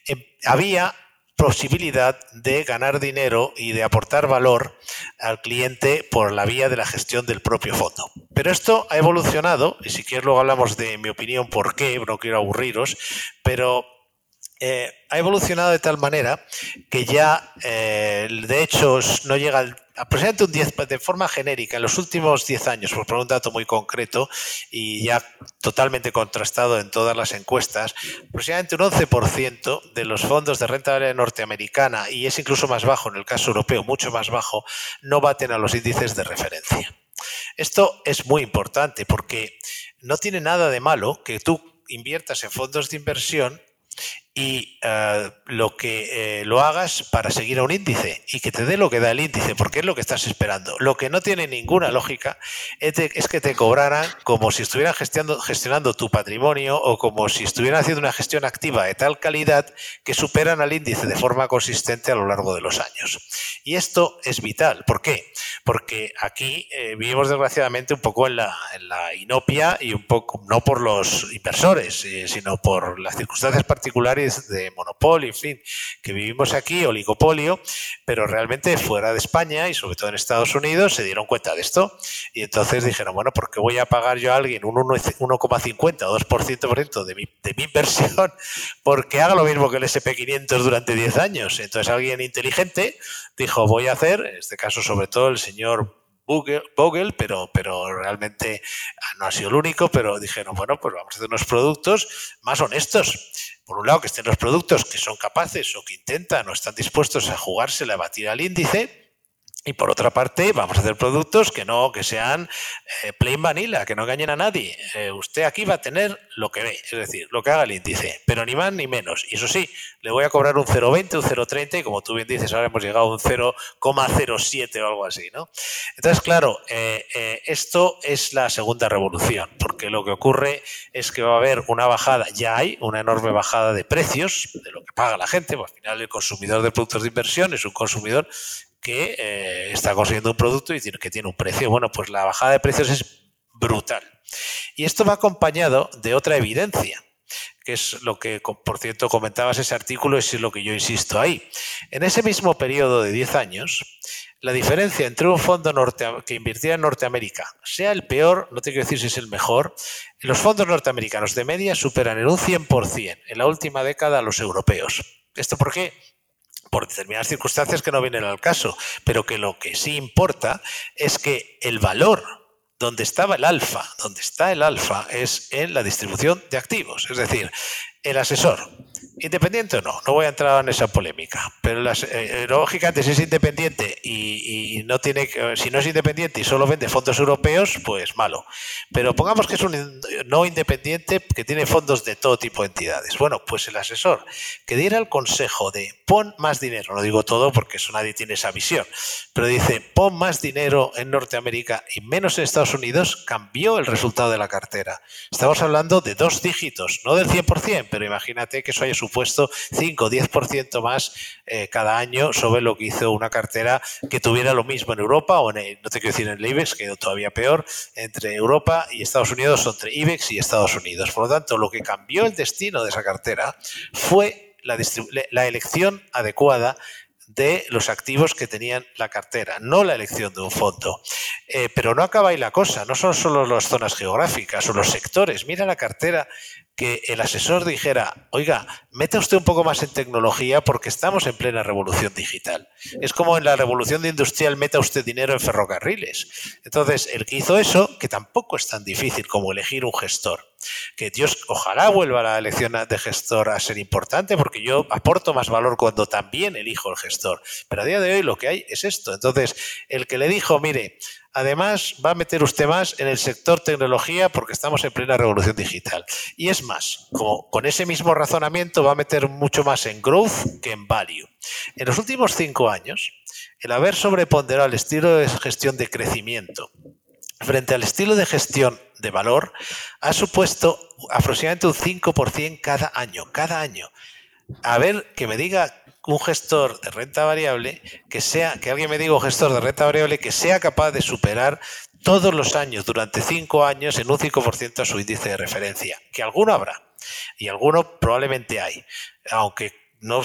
eh, había posibilidad de ganar dinero y de aportar valor al cliente por la vía de la gestión del propio fondo. Pero esto ha evolucionado, y si quieres luego hablamos de mi opinión por qué, no quiero aburriros, pero eh, ha evolucionado de tal manera que ya, eh, de hecho, no llega al aproximadamente un 10, de forma genérica, en los últimos 10 años, por poner un dato muy concreto y ya totalmente contrastado en todas las encuestas, aproximadamente un 11% de los fondos de renta variable norteamericana, y es incluso más bajo en el caso europeo, mucho más bajo, no baten a los índices de referencia. Esto es muy importante porque no tiene nada de malo que tú inviertas en fondos de inversión y uh, lo que eh, lo hagas para seguir a un índice y que te dé lo que da el índice, porque es lo que estás esperando. Lo que no tiene ninguna lógica es, que te cobraran como si estuvieran gestionando, tu patrimonio o como si estuvieran haciendo una gestión activa de tal calidad que superan al índice de forma consistente a lo largo de los años. Y esto es vital. ¿Por qué? Porque aquí eh, vivimos desgraciadamente un poco en la, en la, inopia y un poco, no por los inversores, eh, sino por las circunstancias particulares de monopolio, en fin, que vivimos aquí, oligopolio, pero realmente fuera de España y sobre todo en Estados Unidos se dieron cuenta de esto y entonces dijeron, bueno, ¿por qué voy a pagar yo a alguien un 1,50 o 2% de mi, de mi inversión porque haga lo mismo que el SP500 durante 10 años? Entonces alguien inteligente dijo, voy a hacer, en este caso sobre todo el señor Vogel, pero, pero realmente no ha sido el único, pero dijeron, bueno, pues vamos a hacer unos productos más honestos. Por un lado, que estén los productos que son capaces o que intentan o están dispuestos a jugársela a batir al índice, y por otra parte, vamos a hacer productos que no, que sean eh, plain vanilla, que no engañen a nadie. Eh, usted aquí va a tener lo que ve, es decir, lo que haga el índice, pero ni más ni menos. Y eso sí, le voy a cobrar un 0,20, un 0,30 y como tú bien dices, ahora hemos llegado a un 0,07 o algo así, ¿no? Entonces, claro, eh, eh, esto es la segunda revolución, porque lo que ocurre es que va a haber una bajada, ya hay una enorme bajada de precios, de lo que paga la gente, pues al final el consumidor de productos de inversión es un consumidor que eh, está consiguiendo un producto y que tiene un precio. Bueno, pues la bajada de precios es brutal. Y esto va acompañado de otra evidencia, que es lo que, por cierto, comentabas ese artículo, es lo que yo insisto ahí. En ese mismo periodo de 10 años, la diferencia entre un fondo norte, que invirtiera en Norteamérica, sea el peor, no te quiero decir si es el mejor, los fondos norteamericanos de media superan en un 100% en la última década a los europeos. ¿Esto por qué? Por determinadas circunstancias que no vienen al caso, pero que lo que sí importa es que el valor donde estaba el alfa, donde está el alfa, es en la distribución de activos. Es decir, el asesor Independiente o no, no voy a entrar en esa polémica, pero las, eh, lógicamente si es independiente y, no tiene, si no es independiente y solo vende fondos europeos, pues malo. Pero pongamos que es un no independiente que tiene fondos de todo tipo de entidades. Bueno, pues el asesor que diera el consejo de pon más dinero, no digo todo porque eso nadie tiene esa visión, pero dice pon más dinero en Norteamérica y menos en Estados Unidos, cambió el resultado de la cartera. Estamos hablando de dos dígitos, no del 100%, pero imagínate que eso haya supuesto 5 o 10% más eh, cada año sobre lo que hizo una cartera que tuviera lo mismo en Europa o en, no te quiero decir en el IBEX, que todavía peor, entre Europa y Estados Unidos o entre IBEX y Estados Unidos. Por lo tanto, lo que cambió el destino de esa cartera fue la, la elección adecuada de los activos que tenían la cartera, no la elección de un fondo. Eh, pero no acaba ahí la cosa, no son solo las zonas geográficas o los sectores. Mira la cartera que el asesor dijera, oiga, meta usted un poco más en tecnología porque estamos en plena revolución digital. Es como en la revolución industrial, meta usted dinero en ferrocarriles. Entonces, el que hizo eso, que tampoco es tan difícil como elegir un gestor, que Dios ojalá vuelva la elección de gestor a ser importante porque yo aporto más valor cuando también elijo el gestor. Pero a día de hoy lo que hay es esto. Entonces, el que le dijo, mire, Además, va a meter usted más en el sector tecnología porque estamos en plena revolución digital. Y es más, con ese mismo razonamiento va a meter mucho más en growth que en value. En los últimos cinco años, el haber sobreponderado el estilo de gestión de crecimiento frente al estilo de gestión de valor ha supuesto aproximadamente un 5% cada año, cada año. A ver, que me diga un gestor de renta variable que sea, que alguien me diga un gestor de renta variable que sea capaz de superar todos los años, durante cinco años, en un 5% a su índice de referencia. Que alguno habrá. Y alguno probablemente hay. Aunque no,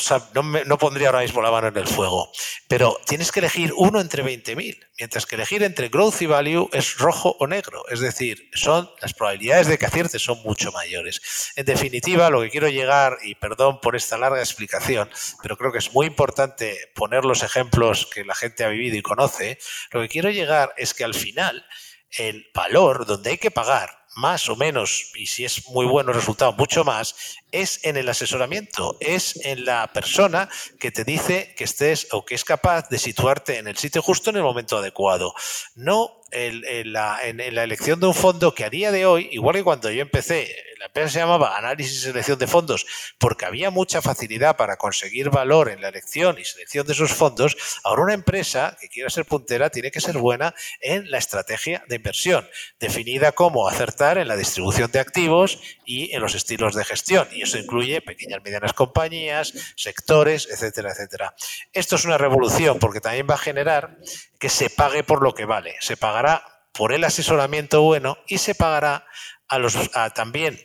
no, pondría ahora mismo la mano en el fuego, pero tienes que elegir uno entre 20.000, mientras que elegir entre growth y value es rojo o negro, es decir, son las probabilidades de que aciertes son mucho mayores. En definitiva, lo que quiero llegar, y perdón por esta larga explicación, pero creo que es muy importante poner los ejemplos que la gente ha vivido y conoce, lo que quiero llegar es que al final el valor donde hay que pagar más o menos, y si es muy bueno el resultado, mucho más, es en el asesoramiento, es en la persona que te dice que estés o que es capaz de situarte en el sitio justo en el momento adecuado. No en, la, elección de un fondo que a día de hoy, igual que cuando yo empecé, la empresa se llamaba Análisis y Selección de Fondos, porque había mucha facilidad para conseguir valor en la elección y selección de esos fondos, ahora una empresa que quiera ser puntera tiene que ser buena en la estrategia de inversión, definida como acertar en la distribución de activos y en los estilos de gestión. Y eso incluye pequeñas medianas compañías, sectores, etcétera, etcétera. Esto es una revolución porque también va a generar que se pague por lo que vale. Se pagará por el asesoramiento bueno y se pagará a los también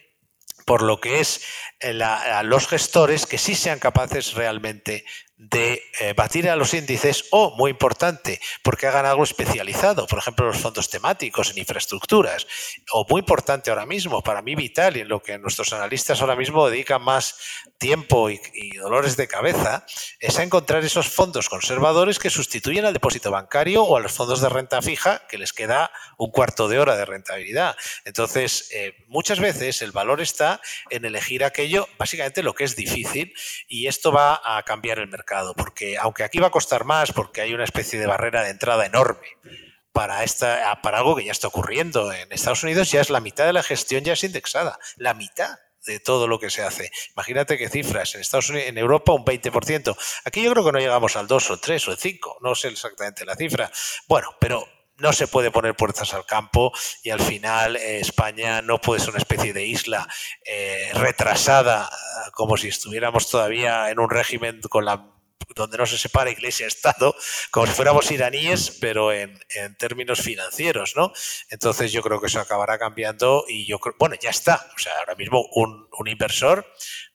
por lo que es eh, a los gestores que sí sean capaces realmente de eh, batir a los índices o, muy importante, porque hagan algo especializado, por ejemplo, los fondos temáticos en infraestructuras, o muy importante ahora mismo, para mí vital y en lo que nuestros analistas ahora mismo dedican más tiempo y, dolores de cabeza, es a encontrar esos fondos conservadores que sustituyen al depósito bancario o a los fondos de renta fija que les queda un cuarto de hora de rentabilidad. Entonces, eh, muchas veces el valor está en elegir aquello, básicamente lo que es difícil, y esto va a cambiar el mercado porque aunque aquí va a costar más, porque hay una especie de barrera de entrada enorme para, esta, para algo que ya está ocurriendo en Estados Unidos, ya es la mitad de la gestión ya es indexada, la mitad de todo lo que se hace. Imagínate qué cifras, en Estados Unidos, en Europa un 20%. Aquí yo creo que no llegamos al 2 o 3 o 5, no sé exactamente la cifra. Bueno, pero no se puede poner puertas al campo y al final eh, España no puede ser una especie de isla eh, retrasada como si estuviéramos todavía en un régimen con la donde no se separa iglesia-estado, como si fuéramos iraníes, pero en, términos financieros, ¿no? Entonces yo creo que eso acabará cambiando y yo creo, bueno, ya está. O sea, ahora mismo un, un inversor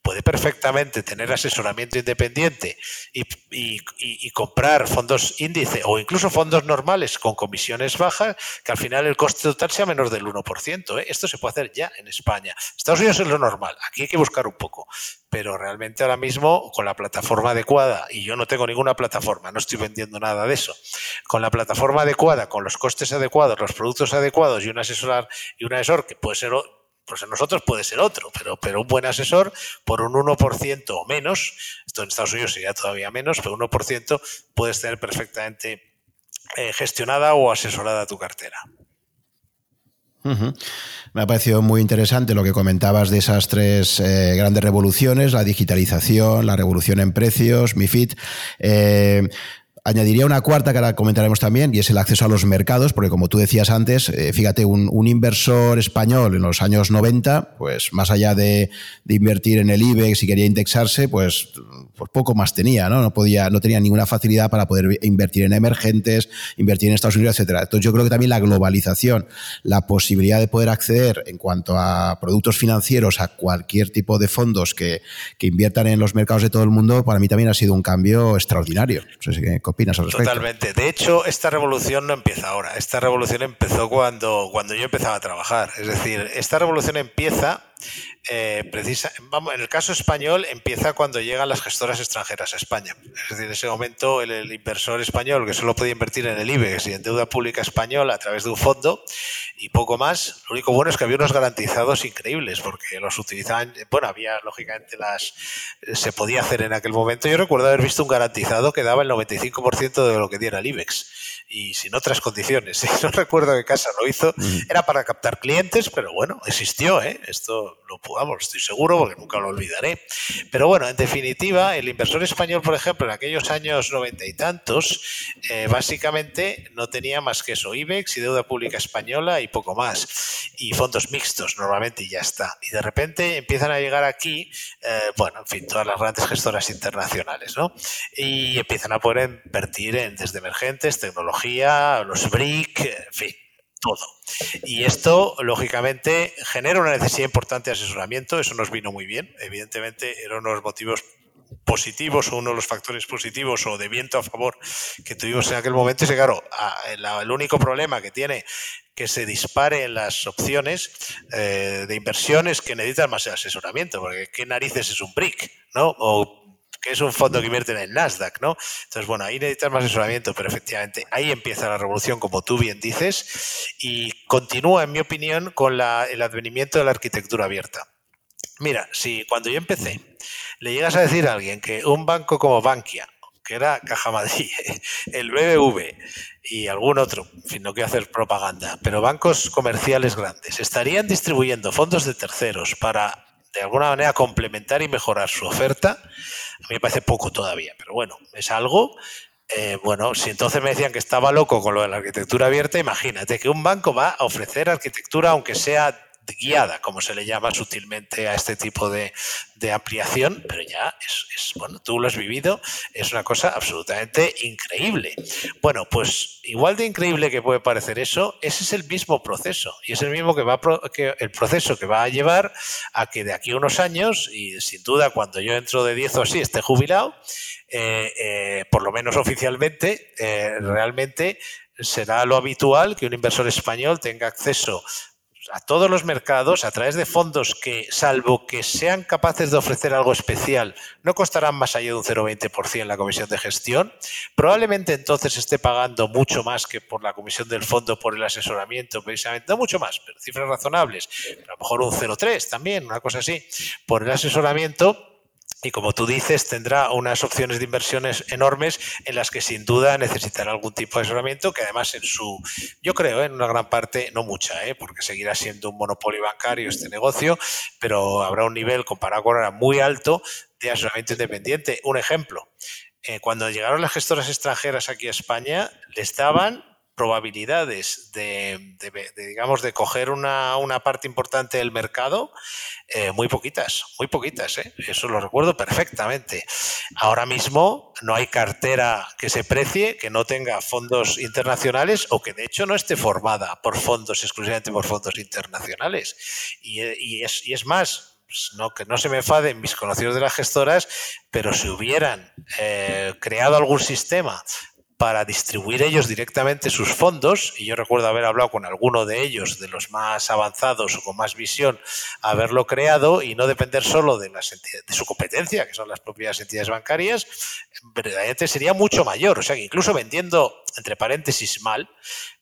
puede perfectamente tener asesoramiento independiente y, comprar fondos índice o incluso fondos normales con comisiones bajas, que al final el coste total sea menos del 1%. ¿eh? Esto se puede hacer ya en España. Estados Unidos es lo normal, aquí hay que buscar un poco. Pero realmente ahora mismo, con la plataforma adecuada, y yo no tengo ninguna plataforma, no estoy vendiendo nada de eso, con la plataforma adecuada, con los costes adecuados, los productos adecuados y un asesorar y un asesor que puede ser pues en nosotros puede ser otro, pero, pero un buen asesor por un 1% o menos, esto en Estados Unidos sería todavía menos, pero 1% puedes tener perfectamente eh, gestionada o asesorada tu cartera. Me ha parecido muy interesante lo que comentabas de esas tres eh, grandes revoluciones, la digitalización, la revolución en precios, MIFID. Eh, Añadiría una cuarta que ahora comentaremos también, y es el acceso a los mercados, porque como tú decías antes, eh, fíjate, un, inversor español en los años 90, pues más allá de, invertir en el IBEX y quería indexarse, pues, pues, poco más tenía, ¿no? No podía, no tenía ninguna facilidad para poder invertir en emergentes, invertir en Estados Unidos, etcétera. Entonces yo creo que también la globalización, la posibilidad de poder acceder en cuanto a productos financieros a cualquier tipo de fondos que, que inviertan en los mercados de todo el mundo, para mí también ha sido un cambio extraordinario. Opinas. Totalmente. De hecho, esta revolución no empieza ahora. Esta revolución empezó cuando, cuando yo empezaba a trabajar. Es decir, esta revolución empieza eh, precisa, vamos, en el caso español empieza cuando llegan las gestoras extranjeras a España. Es decir, en ese momento el, inversor español que solo podía invertir en el IBEX y en deuda pública española a través de un fondo y poco más, lo único bueno es que había unos garantizados increíbles porque los utilizaban, bueno, había lógicamente las, se podía hacer en aquel momento. Yo recuerdo haber visto un garantizado que daba el 95% de lo que diera el IBEX y sin otras condiciones. No recuerdo qué casa lo hizo. Era para captar clientes, pero bueno, existió. ¿eh? Esto lo podamos, estoy seguro, porque nunca lo olvidaré. Pero bueno, en definitiva, el inversor español, por ejemplo, en aquellos años noventa y tantos, eh, básicamente no tenía más que eso, IBEX y deuda pública española y poco más. Y fondos mixtos normalmente y ya está. Y de repente empiezan a llegar aquí, eh, bueno, en fin, todas las grandes gestoras internacionales, ¿no? Y empiezan a poder invertir en desde emergentes, tecnología, los BRIC, en fin, todo. Y esto, lógicamente, genera una necesidad importante de asesoramiento. Eso nos vino muy bien. Evidentemente, eran unos motivos positivos o uno de los factores positivos o de viento a favor que tuvimos en aquel momento. Y claro, el único problema que tiene que se disparen las opciones eh, de inversiones que necesitan más asesoramiento, porque ¿qué narices es un BRIC? ¿no? Que es un fondo que invierte en el Nasdaq, ¿no? Entonces, bueno, ahí necesitas más asesoramiento, pero efectivamente ahí empieza la revolución, como tú bien dices, y continúa, en mi opinión, con el advenimiento de la arquitectura abierta. Mira, si cuando yo empecé le llegas a decir a alguien que un banco como Bankia, que era Caja Madrid, el BBV y algún otro, en fin, no quiero hacer propaganda, pero bancos comerciales grandes, estarían distribuyendo fondos de terceros para de alguna manera complementar y mejorar su oferta, a mí me parece poco todavía, pero bueno, es algo. Eh, bueno, si entonces me decían que estaba loco con lo de la arquitectura abierta, imagínate que un banco va a ofrecer arquitectura, aunque sea guiada, como se le llama sutilmente a este tipo de, ampliación, pero ya es, bueno, tú lo has vivido, es una cosa absolutamente increíble. Bueno, pues igual de increíble que puede parecer eso, ese es el mismo proceso y es el mismo que va que el proceso que va a llevar a que de aquí a unos años, y sin duda cuando yo entro de 10 o así esté jubilado, eh, eh, por lo menos oficialmente, eh, realmente será lo habitual que un inversor español tenga acceso a todos los mercados a través de fondos que, salvo que sean capaces de ofrecer algo especial, no costarán más allá de un 0,20% la comisión de gestión. Probablemente entonces esté pagando mucho más que por la comisión del fondo por el asesoramiento, precisamente, no mucho más, pero cifras razonables, a lo mejor un 0,3 también, una cosa así, por el asesoramiento y como tú dices, tendrá unas opciones de inversiones enormes en las que sin duda necesitará algún tipo de asesoramiento, que además en su, yo creo, en una gran parte, no mucha, ¿eh? porque seguirá siendo un monopolio bancario este negocio, pero habrá un nivel comparado con ahora muy alto de asesoramiento independiente. Un ejemplo, eh, cuando llegaron las gestoras extranjeras aquí a España, les daban probabilidades de, digamos, de coger una, parte importante del mercado, eh, muy poquitas, muy poquitas, ¿eh? eso lo recuerdo perfectamente. Ahora mismo no hay cartera que se precie que no tenga fondos internacionales o que de hecho no esté formada por fondos, exclusivamente por fondos internacionales. Y, es, y es más, pues no, que no se me enfaden mis conocidos de las gestoras, pero si hubieran eh, creado algún sistema para distribuir ellos directamente sus fondos, y yo recuerdo haber hablado con alguno de ellos, de los más avanzados o con más visión, haberlo creado y no depender solo de, las de su competencia, que son las propias entidades bancarias, verdaderamente sería mucho mayor. O sea que incluso vendiendo entre paréntesis, mal,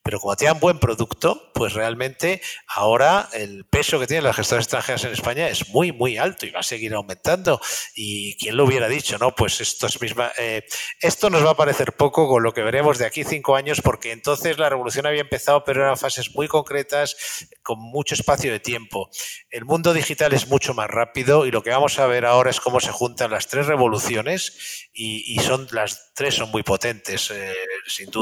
pero como tienen buen producto, pues realmente ahora el peso que tienen las gestoras extranjeras en España es muy, muy alto y va a seguir aumentando. Y quién lo hubiera dicho, ¿no? Pues esto es misma. Eh, esto nos va a parecer poco con lo que veremos de aquí cinco años, porque entonces la revolución había empezado, pero eran fases muy concretas, con mucho espacio de tiempo. El mundo digital es mucho más rápido y lo que vamos a ver ahora es cómo se juntan las tres revoluciones y, son las tres son muy potentes. Eh, sin duda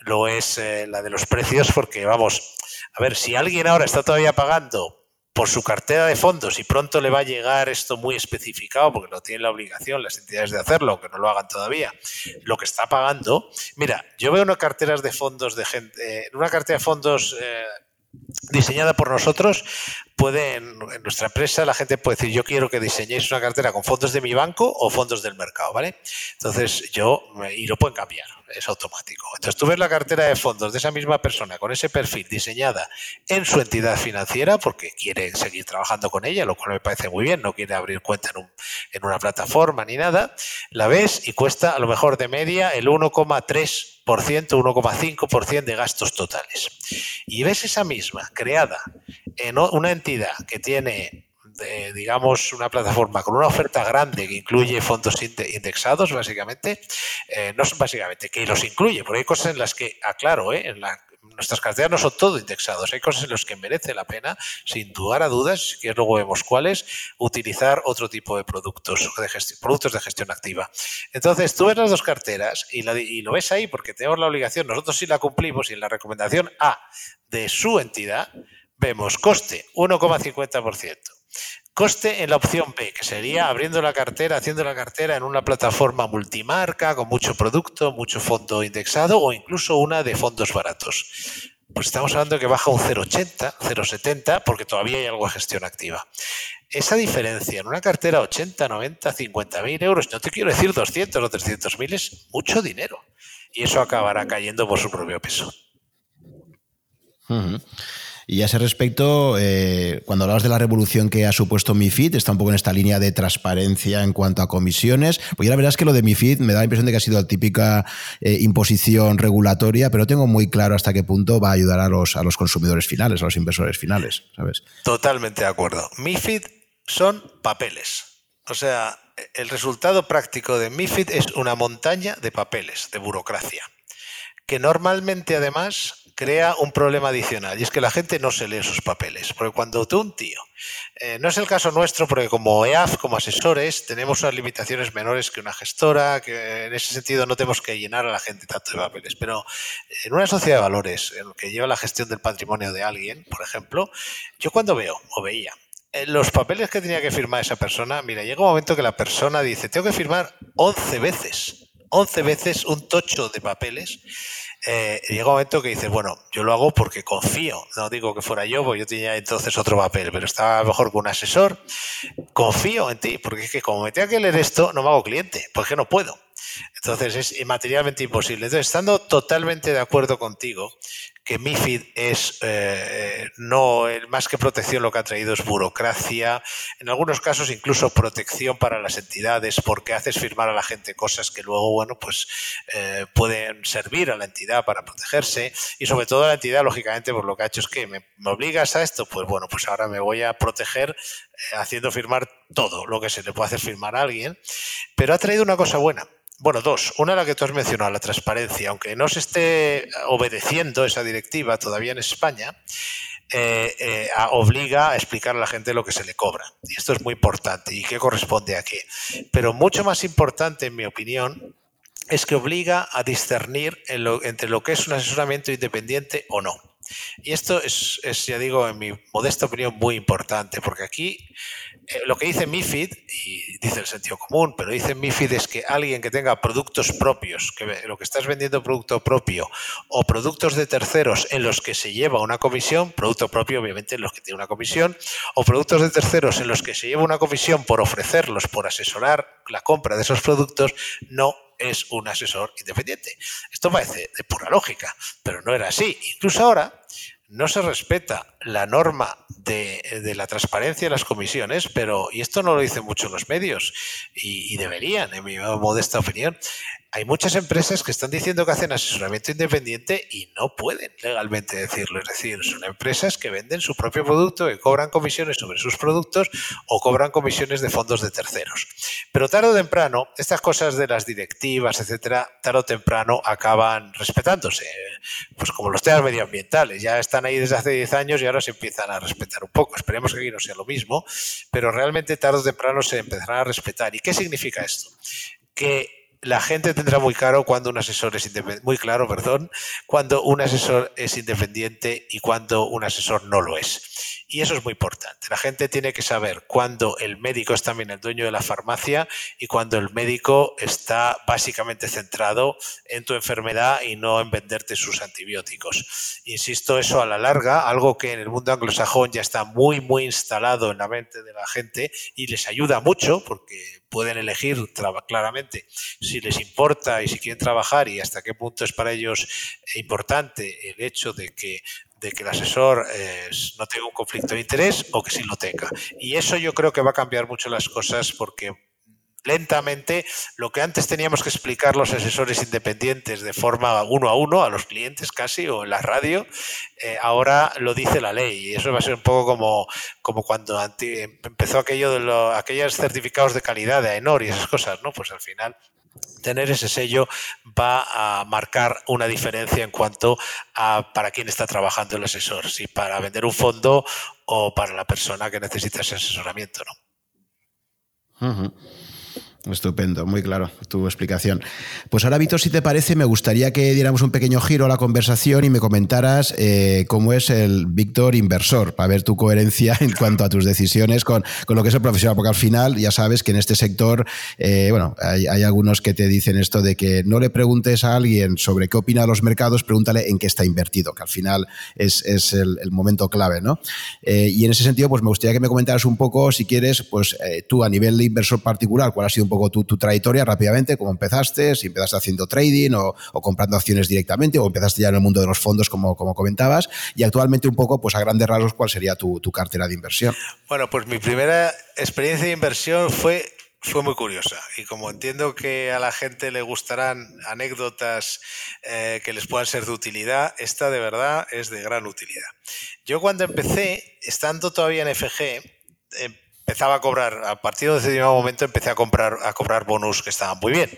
lo es eh, la de los precios porque, vamos, a ver, si alguien ahora está todavía pagando por su cartera de fondos y pronto le va a llegar esto muy especificado, porque no tienen la obligación las entidades de hacerlo, aunque no lo hagan todavía, lo que está pagando. Mira, yo veo unas carteras de fondos de gente, eh, una cartera de fondos eh, diseñada por nosotros, puede en, nuestra empresa la gente puede decir yo quiero que diseñéis una cartera con fondos de mi banco o fondos del mercado, ¿vale? Entonces yo y lo pueden cambiar, es automático. Entonces tú ves la cartera de fondos de esa misma persona con ese perfil diseñada en su entidad financiera porque quiere seguir trabajando con ella, lo cual me parece muy bien, no quiere abrir cuenta en, en una plataforma ni nada, la ves y cuesta a lo mejor de media el 1,3 1,5% de gastos totales. Y ves esa misma creada en una entidad que tiene digamos, una plataforma con una oferta grande que incluye fondos indexados, básicamente, eh, no son básicamente, que los incluye, porque hay cosas en las que, aclaro, eh, en la nuestras carteras no son todo indexados. Hay cosas en las que merece la pena, sin dudar a dudas, que luego vemos cuáles, utilizar otro tipo de productos, de gestión, productos de gestión activa. Entonces, tú ves las dos carteras y, y lo ves ahí porque tenemos la obligación, nosotros sí la cumplimos y en la recomendación A de su entidad vemos coste 1,50%. Coste en la opción B, que sería abriendo la cartera, haciendo la cartera en una plataforma multimarca, con mucho producto, mucho fondo indexado o incluso una de fondos baratos. Pues estamos hablando que baja un 0,80, 0,70 porque todavía hay algo de gestión activa. Esa diferencia en una cartera 80, 90, 50 mil euros, no te quiero decir 200 o 300 mil, es mucho dinero. Y eso acabará cayendo por su propio peso. Y a ese respecto, eh, cuando hablabas de la revolución que ha supuesto MIFID, está un poco en esta línea de transparencia en cuanto a comisiones. Pues ya la verdad es que lo de MIFID me da la impresión de que ha sido la típica eh, imposición regulatoria, pero tengo muy claro hasta qué punto va a ayudar a los, a los consumidores finales, a los inversores finales, ¿sabes? Totalmente de acuerdo. MIFID son papeles. O sea, el resultado práctico de MIFID es una montaña de papeles, de burocracia, que normalmente además crea un problema adicional y es que la gente no se lee sus papeles. Porque cuando tú, un tío, eh, no es el caso nuestro, porque como EAF, como asesores, tenemos unas limitaciones menores que una gestora, que en ese sentido no tenemos que llenar a la gente tanto de papeles. Pero en una sociedad de valores, en que lleva la gestión del patrimonio de alguien, por ejemplo, yo cuando veo o veía eh, los papeles que tenía que firmar esa persona, mira, llega un momento que la persona dice, tengo que firmar 11 veces, 11 veces un tocho de papeles eh, llega un momento que dices, bueno, yo lo hago porque confío, no digo que fuera yo, porque yo tenía entonces otro papel, pero estaba mejor con un asesor, confío en ti, porque es que como me tenga que leer esto, no me hago cliente, porque no puedo. Entonces es materialmente imposible. Entonces, estando totalmente de acuerdo contigo que MIFID es eh, no más que protección lo que ha traído es burocracia, en algunos casos incluso protección para las entidades porque haces firmar a la gente cosas que luego bueno pues eh, pueden servir a la entidad para protegerse y sobre todo la entidad lógicamente por lo que ha hecho es que me, obligas a esto pues bueno pues ahora me voy a proteger eh, haciendo firmar todo lo que se le puede hacer firmar a alguien pero ha traído una cosa buena bueno, dos. Una, la que tú has mencionado, la transparencia. Aunque no se esté obedeciendo esa directiva todavía en España, eh, eh, obliga a explicar a la gente lo que se le cobra. Y esto es muy importante. ¿Y qué corresponde a qué? Pero mucho más importante, en mi opinión, es que obliga a discernir entre lo que es un asesoramiento independiente o no. Y esto es, es, ya digo, en mi modesta opinión, muy importante, porque aquí eh, lo que dice MIFID, y dice el sentido común, pero dice MIFID es que alguien que tenga productos propios, que lo que estás vendiendo producto propio, o productos de terceros en los que se lleva una comisión, producto propio obviamente en los que tiene una comisión, o productos de terceros en los que se lleva una comisión por ofrecerlos, por asesorar la compra de esos productos, no es un asesor independiente. Esto parece de pura lógica, pero no era así. Incluso ahora no se respeta la norma de, la transparencia de las comisiones, pero, y esto no lo dicen mucho los medios, y, deberían, en mi modesta opinión, hay muchas empresas que están diciendo que hacen asesoramiento independiente y no pueden legalmente decirlo. Es decir, son empresas que venden su propio producto, que cobran comisiones sobre sus productos o cobran comisiones de fondos de terceros. Pero tarde o temprano, estas cosas de las directivas, etcétera, tarde o temprano acaban respetándose. Pues como los temas medioambientales, ya están ahí desde hace 10 años y ahora se empiezan a respetar un poco. Esperemos que aquí no sea lo mismo, pero realmente tarde o temprano se empezarán a respetar. ¿Y qué significa esto? Que la gente tendrá muy claro cuando un asesor es independiente, muy claro, perdón, cuando un asesor es independiente y cuando un asesor no lo es. Y eso es muy importante. La gente tiene que saber cuándo el médico es también el dueño de la farmacia y cuando el médico está básicamente centrado en tu enfermedad y no en venderte sus antibióticos. Insisto, eso a la larga, algo que en el mundo anglosajón ya está muy, muy instalado en la mente de la gente y les ayuda mucho porque pueden elegir claramente si les importa y si quieren trabajar y hasta qué punto es para ellos importante el hecho de que de que el asesor eh, no tenga un conflicto de interés o que sí lo tenga. Y eso yo creo que va a cambiar mucho las cosas porque lentamente lo que antes teníamos que explicar los asesores independientes de forma uno a uno a los clientes casi o en la radio, eh, ahora lo dice la ley y eso va a ser un poco como, como cuando empezó aquello de los aquellos certificados de calidad de AENOR y esas cosas, ¿no? Pues al final tener ese sello va a marcar una diferencia en cuanto a para quién está trabajando el asesor, si para vender un fondo o para la persona que necesita ese asesoramiento, ¿no? Estupendo, muy claro tu explicación. Pues ahora, Víctor, si te parece, me gustaría que diéramos un pequeño giro a la conversación y me comentaras eh, cómo es el Víctor inversor, para ver tu coherencia en cuanto a tus decisiones con, lo que es el profesional, porque al final ya sabes que en este sector, eh, bueno, hay, algunos que te dicen esto de que no le preguntes a alguien sobre qué opina los mercados, pregúntale en qué está invertido, que al final es, el, momento clave, ¿no? Eh, y en ese sentido, pues me gustaría que me comentaras un poco, si quieres, pues tú a nivel de inversor particular, cuál ha sido un poco tu, trayectoria rápidamente, cómo empezaste, si empezaste haciendo trading o, comprando acciones directamente o empezaste ya en el mundo de los fondos como, como comentabas y actualmente un poco, pues a grandes rasgos, cuál sería tu, cartera de inversión. Bueno, pues mi primera experiencia de inversión fue fue muy curiosa y como entiendo que a la gente le gustarán anécdotas eh, que les puedan ser de utilidad, esta de verdad es de gran utilidad. Yo cuando empecé, estando todavía en FG, empezaba a cobrar, a partir de ese determinado momento empecé a comprar, a cobrar bonus que estaban muy bien.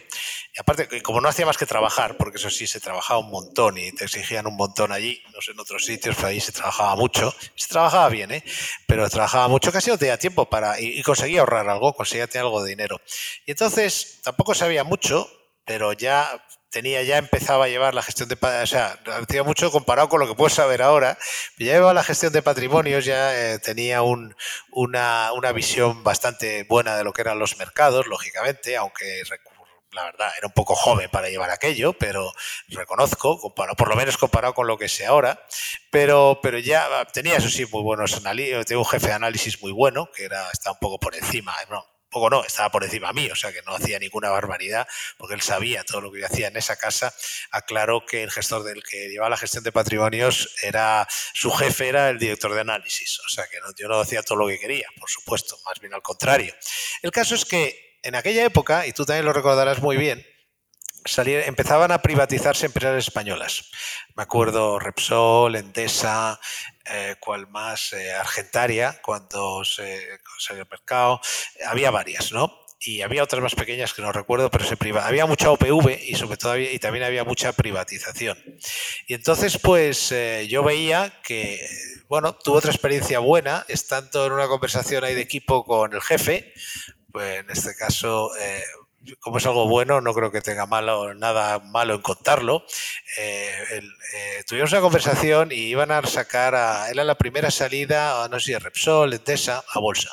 Y aparte, como no hacía más que trabajar, porque eso sí, se trabajaba un montón y te exigían un montón allí, no sé, en otros sitios, pero ahí se trabajaba mucho. Se trabajaba bien, ¿eh? Pero trabajaba mucho, casi no tenía tiempo para, y, y conseguía ahorrar algo, conseguía tener algo de dinero. Y entonces, tampoco sabía mucho, pero ya tenía ya empezaba a llevar la gestión de o sea, hacía mucho comparado con lo que puedes saber ahora, ya llevaba la gestión de patrimonios, ya eh, tenía un, una, una, visión bastante buena de lo que eran los mercados, lógicamente, aunque la verdad era un poco joven para llevar aquello, pero reconozco, comparado, por lo menos comparado con lo que sé ahora, pero, pero ya tenía eso sí muy buenos análisis, tenía un jefe de análisis muy bueno, que era, está un poco por encima, ¿no? Poco no, estaba por encima mí, o sea que no hacía ninguna barbaridad, porque él sabía todo lo que yo hacía en esa casa. Aclaró que el gestor del que llevaba la gestión de patrimonios era, su jefe era el director de análisis, o sea que yo no hacía todo lo que quería, por supuesto, más bien al contrario. El caso es que en aquella época, y tú también lo recordarás muy bien, empezaban a privatizarse empresas españolas. Me acuerdo Repsol, Endesa, eh, cual más, eh, Argentaria, cuando se salió el mercado. Había varias, ¿no? Y había otras más pequeñas que no recuerdo, pero se priva. Había mucha OPV y sobre todo y también había mucha privatización. Y entonces, pues eh, yo veía que, bueno, tuve otra experiencia buena, estando en una conversación ahí de equipo con el jefe, pues en este caso eh, como es algo bueno, no creo que tenga malo, nada malo en contarlo. Eh, eh, tuvimos una conversación y iban a sacar a. Era la primera salida, no sé si Repsol, Endesa, a bolsa.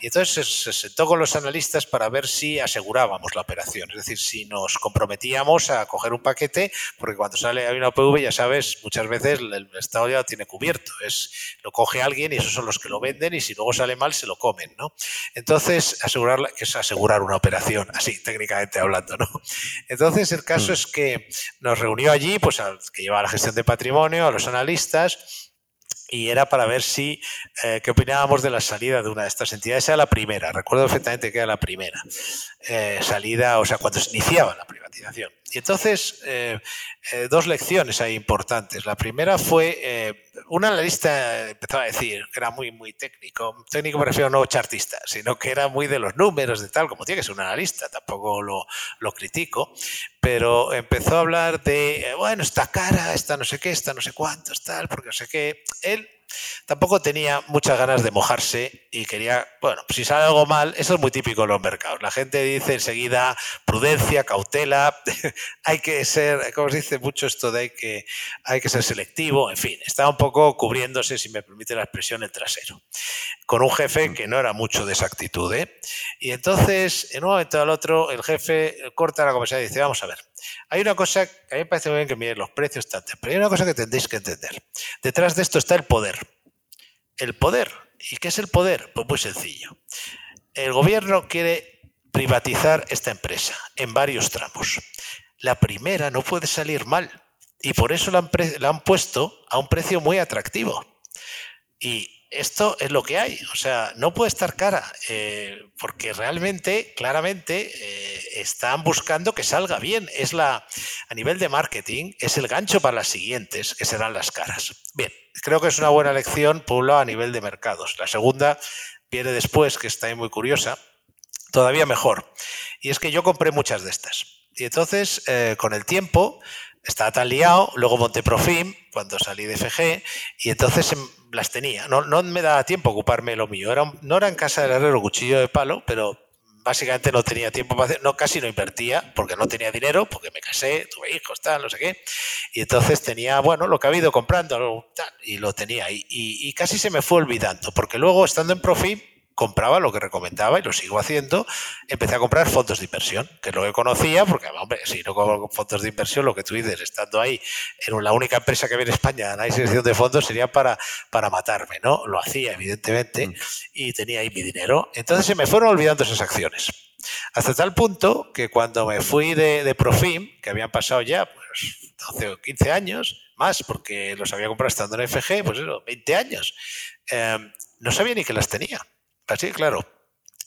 Y entonces se, sentó con los analistas para ver si asegurábamos la operación, es decir, si nos comprometíamos a coger un paquete, porque cuando sale hay una OPV, ya sabes, muchas veces el, Estado ya lo tiene cubierto, es lo coge alguien y esos son los que lo venden y si luego sale mal se lo comen, ¿no? Entonces, asegurarla, que es asegurar una operación, así técnicamente hablando, ¿no? Entonces, el caso mm. es que nos reunió allí, pues al que lleva la gestión de patrimonio, a los analistas, y era para ver si eh, qué opinábamos de la salida de una de estas entidades. Era la primera, recuerdo perfectamente que era la primera eh, salida, o sea, cuando se iniciaba la privatización. Y entonces, eh, dos lecciones ahí importantes. La primera fue, una analista empezaba a decir que era muy, muy técnico. Técnico me refiero no chartista, sino que era muy de los números, de tal, como tiene que ser un analista, tampoco lo, lo critico, pero empezó a hablar de, bueno, esta cara, esta no sé qué, esta no sé cuánto, tal, porque no sé qué. Él Tampoco tenía muchas ganas de mojarse y quería, bueno, si sale algo mal, eso es muy típico en los mercados. La gente dice enseguida prudencia, cautela, hay que ser, como se dice mucho esto de hay que, hay que ser selectivo, en fin, estaba un poco cubriéndose, si me permite la expresión, el trasero, con un jefe que no era mucho de esa actitud. ¿eh? Y entonces, en un momento al otro, el jefe corta la conversación y dice, vamos a ver, hay una cosa que a mí me parece muy bien que miren los precios, pero hay una cosa que tendréis que entender. Detrás de esto está el poder. El poder. ¿Y qué es el poder? Pues muy sencillo. El gobierno quiere privatizar esta empresa en varios tramos. La primera no puede salir mal y por eso la han, la han puesto a un precio muy atractivo. Y esto es lo que hay. O sea, no puede estar cara, eh, porque realmente, claramente, eh, están buscando que salga bien. Es la, a nivel de marketing, es el gancho para las siguientes, que serán las caras. Bien, creo que es una buena lección, por a nivel de mercados. La segunda viene después, que está ahí muy curiosa, todavía mejor. Y es que yo compré muchas de estas. Y entonces, eh, con el tiempo, estaba tan liado, luego monté Profim cuando salí de FG y entonces em, las tenía. No, no me daba tiempo ocuparme lo mío. Era, no era en casa del herrero cuchillo de palo, pero básicamente no tenía tiempo para hacer, no, casi no invertía porque no tenía dinero, porque me casé, tuve hijos, tal, no sé qué. Y entonces tenía, bueno, lo que ha ido comprando, tal, y lo tenía. Y, y, y casi se me fue olvidando, porque luego estando en Profim compraba lo que recomendaba y lo sigo haciendo, empecé a comprar fondos de inversión, que es lo que conocía, porque, hombre, si no con fondos de inversión, lo que tú dices, estando ahí, en la única empresa que había en España, análisis de fondos, sería para, para matarme, ¿no? Lo hacía, evidentemente, mm. y tenía ahí mi dinero. Entonces se me fueron olvidando esas acciones. Hasta tal punto que cuando me fui de, de Profim, que habían pasado ya pues, 12 o 15 años, más, porque los había comprado estando en FG, pues eso, 20 años, eh, no sabía ni que las tenía. Así, claro.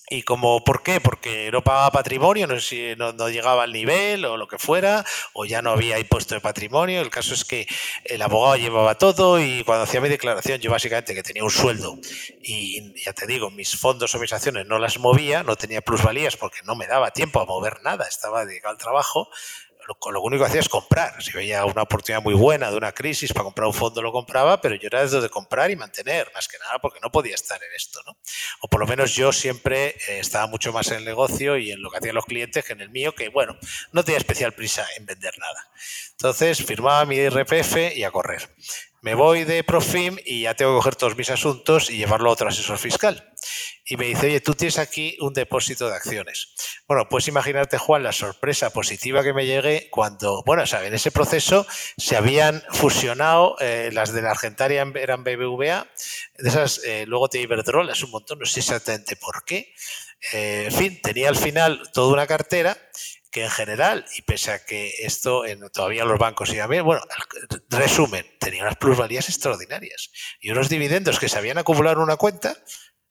¿Y como por qué? Porque no pagaba patrimonio, no, si no, llegaba al nivel o lo que fuera, o ya no había impuesto de patrimonio. El caso es que el abogado llevaba todo y cuando hacía mi declaración, yo básicamente que tenía un sueldo y ya te digo, mis fondos o mis acciones no las movía, no tenía plusvalías porque no me daba tiempo a mover nada, estaba dedicado al trabajo, lo, lo, único que hacía es comprar. Si veía una oportunidad muy buena de una crisis para comprar un fondo, lo compraba, pero yo era de comprar y mantener, más que nada porque no podía estar en esto. ¿no? O por lo menos yo siempre eh, estaba mucho más en el negocio y en lo que hacían los clientes que en el mío, que bueno, no tenía especial prisa en vender nada. Entonces firmaba mi RPF y a correr. Me voy de Profim y ya tengo que coger todos mis asuntos y llevarlo a otro asesor fiscal y me dice, oye, tú tienes aquí un depósito de acciones. Bueno, puedes imaginarte, Juan, la sorpresa positiva que me llegué cuando, bueno, o en ese proceso se habían fusionado, eh, las de la Argentaria eran BBVA, de esas, eh, luego te Iberdrola, es un montón, no sé exactamente por qué. Eh, en fin, tenía al final toda una cartera que en general, y pese a que esto en, todavía los bancos iban bien, bueno, resumen, tenía unas plusvalías extraordinarias y unos dividendos que se habían acumulado en una cuenta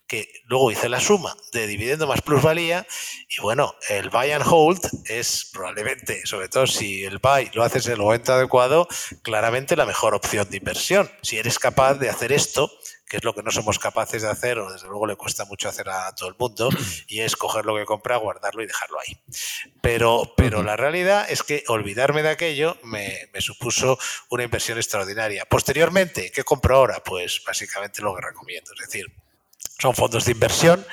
que luego hice la suma de dividendo más plusvalía y bueno, el buy and hold es probablemente, sobre todo si el buy lo haces en el momento adecuado, claramente la mejor opción de inversión. Si eres capaz de hacer esto, que es lo que no somos capaces de hacer, o desde luego le cuesta mucho hacer a todo el mundo, y es coger lo que compra, guardarlo y dejarlo ahí. Pero, pero la realidad es que olvidarme de aquello me, me supuso una inversión extraordinaria. Posteriormente, ¿qué compro ahora? Pues básicamente lo que recomiendo, es decir, son fondos de inversión.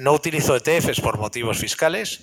No utilizo ETFs por motivos fiscales.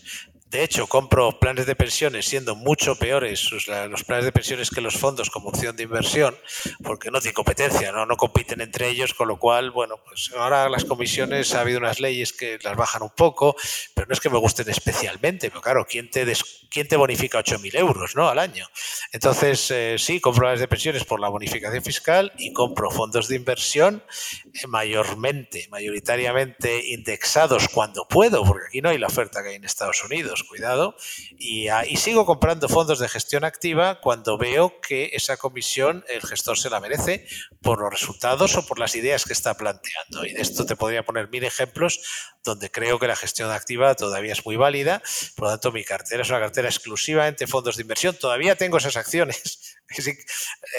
De hecho, compro planes de pensiones siendo mucho peores los planes de pensiones que los fondos como opción de inversión, porque no tienen competencia, ¿no? compiten entre ellos, con lo cual, bueno, pues ahora las comisiones ha habido unas leyes que las bajan un poco, pero no es que me gusten especialmente, pero claro, ¿quién te, quién te bonifica 8.000 euros ¿no? al año? Entonces, eh, sí, compro planes de pensiones por la bonificación fiscal y compro fondos de inversión eh, mayormente, mayoritariamente indexados cuando puedo, porque aquí no hay la oferta que hay en Estados Unidos cuidado. Y, ah, y, sigo comprando fondos de gestión activa cuando veo que esa comisión el gestor se la merece por los resultados o por las ideas que está planteando. Y de esto te podría poner mil ejemplos donde creo que la gestión activa todavía es muy válida. Por lo tanto, mi cartera es una cartera exclusivamente fondos de inversión. Todavía tengo esas acciones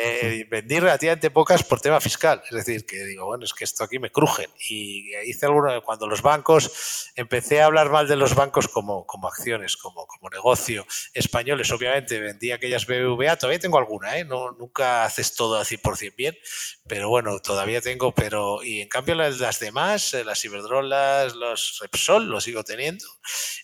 eh, vendí relativamente pocas por tema fiscal. Es decir, que digo, bueno, es que esto aquí me crujen. Y hice alguno, cuando los bancos, empecé a hablar mal de los bancos como, como acciones, como, como negocio españoles. Obviamente vendí aquellas BBVA, todavía tengo alguna, ¿eh? No, nunca haces todo al 100% bien, pero bueno, todavía tengo. pero Y en cambio las, las demás, eh, las Iberdrolas, los Repsol, los sigo teniendo.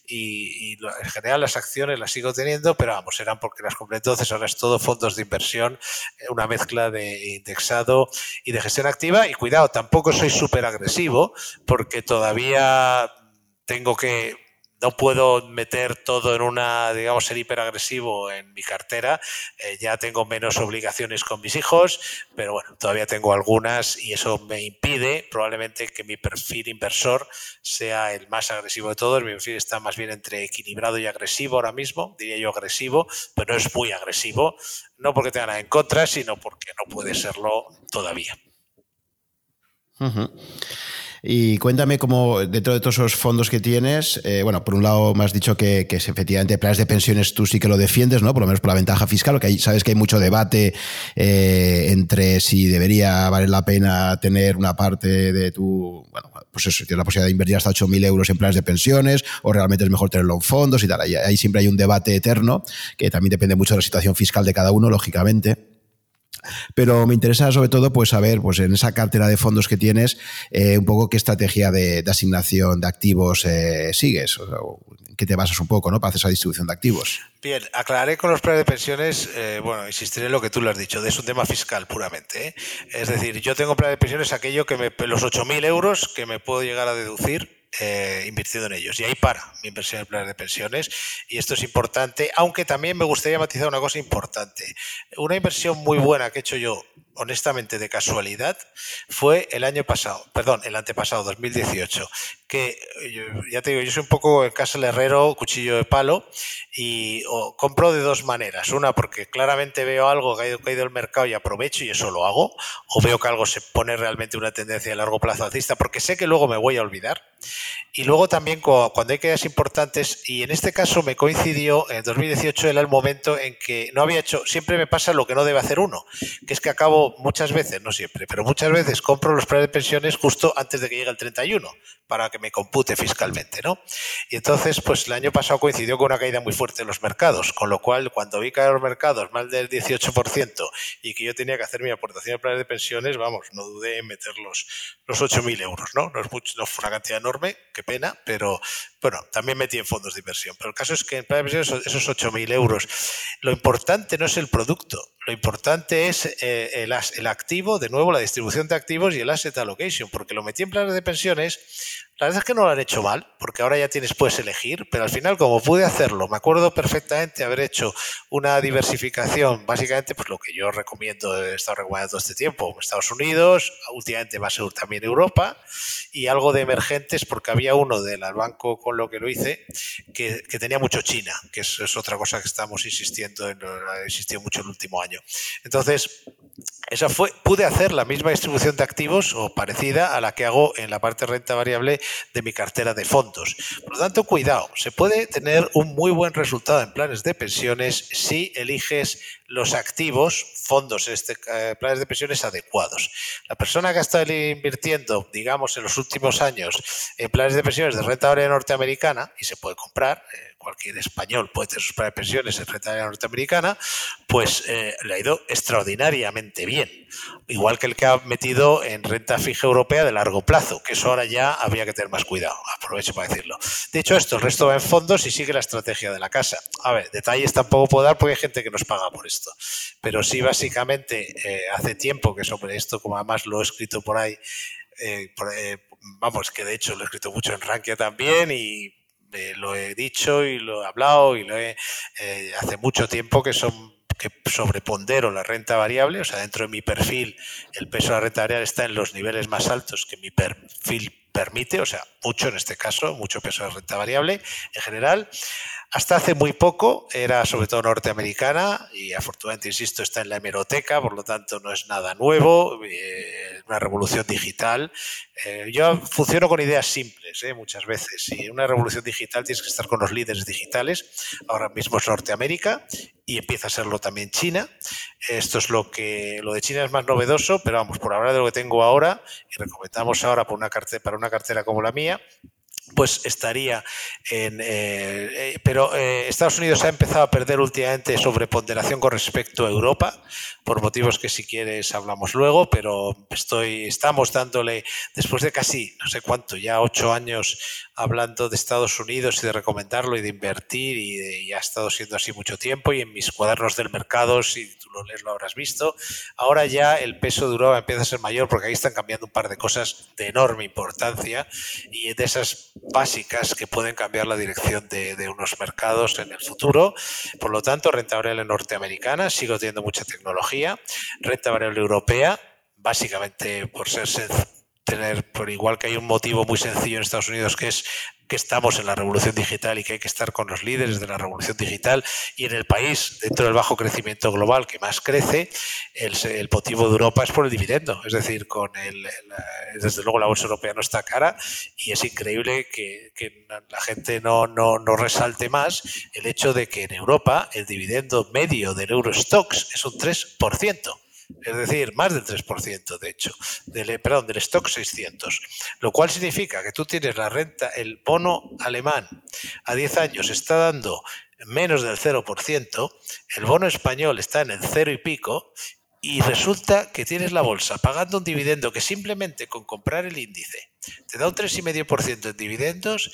Y, y, en general las acciones las sigo teniendo, pero vamos, eran porque las compré entonces, ahora es todo fondos de inversión inversión, eh, una mezcla de indexado y de gestión activa. Y cuidado, tampoco soy súper agresivo porque todavía tengo que no puedo meter todo en una, digamos, ser hiperagresivo en mi cartera. Eh, ya tengo menos obligaciones con mis hijos, pero bueno, todavía tengo algunas y eso me impide probablemente que mi perfil inversor sea el más agresivo de todos. Mi perfil está más bien entre equilibrado y agresivo ahora mismo, diría yo agresivo, pero no es muy agresivo, no porque tenga nada en contra, sino porque no puede serlo todavía. Y cuéntame cómo, dentro de todos esos fondos que tienes, eh, bueno, por un lado me has dicho que, que efectivamente planes de pensiones tú sí que lo defiendes, ¿no? Por lo menos por la ventaja fiscal, que hay, sabes que hay mucho debate eh, entre si debería valer la pena tener una parte de tu, bueno, pues eso, tienes la posibilidad de invertir hasta 8.000 euros en planes de pensiones o realmente es mejor tenerlo en fondos y tal. Ahí siempre hay un debate eterno que también depende mucho de la situación fiscal de cada uno, lógicamente. Pero me interesa sobre todo pues saber, pues en esa cartera de fondos que tienes, eh, un poco qué estrategia de, asignación de activos eh, sigues, o, qué te basas un poco, ¿no? Para hacer esa distribución de activos. Bien, aclararé con los planes de pensiones, eh, bueno, insistiré en lo que tú lo has dicho, es un tema fiscal puramente. ¿eh? Es decir, yo tengo plan de pensiones aquello que me, los 8.000 euros que me puedo llegar a deducir eh, invirtiendo en ellos. Y ahí para mi inversión en planes de pensiones. Y esto es importante, aunque también me gustaría matizar una cosa importante. Una inversión muy buena que he hecho yo honestamente de casualidad, fue el año pasado, perdón, el antepasado, 2018, que ya te digo, yo soy un poco en casa el herrero, cuchillo de palo, y compro de dos maneras. Una, porque claramente veo algo que ha ido, caído el mercado y aprovecho y eso lo hago, o veo que algo se pone realmente una tendencia a largo plazo alcista, porque sé que luego me voy a olvidar. Y luego también cuando hay caídas importantes, y en este caso me coincidió, en 2018 era el momento en que no había hecho, siempre me pasa lo que no debe hacer uno, que es que acabo muchas veces, no siempre, pero muchas veces compro los planes de pensiones justo antes de que llegue el 31 para que me compute fiscalmente, ¿no? Y entonces, pues el año pasado coincidió con una caída muy fuerte en los mercados, con lo cual cuando vi caer los mercados más del 18% y que yo tenía que hacer mi aportación a planes de pensiones, vamos, no dudé en meter los, los 8.000 euros, ¿no? No, es mucho, no fue una cantidad enorme, qué pena, pero bueno, también metí en fondos de inversión. Pero el caso es que en de pensiones esos 8.000 euros, lo importante no es el producto, lo importante es eh, el, el, activo, de nuevo, la distribución de activos y el asset allocation, porque lo metí en planes de pensiones la verdad es que no lo han hecho mal, porque ahora ya tienes, puedes elegir, pero al final, como pude hacerlo, me acuerdo perfectamente haber hecho una diversificación, básicamente, pues lo que yo recomiendo, he estado recomendando este tiempo, Estados Unidos, últimamente va a ser también Europa, y algo de emergentes, porque había uno del banco con lo que lo hice, que, tenía mucho China, que es, es, otra cosa que estamos insistiendo, en, mucho el último año. Entonces, esa fue, pude hacer la misma distribución de activos o parecida a la que hago en la parte renta variable de mi cartera de fondos. Por lo tanto, cuidado, se puede tener un muy buen resultado en planes de pensiones si eliges los activos, fondos, este, eh, planes de pensiones adecuados. La persona que ha estado invirtiendo, digamos, en los últimos años en planes de pensiones de renta variable norteamericana, y se puede comprar, eh, cualquier español puede tener sus de pensiones en renta norteamericana, pues eh, le ha ido extraordinariamente bien. Igual que el que ha metido en renta fija europea de largo plazo, que eso ahora ya habría que tener más cuidado. Aprovecho para decirlo. Dicho esto, el resto va en fondos y sigue la estrategia de la casa. A ver, detalles tampoco puedo dar porque hay gente que nos paga por esto. Pero sí, básicamente, eh, hace tiempo que sobre esto, como además lo he escrito por ahí, eh, vamos, que de hecho lo he escrito mucho en Rankia también y lo he dicho y lo he hablado y lo he, eh, hace mucho tiempo que son que sobrepondero la renta variable, o sea, dentro de mi perfil el peso de la renta variable está en los niveles más altos que mi perfil permite, o sea, mucho en este caso, mucho peso de renta variable en general. Hasta hace muy poco era sobre todo norteamericana y afortunadamente, insisto, está en la hemeroteca, por lo tanto no es nada nuevo, eh, una revolución digital. Eh, yo funciono con ideas simples eh, muchas veces y una revolución digital tienes que estar con los líderes digitales. Ahora mismo es Norteamérica y empieza a serlo también China. Esto es lo que lo de China es más novedoso, pero vamos, por ahora de lo que tengo ahora y recomendamos ahora por una para una cartera como la mía, pues estaría en... Eh, eh, pero eh, Estados Unidos ha empezado a perder últimamente sobreponderación con respecto a Europa, por motivos que si quieres hablamos luego, pero estoy, estamos dándole, después de casi, no sé cuánto, ya ocho años hablando de Estados Unidos y de recomendarlo y de invertir y, ha estado siendo así mucho tiempo y en mis cuadernos del mercado, si tú lo lees lo habrás visto, ahora ya el peso de Europa empieza a ser mayor porque ahí están cambiando un par de cosas de enorme importancia y de esas básicas que pueden cambiar la dirección de, de unos mercados en el futuro. Por lo tanto, renta variable norteamericana, sigo teniendo mucha tecnología, renta variable europea, básicamente por ser tener, por igual que hay un motivo muy sencillo en Estados Unidos que es que estamos en la revolución digital y que hay que estar con los líderes de la revolución digital y en el país, dentro del bajo crecimiento global que más crece, el, motivo de Europa es por el dividendo. Es decir, con el, desde luego la bolsa europea no está cara y es increíble que, la gente no, no, no, resalte más el hecho de que en Europa el dividendo medio del Eurostox es un 3% es decir, más del 3%, de hecho, del, perdón, del stock 600, lo cual significa que tú tienes la renta, el bono alemán a 10 años está dando menos del 0%, el bono español está en el cero y pico, y resulta que tienes la bolsa pagando un dividendo que simplemente con comprar el índice te da un 3,5% en dividendos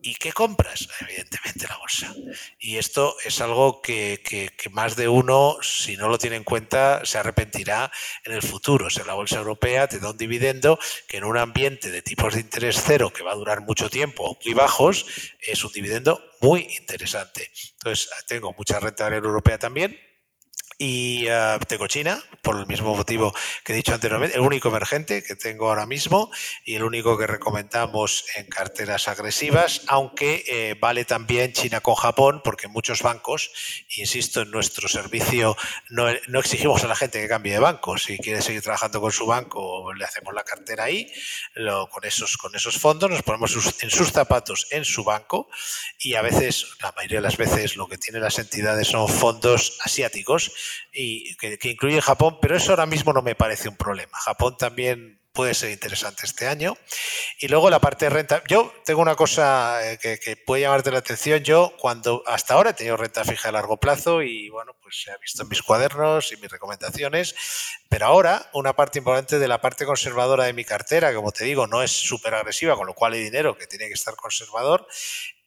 ¿Y qué compras? Evidentemente la bolsa. Y esto es algo que, más de uno, si no lo tiene en cuenta, se arrepentirá en el futuro. O sea, la bolsa europea te da un dividendo que en un ambiente de tipos de interés cero que va a durar mucho tiempo, muy bajos, es un dividendo muy interesante. Entonces, tengo mucha renta europea también, y uh, tengo China, por el mismo motivo que he dicho anteriormente, el único emergente que tengo ahora mismo y el único que recomendamos en carteras agresivas, aunque eh, vale también China con Japón, porque muchos bancos, insisto, en nuestro servicio no, no, exigimos a la gente que cambie de banco. Si quiere seguir trabajando con su banco, le hacemos la cartera ahí, lo, con, esos, con esos fondos, nos ponemos en sus zapatos en su banco y a veces, la mayoría de las veces, lo que tienen las entidades son fondos asiáticos y que, incluye Japón, pero eso ahora mismo no me parece un problema. Japón también puede ser interesante este año. Y luego la parte de renta. Yo tengo una cosa eh, que, puede llamarte la atención. Yo, cuando hasta ahora he tenido renta fija a largo plazo y bueno, pues se ha visto en mis cuadernos y mis recomendaciones. Pero ahora, una parte importante de la parte conservadora de mi cartera, como te digo, no es súper agresiva, con lo cual hay dinero que tiene que estar conservador,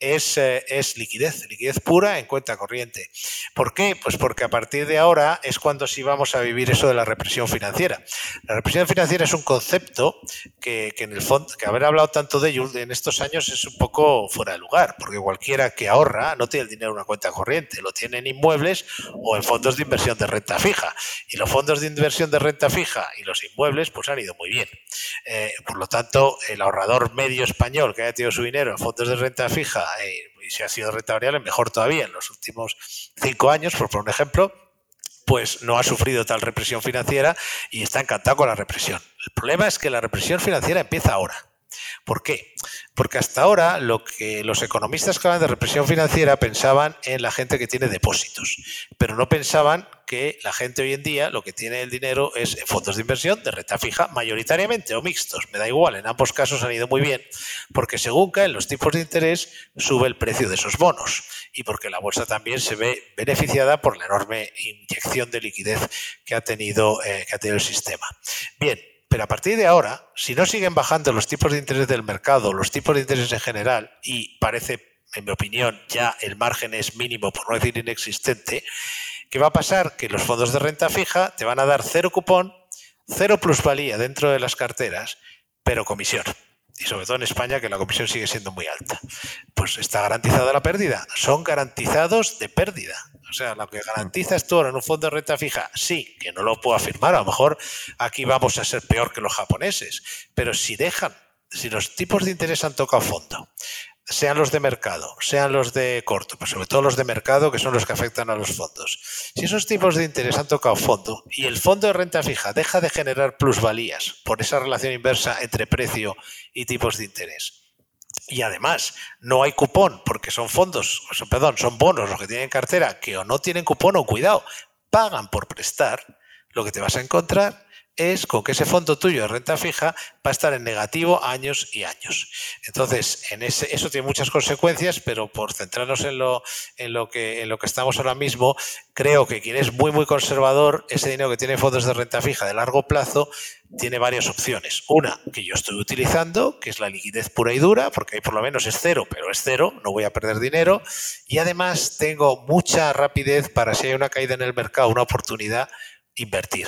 es, eh, es, liquidez, liquidez pura en cuenta corriente. ¿Por qué? Pues porque a partir de ahora es cuando sí vamos a vivir eso de la represión financiera. La represión financiera es un concepto que, que en el fondo, que haber hablado tanto de ello en estos años es un poco fuera de lugar, porque cualquiera que ahorra no tiene el dinero en una cuenta corriente, lo tiene en inmuebles o en fondos de inversión de renta fija. Y los fondos de inversión de renta fija y los inmuebles pues han ido muy bien. Eh, por lo tanto, el ahorrador medio español que haya tenido su dinero en fondos de renta fija y si ha sido renta variable, mejor todavía en los últimos cinco años, por poner un ejemplo, pues no ha sufrido tal represión financiera y está encantado con la represión. El problema es que la represión financiera empieza ahora. ¿Por qué? Porque hasta ahora lo que los economistas que hablan de represión financiera pensaban en la gente que tiene depósitos, pero no pensaban que la gente hoy en día lo que tiene el dinero es fondos de inversión de renta fija, mayoritariamente o mixtos, me da igual, en ambos casos han ido muy bien, porque según caen los tipos de interés, sube el precio de esos bonos y porque la bolsa también se ve beneficiada por la enorme inyección de liquidez que ha tenido, eh, que ha tenido el sistema. Bien, pero a partir de ahora, si no siguen bajando los tipos de interés del mercado, los tipos de interés en general, y parece, en mi opinión, ya el margen es mínimo, por no decir inexistente, ¿qué va a pasar? Que los fondos de renta fija te van a dar cero cupón, cero plusvalía dentro de las carteras, pero comisión. Y sobre todo en España, que la comisión sigue siendo muy alta. Pues está garantizada la pérdida. Son garantizados de pérdida. O sea, lo que garantizas tú en un fondo de renta fija, sí, que no lo puedo afirmar, a lo mejor aquí vamos a ser peor que los japoneses, pero si dejan, si los tipos de interés han tocado fondo, sean los de mercado, sean los de corto, pero sobre todo los de mercado, que son los que afectan a los fondos. Si esos tipos de interés han tocado fondo y el fondo de renta fija deja de generar plusvalías por esa relación inversa entre precio y tipos de interés, y además no hay cupón porque son fondos, perdón, son bonos los que tienen cartera que o no tienen cupón o cuidado, pagan por prestar, lo que te vas a encontrar es con que ese fondo tuyo de renta fija va a estar en negativo años y años. Entonces, en ese, eso tiene muchas consecuencias, pero por centrarnos en lo, en, lo que, en lo que estamos ahora mismo, creo que quien es muy, muy conservador, ese dinero que tiene fondos de renta fija de largo plazo, tiene varias opciones. Una que yo estoy utilizando, que es la liquidez pura y dura, porque ahí por lo menos es cero, pero es cero, no voy a perder dinero. Y además tengo mucha rapidez para si hay una caída en el mercado, una oportunidad, invertir.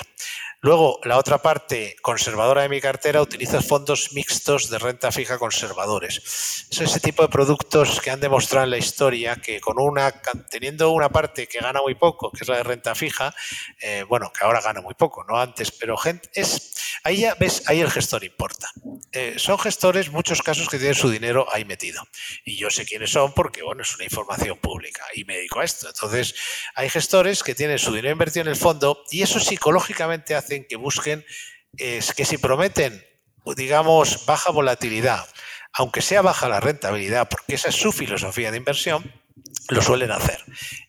Luego, la otra parte conservadora de mi cartera utiliza fondos mixtos de renta fija conservadores. Es ese tipo de productos que han demostrado en la historia que con una teniendo una parte que gana muy poco, que es la de renta fija, eh, bueno, que ahora gana muy poco, no antes, pero gente es ahí ya ves, ahí el gestor importa. Eh, son gestores, muchos casos que tienen su dinero ahí metido. Y yo sé quiénes son porque, bueno, es una información pública y me dedico a esto. Entonces, hay gestores que tienen su dinero invertido en el fondo y eso psicológicamente hace que busquen es que si prometen, digamos, baja volatilidad, aunque sea baja la rentabilidad, porque esa es su filosofía de inversión, lo suelen hacer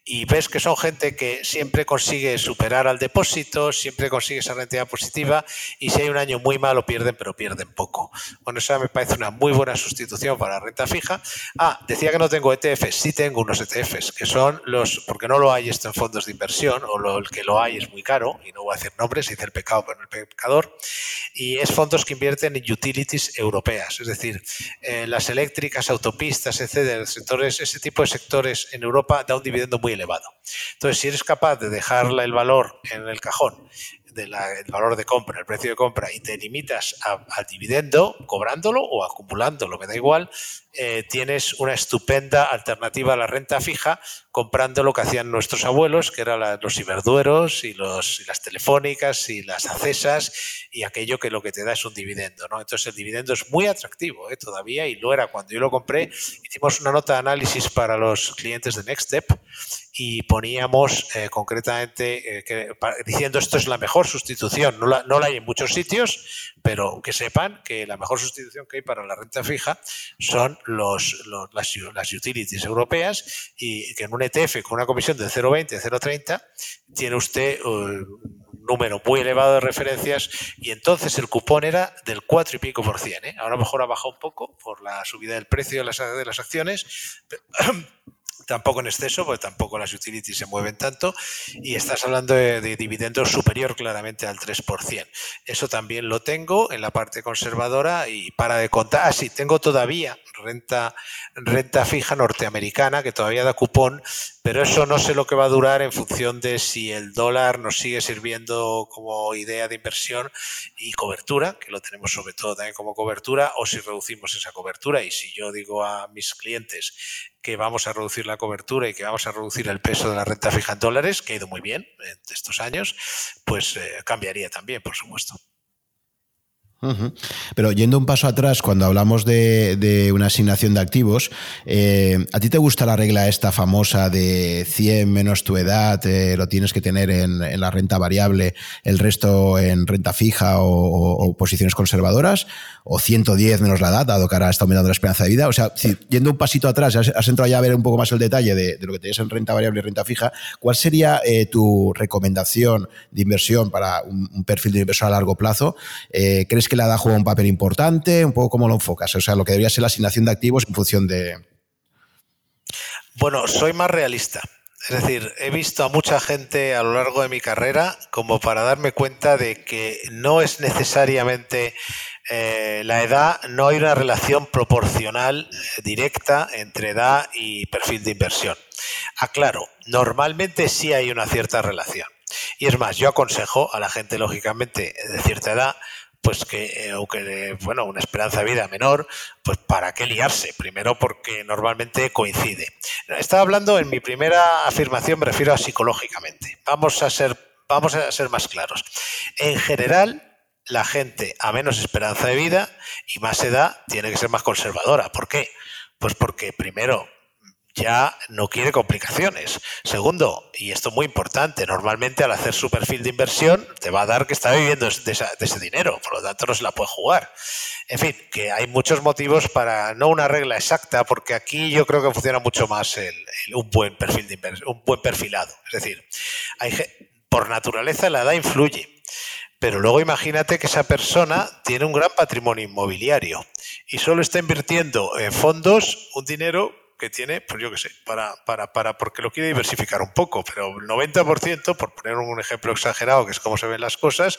y ves que son gente que siempre consigue superar al depósito, siempre consigue esa rentabilidad positiva y si hay un año muy malo pierden, pero pierden poco. Bueno, esa me parece una muy buena sustitución para la renta fija. Ah, decía que no tengo ETFs, sí tengo unos ETFs, que son los, porque no lo hay esto en fondos de inversión, o lo, el que lo hay es muy caro, y no voy a decir nombres, dice el pecado pero el pecador, y es fondos que invierten en utilities europeas, es decir, eh, las eléctricas, autopistas, etcétera, sectores, ese tipo de sectores en Europa da un dividendo muy elevado. Entonces, si eres capaz de dejarle el valor en el cajón del valor de compra, el precio de compra, y te limitas al dividendo, cobrándolo o acumulándolo, me da igual, eh, tienes una estupenda alternativa a la renta fija comprando lo que hacían nuestros abuelos, que eran los ciberdueros y, los, y las telefónicas y las accesas y aquello que lo que te da es un dividendo. Entonces el dividendo es muy atractivo ¿eh? todavía y lo era cuando yo lo compré. Hicimos una nota de análisis para los clientes de Next Step y poníamos eh, concretamente diciendo esto es la mejor sustitución. No la, no la hay en muchos sitios, pero que sepan que la mejor sustitución que hay para la renta fija son los, las, utilities europeas y que en un ETF con una comisión de 0,20, 0,30 tiene usted uh, número muy elevado de referencias y entonces el cupón era del 4 y pico por cien. ¿eh? Ahora mejor ha bajado un poco por la subida del precio de las acciones. tampoco en exceso, porque tampoco las utilities se mueven tanto, y estás hablando de, de dividendos superior claramente al 3%. Eso también lo tengo en la parte conservadora y para de contar, ah, sí, tengo todavía renta, renta fija norteamericana que todavía da cupón, pero eso no sé lo que va a durar en función de si el dólar nos sigue sirviendo como idea de inversión y cobertura, que lo tenemos sobre todo también como cobertura, o si reducimos esa cobertura. Y si yo digo a mis clientes que vamos a reducir la cobertura y que vamos a reducir el peso de la renta fija en dólares, que ha ido muy bien en estos años, pues eh, cambiaría también, por supuesto. Pero yendo un paso atrás, cuando hablamos de, una asignación de activos, eh, ¿a ti te gusta la regla esta famosa de 100 menos tu edad, eh, lo tienes que tener en, la renta variable, el resto en renta fija o, posiciones conservadoras? ¿O 110 menos la edad, dado que ahora está aumentando la esperanza de vida? O sea, yendo un pasito atrás, has, entrado ya a ver un poco más el detalle de, lo que tienes en renta variable y renta fija, ¿cuál sería eh, tu recomendación de inversión para un, perfil de inversor a largo plazo? ¿Crees que la edad juega un papel importante? Un poco cómo lo enfocas, o sea, lo que debería ser la asignación de activos en función de... Bueno, soy más realista. Es decir, he visto a mucha gente a lo largo de mi carrera como para darme cuenta de que no es necesariamente eh, la edad, no hay una relación proporcional eh, directa entre edad y perfil de inversión. Aclaro, normalmente sí hay una cierta relación. Y es más, yo aconsejo a la gente, lógicamente, de cierta edad, pues que, eh, bueno, una esperanza de vida menor, pues para qué liarse. Primero porque normalmente coincide. Estaba hablando en mi primera afirmación, me refiero a psicológicamente. Vamos a ser, vamos a ser más claros. En general, la gente a menos esperanza de vida y más edad tiene que ser más conservadora. ¿Por qué? Pues porque primero ya no quiere complicaciones. Segundo, y esto es muy importante, normalmente al hacer su perfil de inversión te va a dar que está viviendo de, ese dinero, por lo tanto no se la puede jugar. En fin, que hay muchos motivos para, no una regla exacta, porque aquí yo creo que funciona mucho más el, un buen perfil de un buen perfilado. Es decir, hay, por naturaleza la edad influye. Pero luego imagínate que esa persona tiene un gran patrimonio inmobiliario y solo está invirtiendo en fondos un dinero que tiene, pues yo qué sé, para, para, para, porque lo quiere diversificar un poco, pero el 90%, por poner un ejemplo exagerado, que es como se ven las cosas,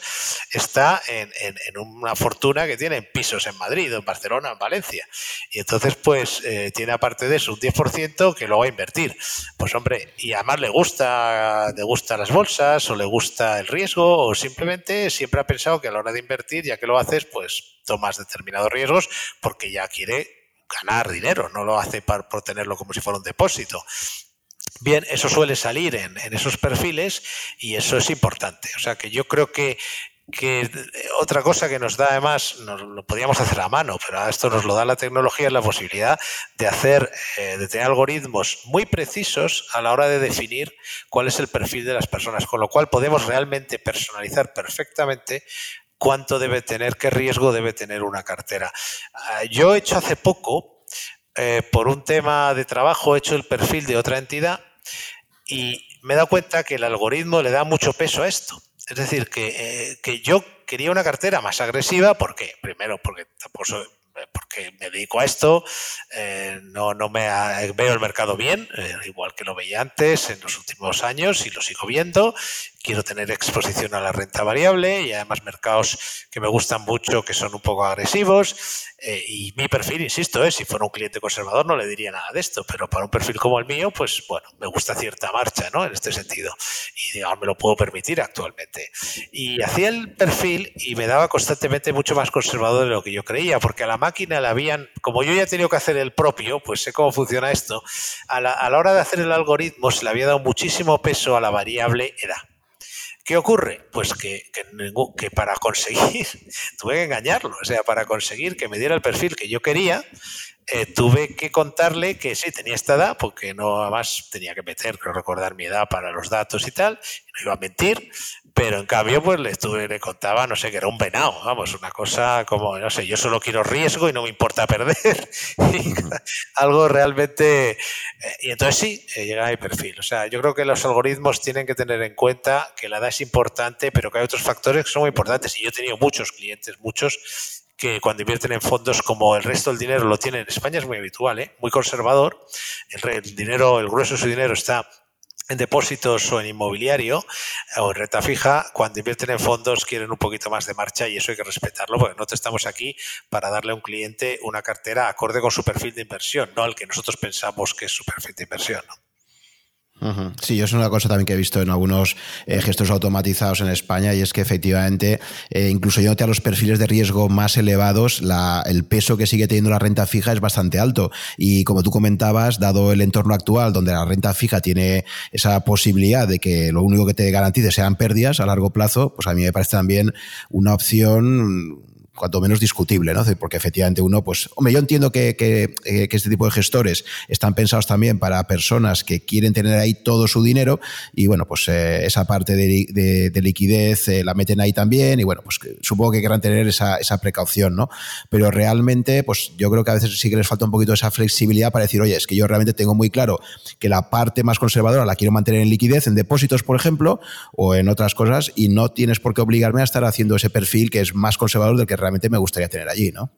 está en, en, una fortuna que tiene en pisos en Madrid, en Barcelona, en Valencia. Y entonces, pues, eh, tiene aparte de eso un 10% que lo va a invertir. Pues hombre, y además le gusta, le gusta las bolsas, o le gusta el riesgo, o simplemente siempre ha pensado que a la hora de invertir, ya que lo haces, pues tomas determinados riesgos porque ya quiere ganar dinero, no lo hace por tenerlo como si fuera un depósito. Bien, eso suele salir en, esos perfiles y eso es importante. O sea que yo creo que, que otra cosa que nos da además, nos lo podíamos hacer a mano, pero esto nos lo da la tecnología, es la posibilidad de hacer, eh, de tener algoritmos muy precisos a la hora de definir cuál es el perfil de las personas, con lo cual podemos realmente personalizar perfectamente cuánto debe tener, qué riesgo debe tener una cartera. Ah, yo he hecho hace poco, eh, por un tema de trabajo, he hecho el perfil de otra entidad y me he dado cuenta que el algoritmo le da mucho peso a esto. Es decir, que, eh, que yo quería una cartera más agresiva, ¿por qué? Primero, porque porque me dedico a esto, eh, no, no me veo el mercado bien, eh, igual que lo veía antes en los últimos años y lo sigo viendo. Quiero tener exposición a la renta variable y además mercados que me gustan mucho, que son un poco agresivos. Eh, y mi perfil, insisto, si fuera un cliente conservador no le diría nada de esto, pero para un perfil como el mío, pues bueno, me gusta cierta marcha ¿no? en este sentido. Y digamos, me lo puedo permitir actualmente. Y hacía el perfil y me daba constantemente mucho más conservador de lo que yo creía, porque a la máquina habían, como yo ya he tenido que hacer el propio, pues sé cómo funciona esto, a la, a la hora de hacer el algoritmo se le había dado muchísimo peso a la variable edad. ¿Qué ocurre? Pues que, que, para conseguir, tuve que engañarlo, o sea, para conseguir que me diera el perfil que yo quería, eh, tuve que contarle que sí, tenía esta edad, porque no, además tenía que meter, creo recordar mi edad para los datos y tal, no iba a mentir, pero en cambio, pues le, estuve, le contaba, no sé, que era un venado, vamos, una cosa como, no sé, yo solo quiero riesgo y no me importa perder. algo realmente. Eh, y entonces sí, eh, llega a mi perfil. O sea, yo creo que los algoritmos tienen que tener en cuenta que la edad es importante, pero que hay otros factores que son muy importantes. Y yo he tenido muchos clientes, muchos, que cuando invierten en fondos como el resto del dinero lo tienen en España es muy habitual, ¿eh? muy conservador. el dinero, el grueso de su dinero está en depósitos o en inmobiliario o en renta fija, cuando invierten en fondos quieren un poquito más de marcha y eso hay que respetarlo porque no estamos aquí para darle a un cliente una cartera acorde con su perfil de inversión, no al que nosotros pensamos que es su perfil de inversión. Sí, es una cosa también que he visto en algunos eh, gestos automatizados en España y es que efectivamente, eh, incluso yéndote a los perfiles de riesgo más elevados, el peso que sigue teniendo la renta fija es bastante alto. Y como tú comentabas, dado el entorno actual donde la renta fija tiene esa posibilidad de que lo único que te garantice sean pérdidas a largo plazo, pues a mí me parece también una opción cuanto menos discutible, ¿no? Porque efectivamente uno, pues, hombre, yo entiendo que, que, eh, este tipo de gestores están pensados también para personas que quieren tener ahí todo su dinero y bueno, pues eh, esa parte de, liquidez eh, la meten ahí también y bueno, pues supongo que querrán tener esa, esa, precaución, ¿no? Pero realmente, pues yo creo que a veces sí que les falta un poquito esa flexibilidad para decir, oye, es que yo realmente tengo muy claro que la parte más conservadora la quiero mantener en liquidez, en depósitos, por ejemplo, o en otras cosas y no tienes por qué obligarme a estar haciendo ese perfil que es más conservador del que realmente me gustaría tener allí, ¿no?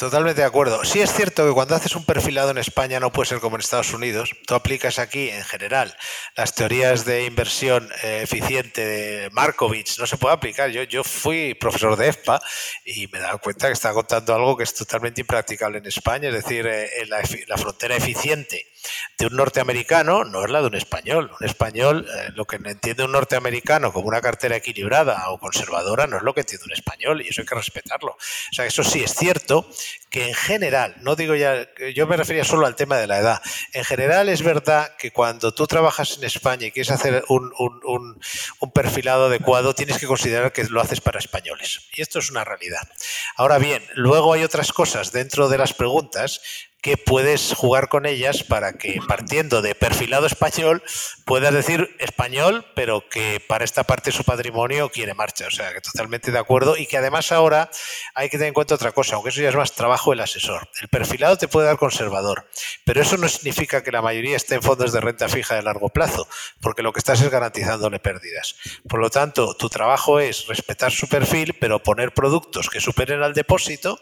Totalmente de acuerdo. Sí es cierto que cuando haces un perfilado en España no puede ser como en Estados Unidos. Tú aplicas aquí, en general, las teorías de inversión eh, eficiente de Markovich. No se puede aplicar. Yo, yo fui profesor de EFPA y me he dado cuenta que estaba contando algo que es totalmente impracticable en España. Es decir, eh, la, la, frontera eficiente de un norteamericano no es la de un español. Un español, eh, lo que entiende un norteamericano como una cartera equilibrada o conservadora, no es lo que entiende un español y eso hay que respetarlo. O sea, eso sí es cierto que en general, no digo ya, yo me refería solo al tema de la edad, en general es verdad que cuando tú trabajas en España y quieres hacer un, un, perfilado adecuado, tienes que considerar que lo haces para españoles. Y esto es una realidad. Ahora bien, luego hay otras cosas dentro de las preguntas que puedes jugar con ellas para que partiendo de perfilado español puedas decir español, pero que para esta parte su patrimonio quiere marcha. O sea, que totalmente de acuerdo y que además ahora hay que tener en cuenta otra cosa, aunque eso ya es más trabajo del asesor. El perfilado te puede dar conservador, pero eso no significa que la mayoría esté en fondos de renta fija de largo plazo, porque lo que estás es garantizándole pérdidas. Por lo tanto, tu trabajo es respetar su perfil, pero poner productos que superen al depósito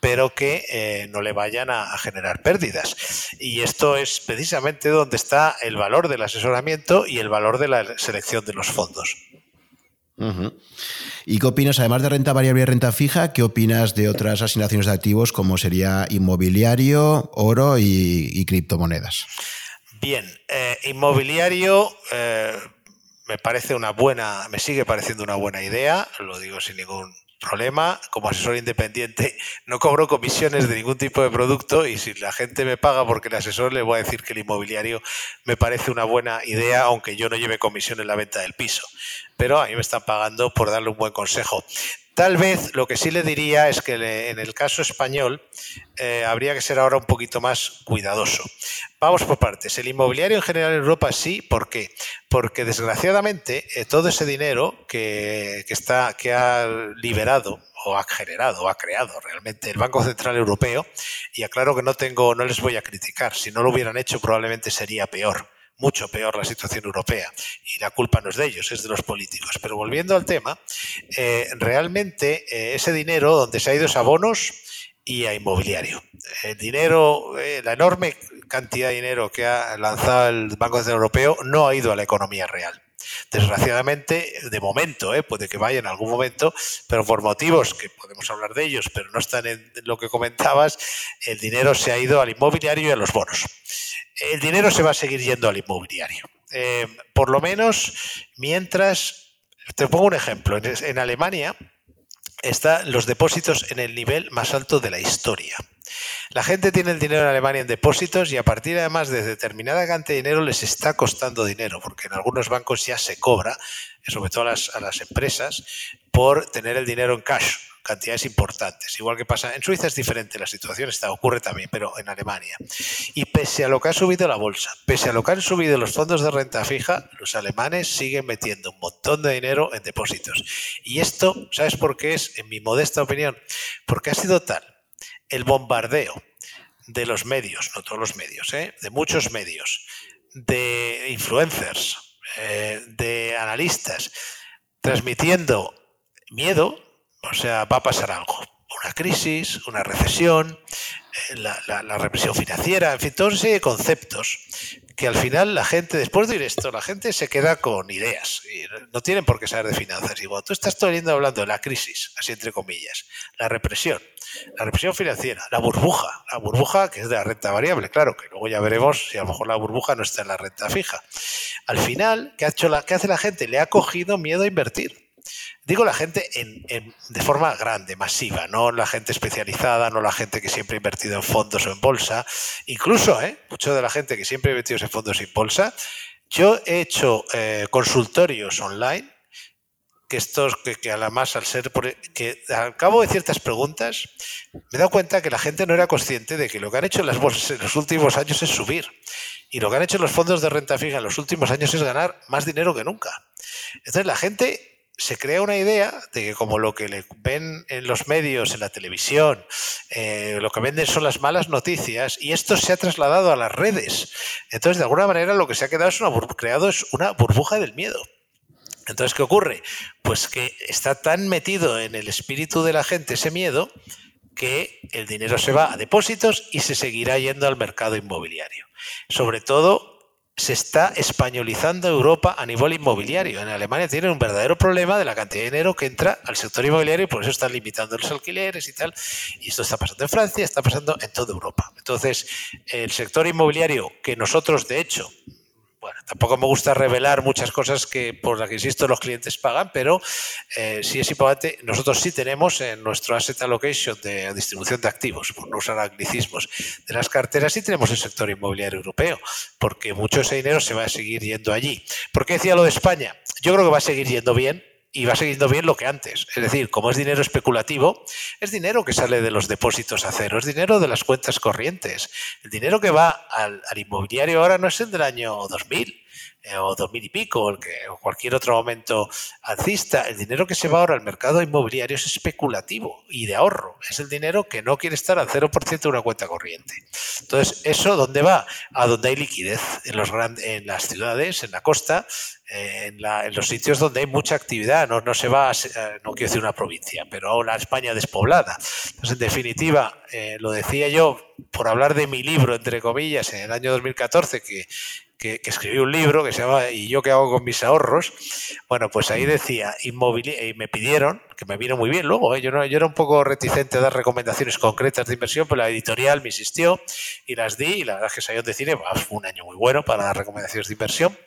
pero que eh, no le vayan a, generar pérdidas. Y esto es precisamente donde está el valor del asesoramiento y el valor de la selección de los fondos. ¿Y qué opinas, además de renta variable y renta fija, qué opinas de otras asignaciones de activos como sería inmobiliario, oro y, criptomonedas? Bien, eh, inmobiliario eh, me parece una buena, me sigue pareciendo una buena idea, lo digo sin ningún problema, como asesor independiente, no cobro comisiones de ningún tipo de producto y si la gente me paga porque el asesor le voy a decir que el inmobiliario me parece una buena idea, aunque yo no lleve comisión en la venta del piso. Pero a mí me están pagando por darle un buen consejo. Tal vez lo que sí le diría es que en el caso español eh, habría que ser ahora un poquito más cuidadoso. Vamos por partes. El inmobiliario en general en Europa sí. ¿Por qué? Porque desgraciadamente eh, todo ese dinero que, está, que ha liberado o ha generado o ha creado realmente el Banco Central Europeo, y aclaro que no tengo, no les voy a criticar, si no lo hubieran hecho probablemente sería peor mucho peor la situación europea. Y la culpa no es de ellos, es de los políticos. Pero volviendo al tema, eh, realmente eh, ese dinero donde se ha ido es a bonos y a inmobiliario. El dinero, eh, la enorme cantidad de dinero que ha lanzado el Banco Central Europeo no ha ido a la economía real. Desgraciadamente, de momento, puede que vaya en algún momento, pero por motivos que podemos hablar de ellos, pero no están en lo que comentabas, el dinero se ha ido al inmobiliario y a los bonos el dinero se va a seguir yendo al inmobiliario. Eh, por lo menos mientras, te pongo un ejemplo, en, Alemania están los depósitos en el nivel más alto de la historia. La gente tiene el dinero en Alemania en depósitos y a partir además de determinada cantidad de dinero les está costando dinero, porque en algunos bancos ya se cobra, sobre todo las, a las empresas, por tener el dinero en cash cantidades importantes. Igual que pasa, en Suiza es diferente la situación, está, ocurre también, pero en Alemania. Y pese a lo que ha subido la bolsa, pese a lo que han subido los fondos de renta fija, los alemanes siguen metiendo un montón de dinero en depósitos. Y esto, ¿sabes por qué es? En mi modesta opinión, porque ha sido tal el bombardeo de los medios, no todos los medios, ¿eh? de muchos medios, de influencers, eh, de analistas, transmitiendo miedo, o sea, va a pasar algo. Una crisis, una recesión, eh, la, represión financiera, en fin, todos ese conceptos que al final la gente, después de ir esto, la gente se queda con ideas y no tienen por qué saber de finanzas. Y cuando tú estás todo el hablando de la crisis, así entre comillas, la represión, la represión financiera, la burbuja, la burbuja que es de la renta variable, claro, que luego ya veremos si a lo mejor la burbuja no está en la renta fija. Al final, ¿qué, ha hecho la, qué hace la gente? Le ha cogido miedo a invertir. Digo la gente de forma grande, masiva, no la gente especializada, no la gente que siempre ha invertido en fondos o en bolsa. Incluso, ¿eh? mucho de la gente que siempre ha invertido en fondos y bolsa. Yo he hecho eh, consultorios online, que estos, que, que además al ser, que al cabo de ciertas preguntas, me he dado cuenta que la gente no era consciente de que lo que han hecho las bolsas en los últimos años es subir. Y lo que han hecho los fondos de renta fija en los últimos años es ganar más dinero que nunca. Entonces la gente se crea una idea de que como lo que le ven en los medios, en la televisión, eh, lo que venden son las malas noticias y esto se ha trasladado a las redes. Entonces, de alguna manera, lo que se ha quedado es una, creado es una burbuja del miedo. Entonces, ¿qué ocurre? Pues que está tan metido en el espíritu de la gente ese miedo que el dinero se va a depósitos y se seguirá yendo al mercado inmobiliario. Sobre todo se está españolizando Europa a nivel inmobiliario. En Alemania tienen un verdadero problema de la cantidad de dinero que entra al sector inmobiliario y por eso están limitando los alquileres y tal. Y esto está pasando en Francia, está pasando en toda Europa. Entonces, el sector inmobiliario que nosotros, de hecho, bueno, tampoco me gusta revelar muchas cosas que por las que insisto los clientes pagan, pero eh, sí es importante. Nosotros sí tenemos en nuestro asset allocation de distribución de activos, por no usar anglicismos, de las carteras, sí tenemos el sector inmobiliario europeo, porque mucho de ese dinero se va a seguir yendo allí. ¿Por qué decía lo de España? Yo creo que va a seguir yendo bien, y va siguiendo bien lo que antes. Es decir, como es dinero especulativo, es dinero que sale de los depósitos a cero, es dinero de las cuentas corrientes. El dinero que va al, al inmobiliario ahora no es el del año 2000 eh, o dos mil y pico, o, el que, o cualquier otro momento alcista, el dinero que se va ahora al mercado inmobiliario es especulativo y de ahorro. Es el dinero que no quiere estar al 0% de una cuenta corriente. Entonces, ¿eso dónde va? A donde hay liquidez, en, los grandes, en las ciudades, en la costa, en, la, en, los sitios donde hay mucha actividad. No, no se va, a, no quiero decir una provincia, pero la España despoblada. Entonces, en definitiva, eh, lo decía yo por hablar de mi libro, entre comillas, en el año 2014, que que, que, escribí un libro que se llama ¿Y yo qué hago con mis ahorros? Bueno, pues ahí decía, y me pidieron, que me vino muy bien luego, ¿eh? yo, no, yo era un poco reticente a dar recomendaciones concretas de inversión, pero la editorial me insistió y las di, y la verdad es que salió de cine, fue un año muy bueno para dar recomendaciones de inversión.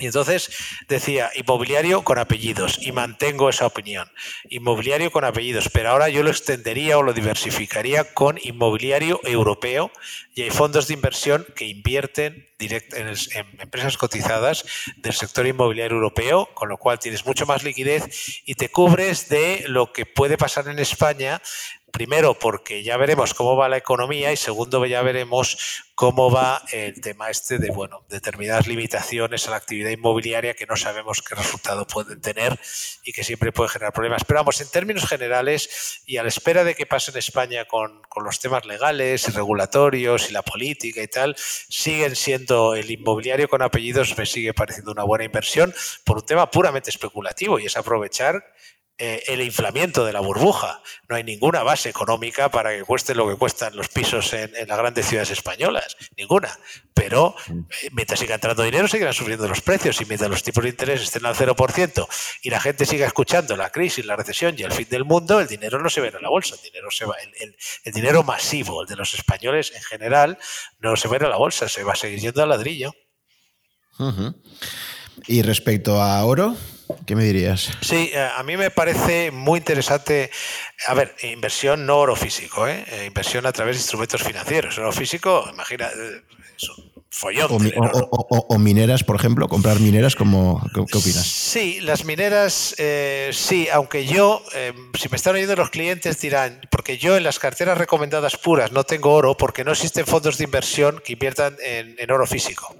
Y entonces decía inmobiliario con apellidos y mantengo esa opinión. Inmobiliario con apellidos, pero ahora yo lo extendería o lo diversificaría con inmobiliario europeo y hay fondos de inversión que invierten direct en, en, empresas cotizadas del sector inmobiliario europeo, con lo cual tienes mucho más liquidez y te cubres de lo que puede pasar en España Primero, porque ya veremos cómo va la economía y segundo, ya veremos cómo va el tema este de, bueno, determinadas limitaciones a la actividad inmobiliaria que no sabemos qué resultado pueden tener y que siempre pueden generar problemas. Pero vamos, en términos generales y a la espera de que pase en España con, con los temas legales y regulatorios y la política y tal, siguen siendo el inmobiliario con apellidos me sigue pareciendo una buena inversión por un tema puramente especulativo y es aprovechar eh, el inflamiento de la burbuja. No hay ninguna base económica para que cueste lo que cuestan los pisos en, las grandes ciudades españolas. Ninguna. Pero eh, mientras siga entrando dinero, seguirán subiendo los precios. Y mientras los tipos de interés estén al 0% y la gente siga escuchando la crisis, la recesión y el fin del mundo, el dinero no se ve en la bolsa. El dinero, va, masivo, el de los españoles en general, no se ve en la bolsa. Se va a seguir yendo al ladrillo. Y respecto a oro, ¿Qué me dirías? Sí, eh, a mí me parece muy interesante. A ver, inversión no oro físico, ¿eh? inversión a través de instrumentos financieros. Oro físico, imagina, eso, follón. O, o, o, o, mineras, por ejemplo, comprar mineras, como, ¿qué, qué opinas? Sí, las mineras, eh, sí, aunque yo, eh, si me están oyendo los clientes dirán, porque yo en las carteras recomendadas puras no tengo oro, porque no existen fondos de inversión que inviertan en, en oro físico.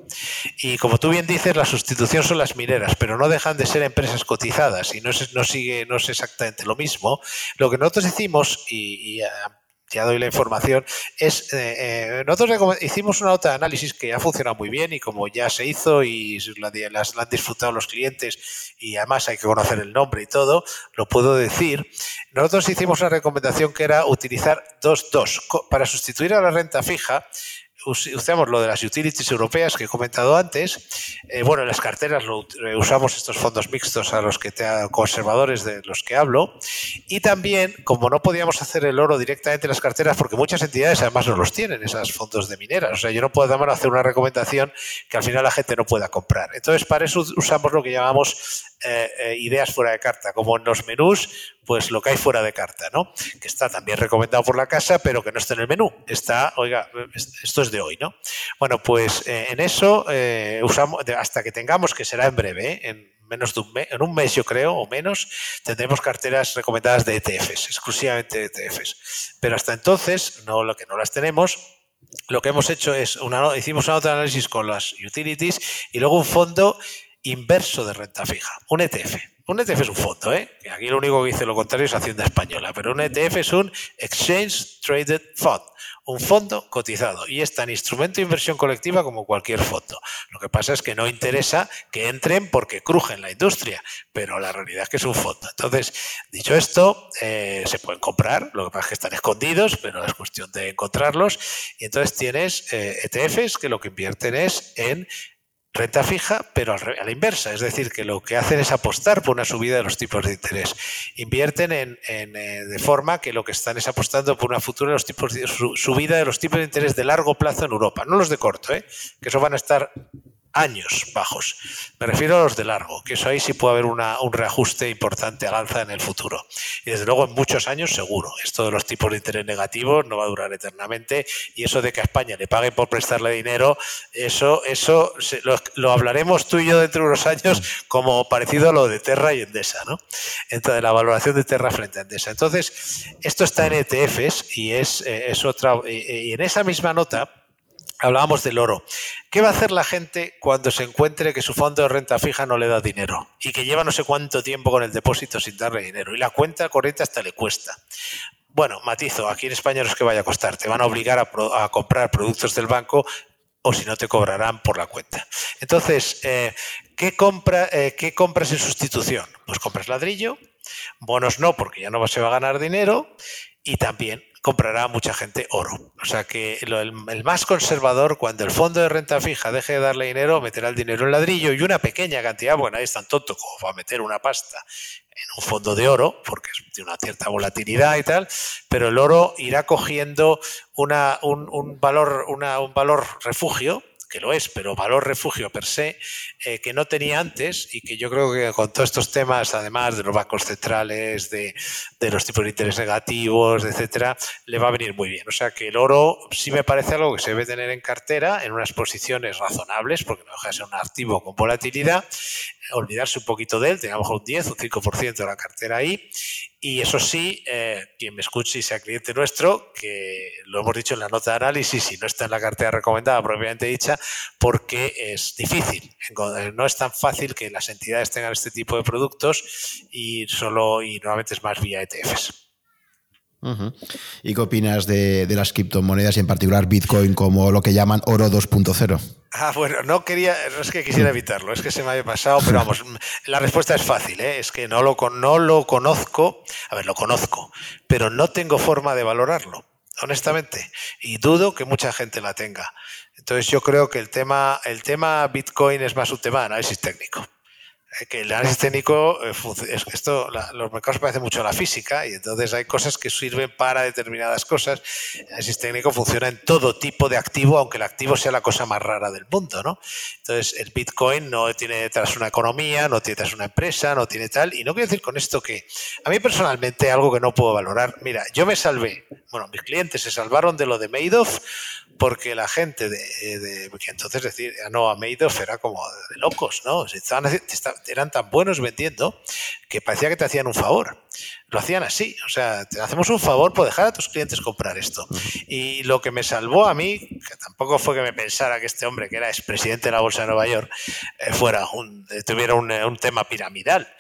Y como tú bien dices, la sustitución son las mineras, pero no dejan de ser empresas cotizadas y no, es, no sigue, no es exactamente lo mismo. Lo que nosotros decimos, y, y ya doy la información, es eh, eh, nosotros hicimos una nota de análisis que ha funcionado muy bien y como ya se hizo y la, las, la han disfrutado los clientes y además hay que conocer el nombre y todo, lo puedo decir. Nosotros hicimos una recomendación que era utilizar dos, dos, para sustituir a la renta fija, usamos lo de las utilities europeas que he comentado antes. Eh, bueno, en las carteras lo, usamos estos fondos mixtos a los que te, conservadores de los que hablo. Y también, como no podíamos hacer el oro directamente en las carteras, porque muchas entidades además no los tienen, esos fondos de mineras. O sea, yo no puedo hacer una recomendación que al final la gente no pueda comprar. Entonces, para eso usamos lo que llamamos eh, eh, ideas fuera de carta, como en los menús, pues lo que hay fuera de carta, ¿no? Que está también recomendado por la casa, pero que no está en el menú. Está, oiga, esto es de hoy, ¿no? Bueno, pues eh, en eso usamos, hasta que tengamos, que será en breve, en menos de un mes, en un mes yo creo, o menos, tendremos carteras recomendadas de ETFs, exclusivamente de ETFs. Pero hasta entonces, no lo que no las tenemos, lo que hemos hecho es, una, hicimos una nota de análisis con las utilities y luego un fondo inverso de renta fija, un ETF. Un ETF es un fondo, ¿eh? Aquí lo único que dice lo contrario es Hacienda Española, pero un ETF es un Exchange Traded Fund, un fondo cotizado y es tan instrumento de inversión colectiva como cualquier fondo. Lo que pasa es que no interesa que entren porque crujen la industria, pero la realidad es que es un fondo. Entonces, dicho esto, eh, se pueden comprar, lo que pasa es que están escondidos, pero es cuestión de encontrarlos. Y entonces tienes eh, ETFs que lo que invierten es en renta fija, pero a la inversa, es decir, que lo que hacen es apostar por una subida de los tipos de interés. Invierten en, eh, de forma que lo que están es apostando por una futura de los tipos de, su, subida de los tipos de interés de largo plazo en Europa, no los de corto, ¿eh? que eso van a estar años bajos. Me refiero a los de largo, que eso ahí sí puede haber un reajuste importante al alza en el futuro. Y desde luego en muchos años seguro. Esto de los tipos de interés negativos no va a durar eternamente y eso de que a España le paguen por prestarle dinero, eso, eso lo, hablaremos tú y yo dentro de unos años como parecido a lo de Terra y Endesa, ¿no? Entonces, la valoración de Terra frente a Endesa. Entonces, esto está en ETFs y es, eh, es otra... y en esa misma nota Hablábamos del oro. ¿Qué va a hacer la gente cuando se encuentre que su fondo de renta fija no le da dinero y que lleva no sé cuánto tiempo con el depósito sin darle dinero y la cuenta corriente hasta le cuesta? Bueno, matizo, aquí en España no es que vaya a costar, te van a obligar a, comprar productos del banco o si no te cobrarán por la cuenta. Entonces, eh, ¿qué, compra, eh, ¿qué compras en sustitución? Pues compras ladrillo, bonos no, porque ya no se va a ganar dinero, y también comprará mucha gente oro. O sea que el, más conservador, cuando el fondo de renta fija deje de darle dinero, meterá el dinero en ladrillo y una pequeña cantidad, bueno, ahí es tan tonto como va a meter una pasta en un fondo de oro, porque tiene una cierta volatilidad y tal, pero el oro irá cogiendo una, un, valor, un valor refugio que lo es, pero valor refugio per se, eh, que no tenía antes y que yo creo que con todos estos temas, además de los bancos centrales, de, los tipos de interés negativos, etcétera, le va a venir muy bien. O sea que el oro sí me parece algo que se debe tener en cartera en unas posiciones razonables, porque no deja de ser un activo con volatilidad, olvidarse un poquito de él, tengamos un 10 o 5% de la cartera ahí y eso sí, eh, quien me escuche y sea cliente nuestro, que lo hemos dicho en la nota de análisis y no está en la cartera recomendada propiamente dicha, porque es difícil. No es tan fácil que las entidades tengan este tipo de productos y solo y normalmente es más vía ETFs. ¿Y qué opinas de, las criptomonedas y en particular Bitcoin como lo que llaman oro 2.0? Ah, bueno, no quería, no es que quisiera evitarlo, es que se me había pasado, pero vamos, la respuesta es fácil, ¿eh? es que no lo, no lo conozco, a ver, lo conozco, pero no tengo forma de valorarlo, honestamente, y dudo que mucha gente la tenga. Entonces yo creo que el tema, el tema Bitcoin es más un tema de análisis técnico que el análisis técnico, eh, esto, los mercados parecen mucho a la física y entonces hay cosas que sirven para determinadas cosas. El análisis técnico funciona en todo tipo de activo, aunque el activo sea la cosa más rara del mundo, ¿no? Entonces, el Bitcoin no tiene detrás una economía, no tiene detrás una empresa, no tiene tal. Y no quiero decir con esto que a mí personalmente algo que no puedo valorar. Mira, yo me salvé, bueno, mis clientes se salvaron de lo de Madoff porque la gente de, de que entonces decir, no, a Madoff era como de locos, ¿no? eran tan buenos vendiendo que parecía que te hacían un favor. Lo hacían así, o sea, te hacemos un favor por dejar a tus clientes comprar esto. Y lo que me salvó a mí, que tampoco fue que me pensara que este hombre, que era expresidente de la Bolsa de Nueva York, eh, fuera un, eh, tuviera un, un tema piramidal,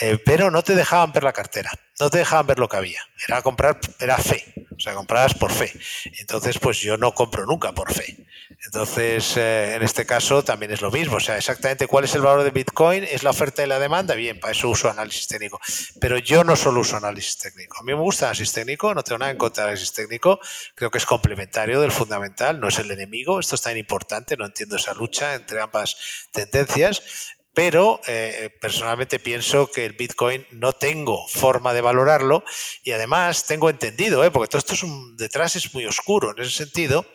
eh, pero no te dejaban ver la cartera, no te dejaban ver lo que había. Era comprar, era fe, o sea, comprabas por fe. Entonces, pues yo no compro nunca por fe. Entonces, eh, en este caso también es lo mismo. O sea, exactamente cuál es el valor de Bitcoin, es la oferta y la demanda. Bien, para eso uso análisis técnico. Pero yo no solo uso análisis técnico. A mí me gusta análisis técnico, no tengo nada en contra del análisis técnico. Creo que es complementario del fundamental, no es el enemigo. Esto es tan importante, no entiendo esa lucha entre ambas tendencias pero eh, personalmente pienso que el Bitcoin no tengo forma de valorarlo y además tengo entendido, ¿eh? porque todo esto es un, detrás es muy oscuro en ese sentido,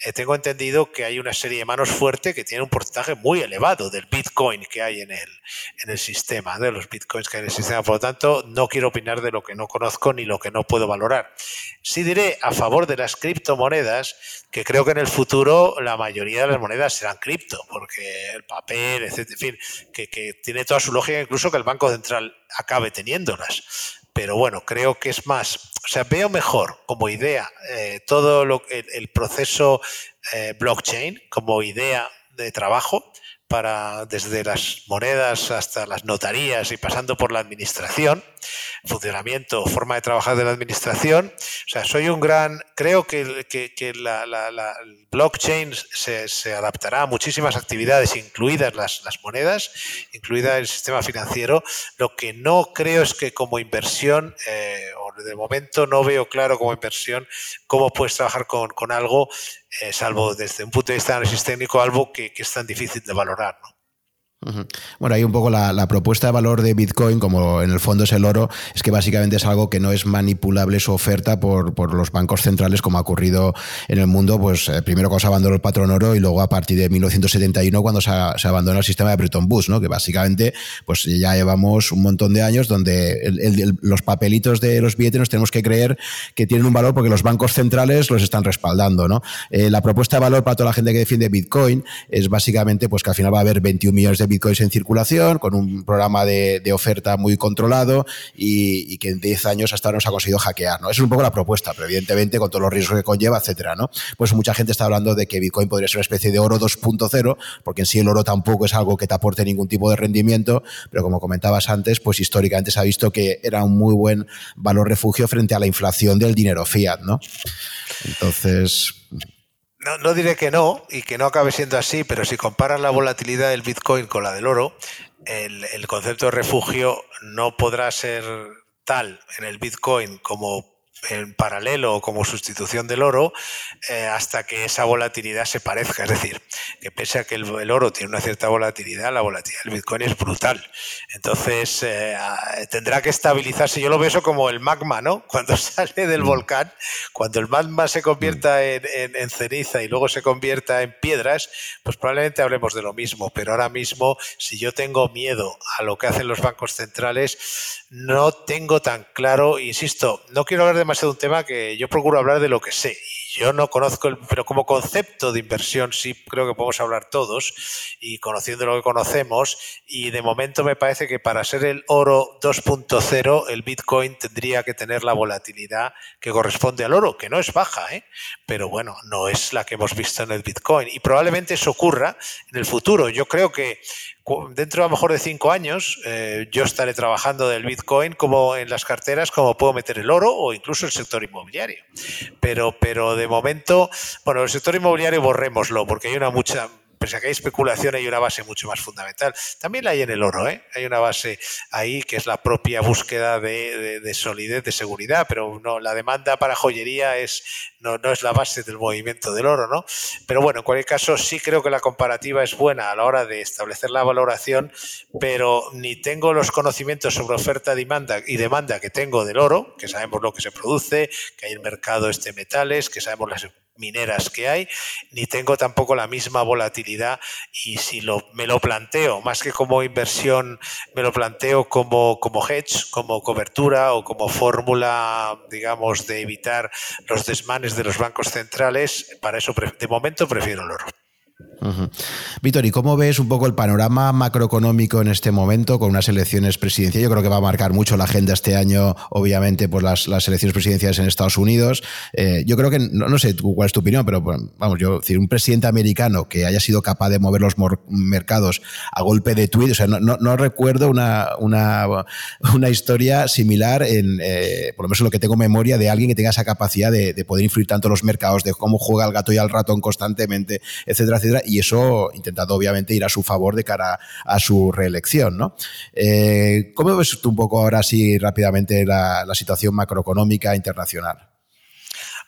eh, tengo entendido que hay una serie de manos fuertes que tienen un porcentaje muy elevado del Bitcoin que hay en el, en el sistema, de los Bitcoins que hay en el sistema. Por lo tanto, no quiero opinar de lo que no conozco ni lo que no puedo valorar. Sí diré a favor de las criptomonedas que creo que en el futuro la mayoría de las monedas serán cripto, porque el papel, etcétera, en fin, que tiene toda su lógica, incluso que el Banco Central acabe teniéndolas pero bueno, creo que es más, o sea, veo mejor como idea eh, todo lo, el, el proceso eh, blockchain como idea de trabajo para desde las monedas hasta las notarías y pasando por la administración, funcionamiento, forma de trabajar de la administración. O sea, soy un gran, creo que, que, la, la, blockchain se, adaptará a muchísimas actividades, incluidas las, las monedas, incluida el sistema financiero. Lo que no creo es que como inversión, eh, de momento no veo claro como inversión cómo puedes trabajar con, con algo eh, salvo desde un punto de vista de análisis técnico, algo que, es tan difícil de valorar. ¿no? Bueno, hay un poco la, propuesta de valor de Bitcoin, como en el fondo es el oro, es que básicamente es algo que no es manipulable su oferta por, los bancos centrales, como ha ocurrido en el mundo, pues eh, primero cuando se abandonó el patrón oro y luego a partir de 1971 cuando se, se abandonó el sistema de Bretton Woods, ¿no? que básicamente pues ya llevamos un montón de años donde los papelitos de los billetes nos tenemos que creer que tienen un valor porque los bancos centrales los están respaldando. ¿no? Eh, la propuesta de valor para toda la gente que defiende Bitcoin es básicamente pues que al final va a haber 21 millones de bitcoins en circulación, con un programa de, oferta muy controlado y, que en 10 años hasta ahora nos ha conseguido hackear. ¿no? Esa es un poco la propuesta, pero evidentemente con todos los riesgos que conlleva, etcétera. ¿no? Pues mucha gente está hablando de que Bitcoin podría ser una especie de oro 2.0, porque en sí el oro tampoco es algo que te aporte ningún tipo de rendimiento, pero como comentabas antes, pues históricamente se ha visto que era un muy buen valor refugio frente a la inflación del dinero fiat. ¿no? Entonces, no, diré que no y que no acabe siendo así, pero si comparas la volatilidad del Bitcoin con la del oro, el, el concepto de refugio no podrá ser tal en el Bitcoin como en paralelo o como sustitución del oro eh, hasta que esa volatilidad se parezca. Es decir, que pese a que el, oro tiene una cierta volatilidad, la volatilidad del Bitcoin es brutal. Entonces eh, tendrá que estabilizarse. Yo lo veo eso como el magma, ¿no? Cuando sale del mm. volcán, cuando el magma se convierta mm. en, ceniza y luego se convierta en piedras, pues probablemente hablemos de lo mismo. Pero ahora mismo, si yo tengo miedo a lo que hacen los bancos centrales, no tengo tan claro, insisto, no quiero hablar de demasiado un tema que yo procuro hablar de lo que sé. Yo no conozco, pero como concepto de inversión sí creo que podemos hablar todos y conociendo lo que conocemos y de momento me parece que para ser el oro 2.0 el Bitcoin tendría que tener la volatilidad que corresponde al oro, que no es baja, ¿eh? pero bueno, no es la que hemos visto en el Bitcoin y probablemente eso ocurra en el futuro. Yo creo que dentro a lo mejor de cinco años eh, yo estaré trabajando del Bitcoin como en las carteras, como puedo meter el oro o incluso el sector inmobiliario. Pero, pero de momento, bueno, el sector inmobiliario borrémoslo porque hay una mucha pese a que hay especulación, hay una base mucho más fundamental. También la hay en el oro, ¿eh? hay una base ahí que es la propia búsqueda de, solidez, de seguridad, pero no, la demanda para joyería es, no, no, es la base del movimiento del oro, ¿no? Pero bueno, en cualquier caso, sí creo que la comparativa es buena a la hora de establecer la valoración, pero ni tengo los conocimientos sobre oferta demanda y demanda que tengo del oro, que sabemos lo que se produce, que hay el mercado este metales, que sabemos las mineras que hay, ni tengo tampoco la misma volatilidad y si lo, me lo planteo, más que como inversión, me lo planteo como, como hedge, como cobertura o como fórmula, digamos, de evitar los desmanes de los bancos centrales, para eso de momento prefiero el oro. Víctor, ¿y cómo ves un poco el panorama macroeconómico en este momento con unas elecciones presidenciales? Yo creo que va a marcar mucho la agenda este año, obviamente, por las, elecciones presidenciales en Estados Unidos. Eh, yo creo que, no, sé cuál es tu opinión, pero vamos, yo, un presidente americano que haya sido capaz de mover los mercados a golpe de tweet, o sea, no, recuerdo una, una, historia similar en, eh, por lo menos en lo que tengo memoria, de alguien que tenga esa capacidad de, de poder influir tanto los mercados, de cómo juega el gato y al ratón constantemente, etcétera, etcétera y eso intentando obviamente ir a su favor de cara a su reelección. ¿no? Eh, ¿Cómo ves tú un poco ahora así rápidamente la situación macroeconómica internacional?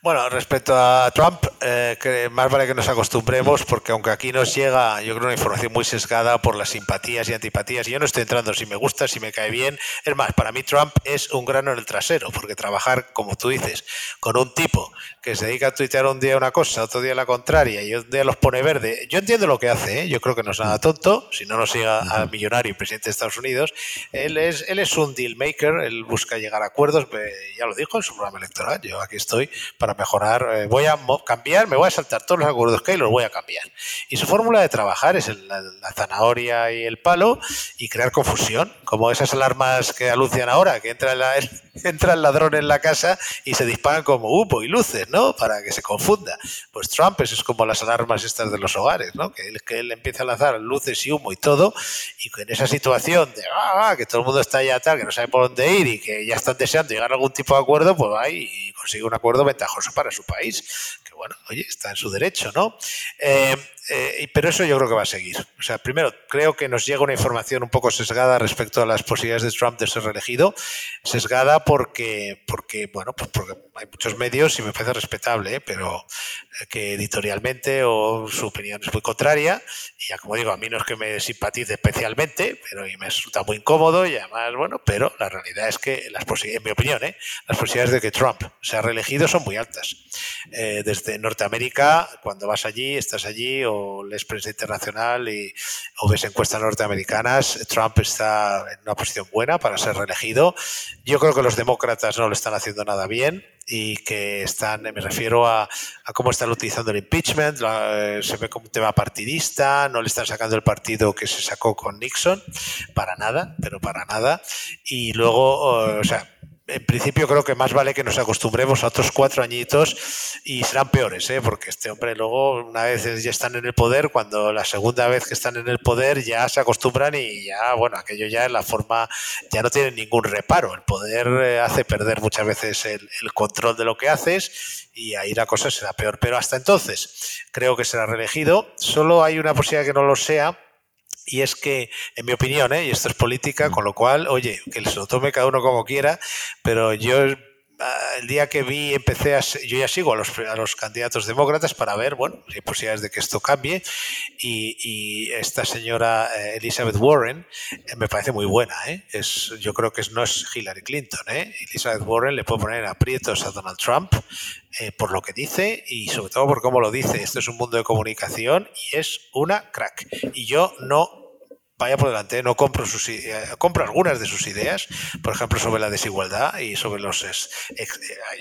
Bueno, respecto a Trump, eh, que más vale que nos acostumbremos, porque aunque aquí nos llega, yo creo, una información muy sesgada por las simpatías y antipatías, y yo no estoy entrando si me gusta, si me cae bien. Es más, para mí Trump es un grano en el trasero, porque trabajar, como tú dices, con un tipo que se dedica a tuitear un día una cosa, otro día la contraria, y un día los pone verde. Yo entiendo lo que hace, ¿eh? yo creo que no es nada tonto, si no nos siga al millonario y presidente de Estados Unidos. Él es, él es un deal maker, él busca llegar a acuerdos, ya lo dijo en su programa electoral, yo aquí estoy para mejorar, eh, voy a cambiar, me voy a saltar todos los acuerdos que hay, los voy a cambiar. Y su fórmula de trabajar es la, zanahoria y el palo y crear confusión, como esas alarmas que anuncian ahora, que entra, el, entra el ladrón en la casa y se disparan como humo y luces, ¿no? Para que se confunda. Pues Trump es como las alarmas estas de los hogares, ¿no? Que él, que él empieza a lanzar luces y humo y todo, y en esa situación de ah, que todo el mundo está ya tal, que no sabe por dónde ir y que ya están deseando llegar a algún tipo de acuerdo, pues y consigue un acuerdo ventajoso para su país. Que bueno, oye, está en su derecho, ¿no? Eh, eh, pero eso yo creo que va a seguir. O sea, primero, creo que nos llega una información un poco sesgada respecto a las posibilidades de Trump de ser reelegido. Sesgada porque, porque bueno, pues porque hay muchos medios y me parece respetable, ¿eh? pero que editorialmente o su opinión es muy contraria. Y ya como digo, a mí no es que me simpatice especialmente, pero me resulta muy incómodo y además, bueno, pero la realidad es que las en mi opinión, ¿eh? las posibilidades de que Trump sea reelegido son muy altas. desde Norteamérica, cuando vas allí, estás allí o lees prensa internacional y, o encuestas norteamericanas, Trump está en una posición buena para ser reelegido. Yo creo que los demócratas no lo están haciendo nada bien y que están, me refiero a, cómo están utilizando el impeachment, se ve como un tema partidista, no le están sacando el partido que se sacó con Nixon, para nada, pero para nada. Y luego, o sea, en principio creo que más vale que nos acostumbremos a otros cuatro añitos y serán peores, ¿eh? porque este hombre luego, una vez ya están en el poder, cuando la segunda vez que están en el poder ya se acostumbran y ya, bueno, aquello ya en la forma, ya no tienen ningún reparo. El poder eh, hace perder muchas veces el, el control de lo que haces y ahí la cosa será peor. Pero hasta entonces creo que será reelegido. Solo hay una posibilidad que no lo sea y es que, en mi opinión, ¿eh? y esto es política, con lo cual, oye, que se lo tome cada uno como quiera, pero yo el día que vi, empecé a. Yo ya sigo a los, a los candidatos demócratas para ver, bueno, si hay posibilidades de que esto cambie. Y, esta señora eh, Elizabeth Warren eh, me parece muy buena. ¿eh? Es, yo creo que no es Hillary Clinton. ¿eh? Elizabeth Warren le puede poner aprietos a Donald Trump por lo que dice y sobre todo por cómo lo dice. Esto es un mundo de comunicación y es una crack. Y yo no vaya por delante, no compro sus eh, compro algunas de sus ideas, por ejemplo, sobre la desigualdad y sobre los eh,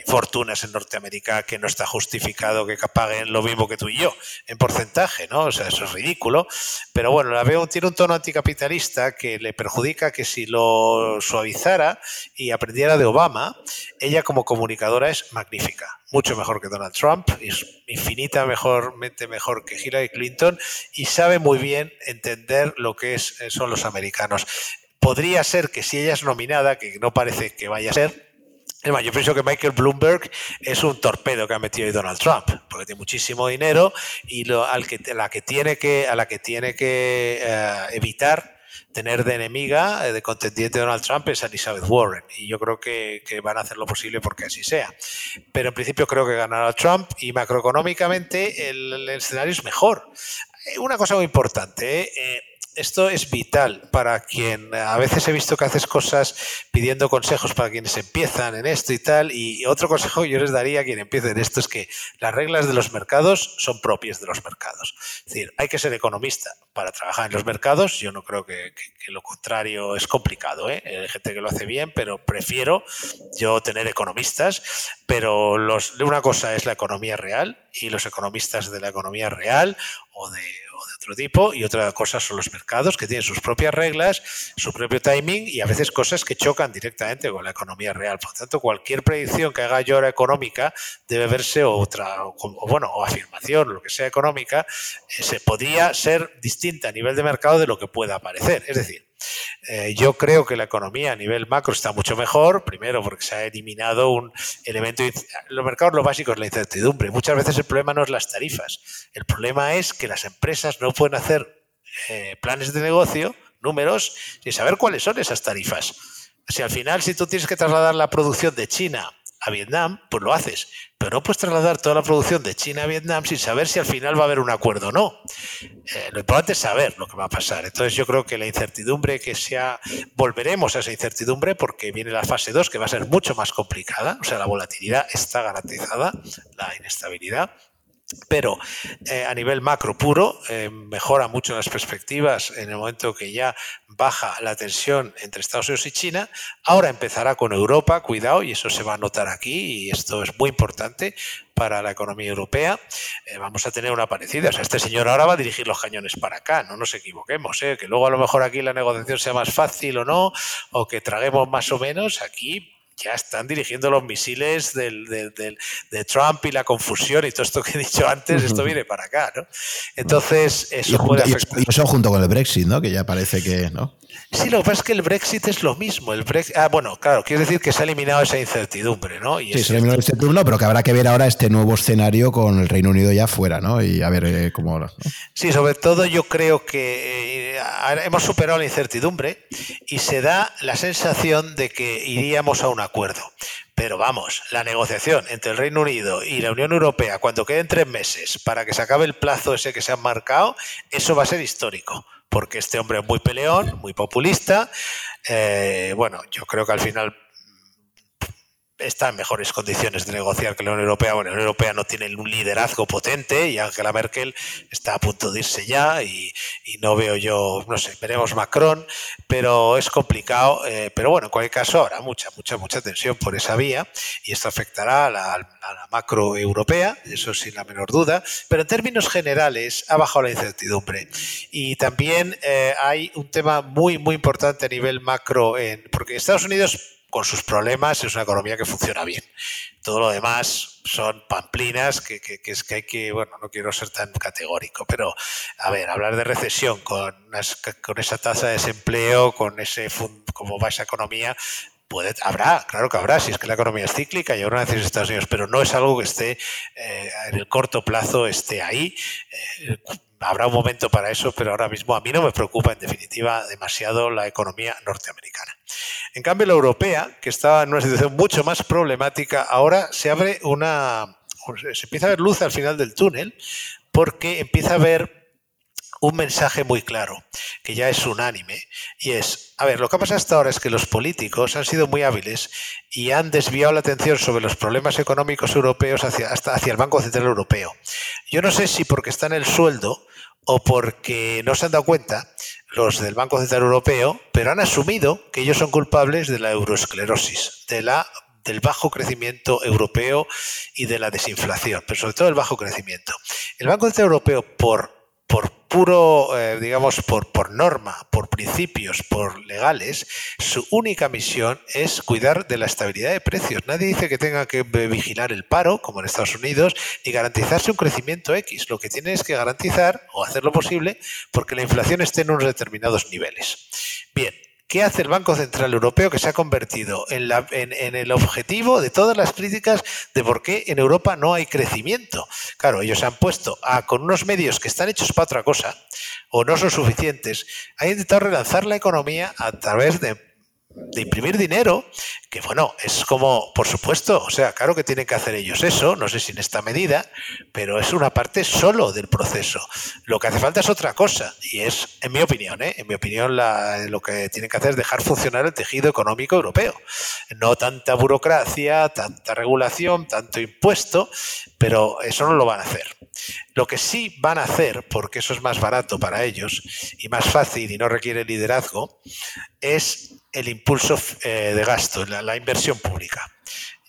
fortunas en Norteamérica que no está justificado que paguen lo mismo que tú y yo en porcentaje, ¿no? O sea, eso es ridículo. Pero bueno, la veo, tiene un tono anticapitalista que le perjudica que si lo suavizara y aprendiera de Obama, ella como comunicadora es magnífica mucho mejor que Donald Trump, es infinita mejormente mejor que Hillary Clinton y sabe muy bien entender lo que es, eh, son los americanos. Podría ser que si ella es nominada, que no parece que vaya a ser, yo pienso que Michael Bloomberg es un torpedo que ha metido ahí Donald Trump, porque tiene muchísimo dinero y lo, al que, la que tiene que, a la que tiene que eh, evitar tener de enemiga, eh, de contendiente Donald Trump es Elizabeth Warren. Y yo creo que, van a hacer lo posible porque así sea. Pero en principio creo que ganará Trump y macroeconómicamente el, escenario es mejor. Eh, una cosa muy importante, eh, esto es vital para quien a veces he visto que haces cosas pidiendo consejos para quienes empiezan en esto y tal. Y otro consejo que yo les daría a quien empiece en esto es que las reglas de los mercados son propias de los mercados. Es decir, hay que ser economista para trabajar en los mercados. Yo no creo que, lo contrario es complicado. ¿eh? Hay gente que lo hace bien, pero prefiero yo tener economistas. Pero los, una cosa es la economía real y los economistas de la economía real o de otro tipo y otra cosa son los mercados que tienen sus propias reglas, su propio timing y a veces cosas que chocan directamente con la economía real. Por tanto, cualquier predicción que haga yo ahora económica debe verse otra, o, bueno, o afirmación, lo que sea económica, eh, se podría ser distinta a nivel de mercado de lo que pueda aparecer. Es decir, eh, yo creo que la economía a nivel macro está mucho mejor, primero porque se ha eliminado un elemento, los mercados lo básico es la incertidumbre. Muchas veces el problema no es las tarifas, el problema es que las empresas no pueden hacer eh, planes de negocio, números, sin saber cuáles son esas tarifas. Si al final, si tú tienes que trasladar la producción de China a Vietnam, pues lo haces. Pero no puedes trasladar toda la producción de China a Vietnam sin saber si al final va a haber un acuerdo o no. Eh, lo importante es saber lo que va a pasar. Entonces yo creo que la incertidumbre que sea, volveremos a esa incertidumbre porque viene la fase 2 que va a ser mucho más complicada. O sea, la volatilidad está garantizada, la inestabilidad pero eh, a nivel macro puro eh, mejora mucho las perspectivas en el momento que ya baja la tensión entre Estados Unidos y China. Ahora empezará con Europa, cuidado, y eso se va a notar aquí, y esto es muy importante para la economía europea. Eh, vamos a tener una parecida. O sea, este señor ahora va a dirigir los cañones para acá, no nos equivoquemos, que luego a lo mejor aquí la negociación sea más fácil o no, o que traguemos más o menos, aquí ya están dirigiendo los misiles del, de Trump y la confusión y todo esto que he dicho antes, esto viene para acá, ¿no? Entonces, eso puede afectar. Y eso junto con el Brexit, ¿no? Que ya parece que, ¿no? Sí, lo que pasa es que el Brexit es lo mismo. El ah, bueno, claro, quiere decir que se ha eliminado esa incertidumbre, ¿no? sí, se ha eliminado esa incertidumbre, pero que habrá que ver ahora este nuevo escenario con el Reino Unido ya fuera, ¿no? Y a ver eh, cómo. ¿no? Sí, sobre todo yo creo que eh, hemos superado la incertidumbre y se da la sensación de que iríamos a un acuerdo. Pero vamos, la negociación entre el Reino Unido y la Unión Europea, cuando queden tres meses para que se acabe el plazo ese que se han marcado, eso va a ser histórico porque este hombre es muy peleón, muy populista. Eh, bueno, yo creo que al final está en mejores condiciones de negociar que la Unión Europea. Bueno, la Unión Europea no tiene un liderazgo potente y Angela Merkel está a punto de irse ya y, no veo yo, no sé, veremos Macron, pero es complicado. Eh, pero bueno, en cualquier caso, habrá mucha, mucha, mucha tensión por esa vía y esto afectará a la, macro europea, eso sin la menor duda. Pero en términos generales ha bajado la incertidumbre. Y también eh, hay un tema muy, muy importante a nivel macro, en, porque Estados Unidos con sus problemas, es una economía que funciona bien. Todo lo demás son pamplinas que, es que hay que, bueno, no quiero ser tan categórico, pero a ver, hablar de recesión con, con esa tasa de desempleo, con ese cómo va esa economía, puede, habrá, claro que habrá, si es que la economía es cíclica y ahora necesita Estados Unidos, pero no es algo que esté eh, en el corto plazo esté ahí. Eh, habrá un momento para eso, pero ahora mismo a mí no me preocupa en definitiva demasiado la economía norteamericana. En cambio, la europea, que estaba en una situación mucho más problemática, ahora se abre una. se empieza a ver luz al final del túnel, porque empieza a haber un mensaje muy claro, que ya es unánime, y es, a ver, lo que ha pasado hasta ahora es que los políticos han sido muy hábiles y han desviado la atención sobre los problemas económicos europeos hacia, hasta hacia el Banco Central Europeo. Yo no sé si porque está en el sueldo o porque no se han dado cuenta los del Banco Central Europeo, pero han asumido que ellos son culpables de la euroesclerosis, de la del bajo crecimiento europeo y de la desinflación, pero sobre todo el bajo crecimiento. El Banco Central Europeo, por por puro, eh, digamos, por, por norma, por principios, por legales, su única misión es cuidar de la estabilidad de precios. Nadie dice que tenga que vigilar el paro, como en Estados Unidos, ni garantizarse un crecimiento X. Lo que tiene es que garantizar o hacer lo posible porque la inflación esté en unos determinados niveles. Bien, ¿Qué hace el Banco Central Europeo que se ha convertido en, el objetivo de todas las críticas de por qué en Europa no hay crecimiento? Claro, ellos se han puesto a, con unos medios que están hechos para otra cosa o no son suficientes, han intentado relanzar la economía a través de de imprimir dinero, que bueno, es como, por supuesto, o sea, claro que tienen que hacer ellos eso, no sé si en esta medida, pero es una parte solo del proceso. Lo que hace falta es otra cosa, y es, en mi opinión, ¿eh? en mi opinión, lo que tienen que hacer es dejar funcionar el tejido económico europeo. No tanta burocracia, tanta regulación, tanto impuesto, pero eso no lo van a hacer. Lo que sí van a hacer, porque eso es más barato para ellos y más fácil y no requiere liderazgo, es el impulso eh, de gasto, la, inversión pública.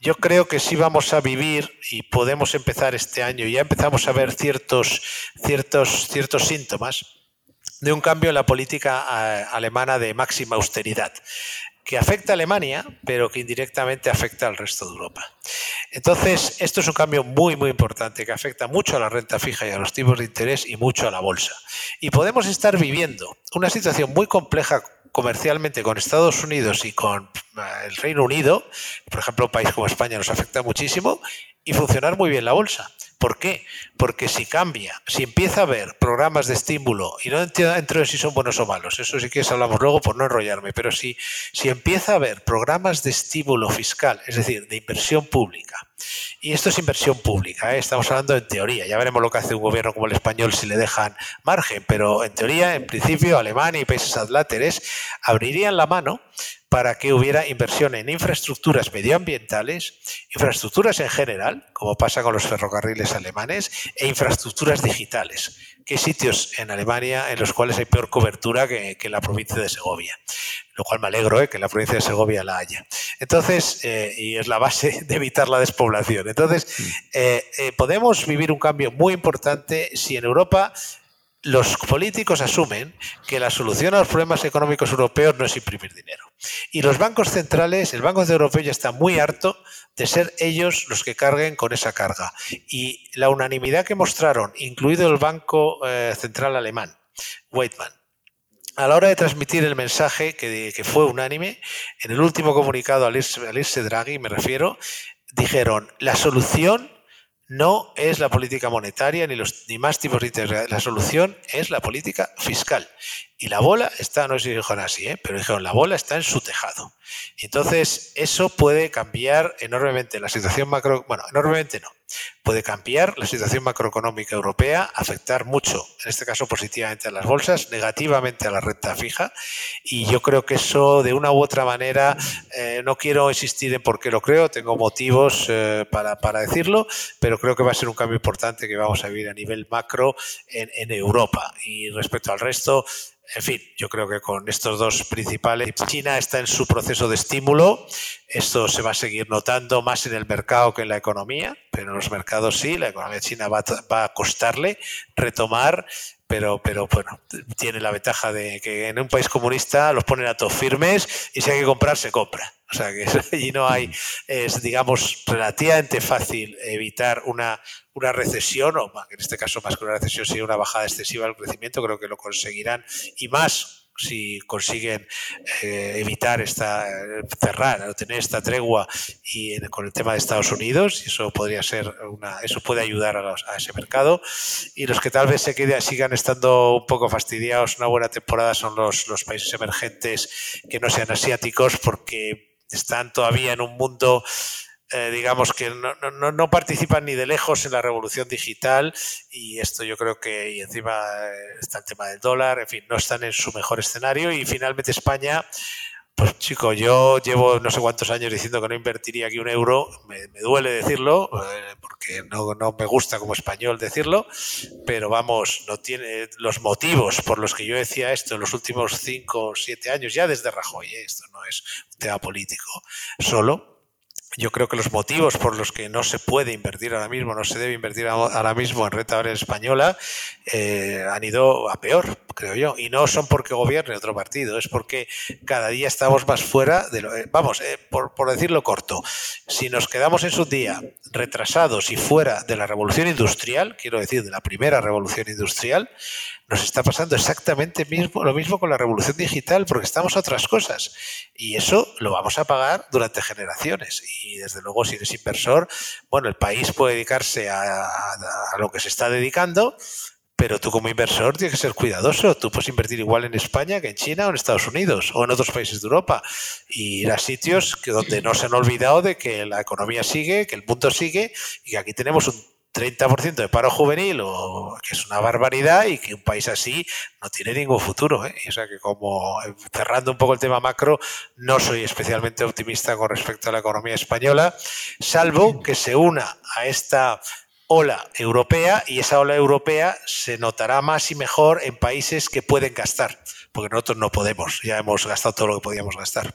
Yo creo que sí vamos a vivir y podemos empezar este año, ya empezamos a ver ciertos, ciertos, ciertos síntomas de un cambio en la política eh, alemana de máxima austeridad que afecta a Alemania, pero que indirectamente afecta al resto de Europa. Entonces, esto es un cambio muy, muy importante que afecta mucho a la renta fija y a los tipos de interés y mucho a la bolsa. Y podemos estar viviendo una situación muy compleja comercialmente con Estados Unidos y con el Reino Unido, por ejemplo, un país como España nos afecta muchísimo, y funcionar muy bien la bolsa. ¿Por qué? Porque si cambia, si empieza a haber programas de estímulo, y no entro en si son buenos o malos, eso sí que hablamos luego por no enrollarme, pero si, si empieza a haber programas de estímulo fiscal, es decir, de inversión pública, y esto es inversión pública, ¿eh? estamos hablando en teoría, ya veremos lo que hace un gobierno como el español si le dejan margen, pero en teoría, en principio, Alemania y países adláteres abrirían la mano para que hubiera inversión en infraestructuras medioambientales, infraestructuras en general, como pasa con los ferrocarriles alemanes, e infraestructuras digitales. ¿Qué sitios en Alemania en los cuales hay peor cobertura que, en la provincia de Segovia? Lo cual me alegro ¿eh? que en la provincia de Segovia la haya. Entonces, eh, y es la base de evitar la despoblación. Entonces, eh, podemos vivir un cambio muy importante si en Europa los políticos asumen que la solución a los problemas económicos europeos no es imprimir dinero. Y los bancos centrales, el Banco Central Europeo ya está muy harto de ser ellos los que carguen con esa carga. Y la unanimidad que mostraron, incluido el Banco eh, Central Alemán, Weidmann, a la hora de transmitir el mensaje que, fue unánime, en el último comunicado al irse, Draghi, me refiero, dijeron, la solución no es la política monetaria ni los ni más tipos de interés. La solución es la política fiscal. Y la bola está, no sé si dijeron así, ¿eh? pero dijeron, la bola está en su tejado. Entonces, eso puede cambiar enormemente la situación macro, bueno, enormemente no, puede cambiar la situación macroeconómica europea, afectar mucho, en este caso positivamente a las bolsas, negativamente a la renta fija, y yo creo que eso de una u otra manera, eh, no quiero insistir en por qué lo creo, tengo motivos eh, para, para, decirlo, pero creo que va a ser un cambio importante que vamos a vivir a nivel macro en, en Europa. Y respecto al resto, en fin, yo creo que con estos dos principales, China está en su proceso de estímulo. Esto se va a seguir notando más en el mercado que en la economía, pero en los mercados sí, la economía china va, va a costarle retomar pero, pero bueno, tiene la ventaja de que en un país comunista los ponen a todos firmes y si hay que comprar, se compra. O sea que allí no hay, es digamos relativamente fácil evitar una, una recesión, o en este caso más que una recesión, sería una bajada excesiva del crecimiento, creo que lo conseguirán y más si consiguen eh, evitar esta cerrar tener esta tregua y con el tema de Estados Unidos y eso podría ser una eso puede ayudar a, a ese mercado. Y los que tal vez se queden, sigan estando un poco fastidiados una buena temporada son los, los países emergentes que no sean asiáticos porque están todavía en un mundo eh, digamos que no, no, no, participan ni de lejos en la revolución digital y esto yo creo que y encima eh, está el tema del dólar, en fin, no están en su mejor escenario y finalmente España, pues chico, yo llevo no sé cuántos años diciendo que no invertiría aquí un euro, me, duele decirlo eh, porque no, me gusta como español decirlo, pero vamos, no tiene los motivos por los que yo decía esto en los últimos cinco o siete años, ya desde Rajoy, esto no es un tema político solo, yo creo que los motivos por los que no se puede invertir ahora mismo, no se debe invertir ahora mismo en renta variable española, eh, han ido a peor, creo yo. Y no son porque gobierne otro partido, es porque cada día estamos más fuera de lo. Eh, vamos, eh, por, por, decirlo corto, si nos quedamos en su día retrasados y fuera de la revolución industrial, quiero decir, de la primera revolución industrial, nos está pasando exactamente lo mismo con la revolución digital, porque estamos a otras cosas. Y eso lo vamos a pagar durante generaciones. Y desde luego, si eres inversor, bueno, el país puede dedicarse a, a lo que se está dedicando, pero tú como inversor tienes que ser cuidadoso. Tú puedes invertir igual en España que en China o en Estados Unidos o en otros países de Europa. Y ir a sitios que donde no se han olvidado de que la economía sigue, que el mundo sigue y que aquí tenemos un 30% de paro juvenil, o, que es una barbaridad y que un país así no tiene ningún futuro. ¿eh? O sea que como eh, cerrando un poco el tema macro, no soy especialmente optimista con respecto a la economía española, salvo que se una a esta ola europea y esa ola europea se notará más y mejor en países que pueden gastar, porque nosotros no podemos, ya hemos gastado todo lo que podíamos gastar.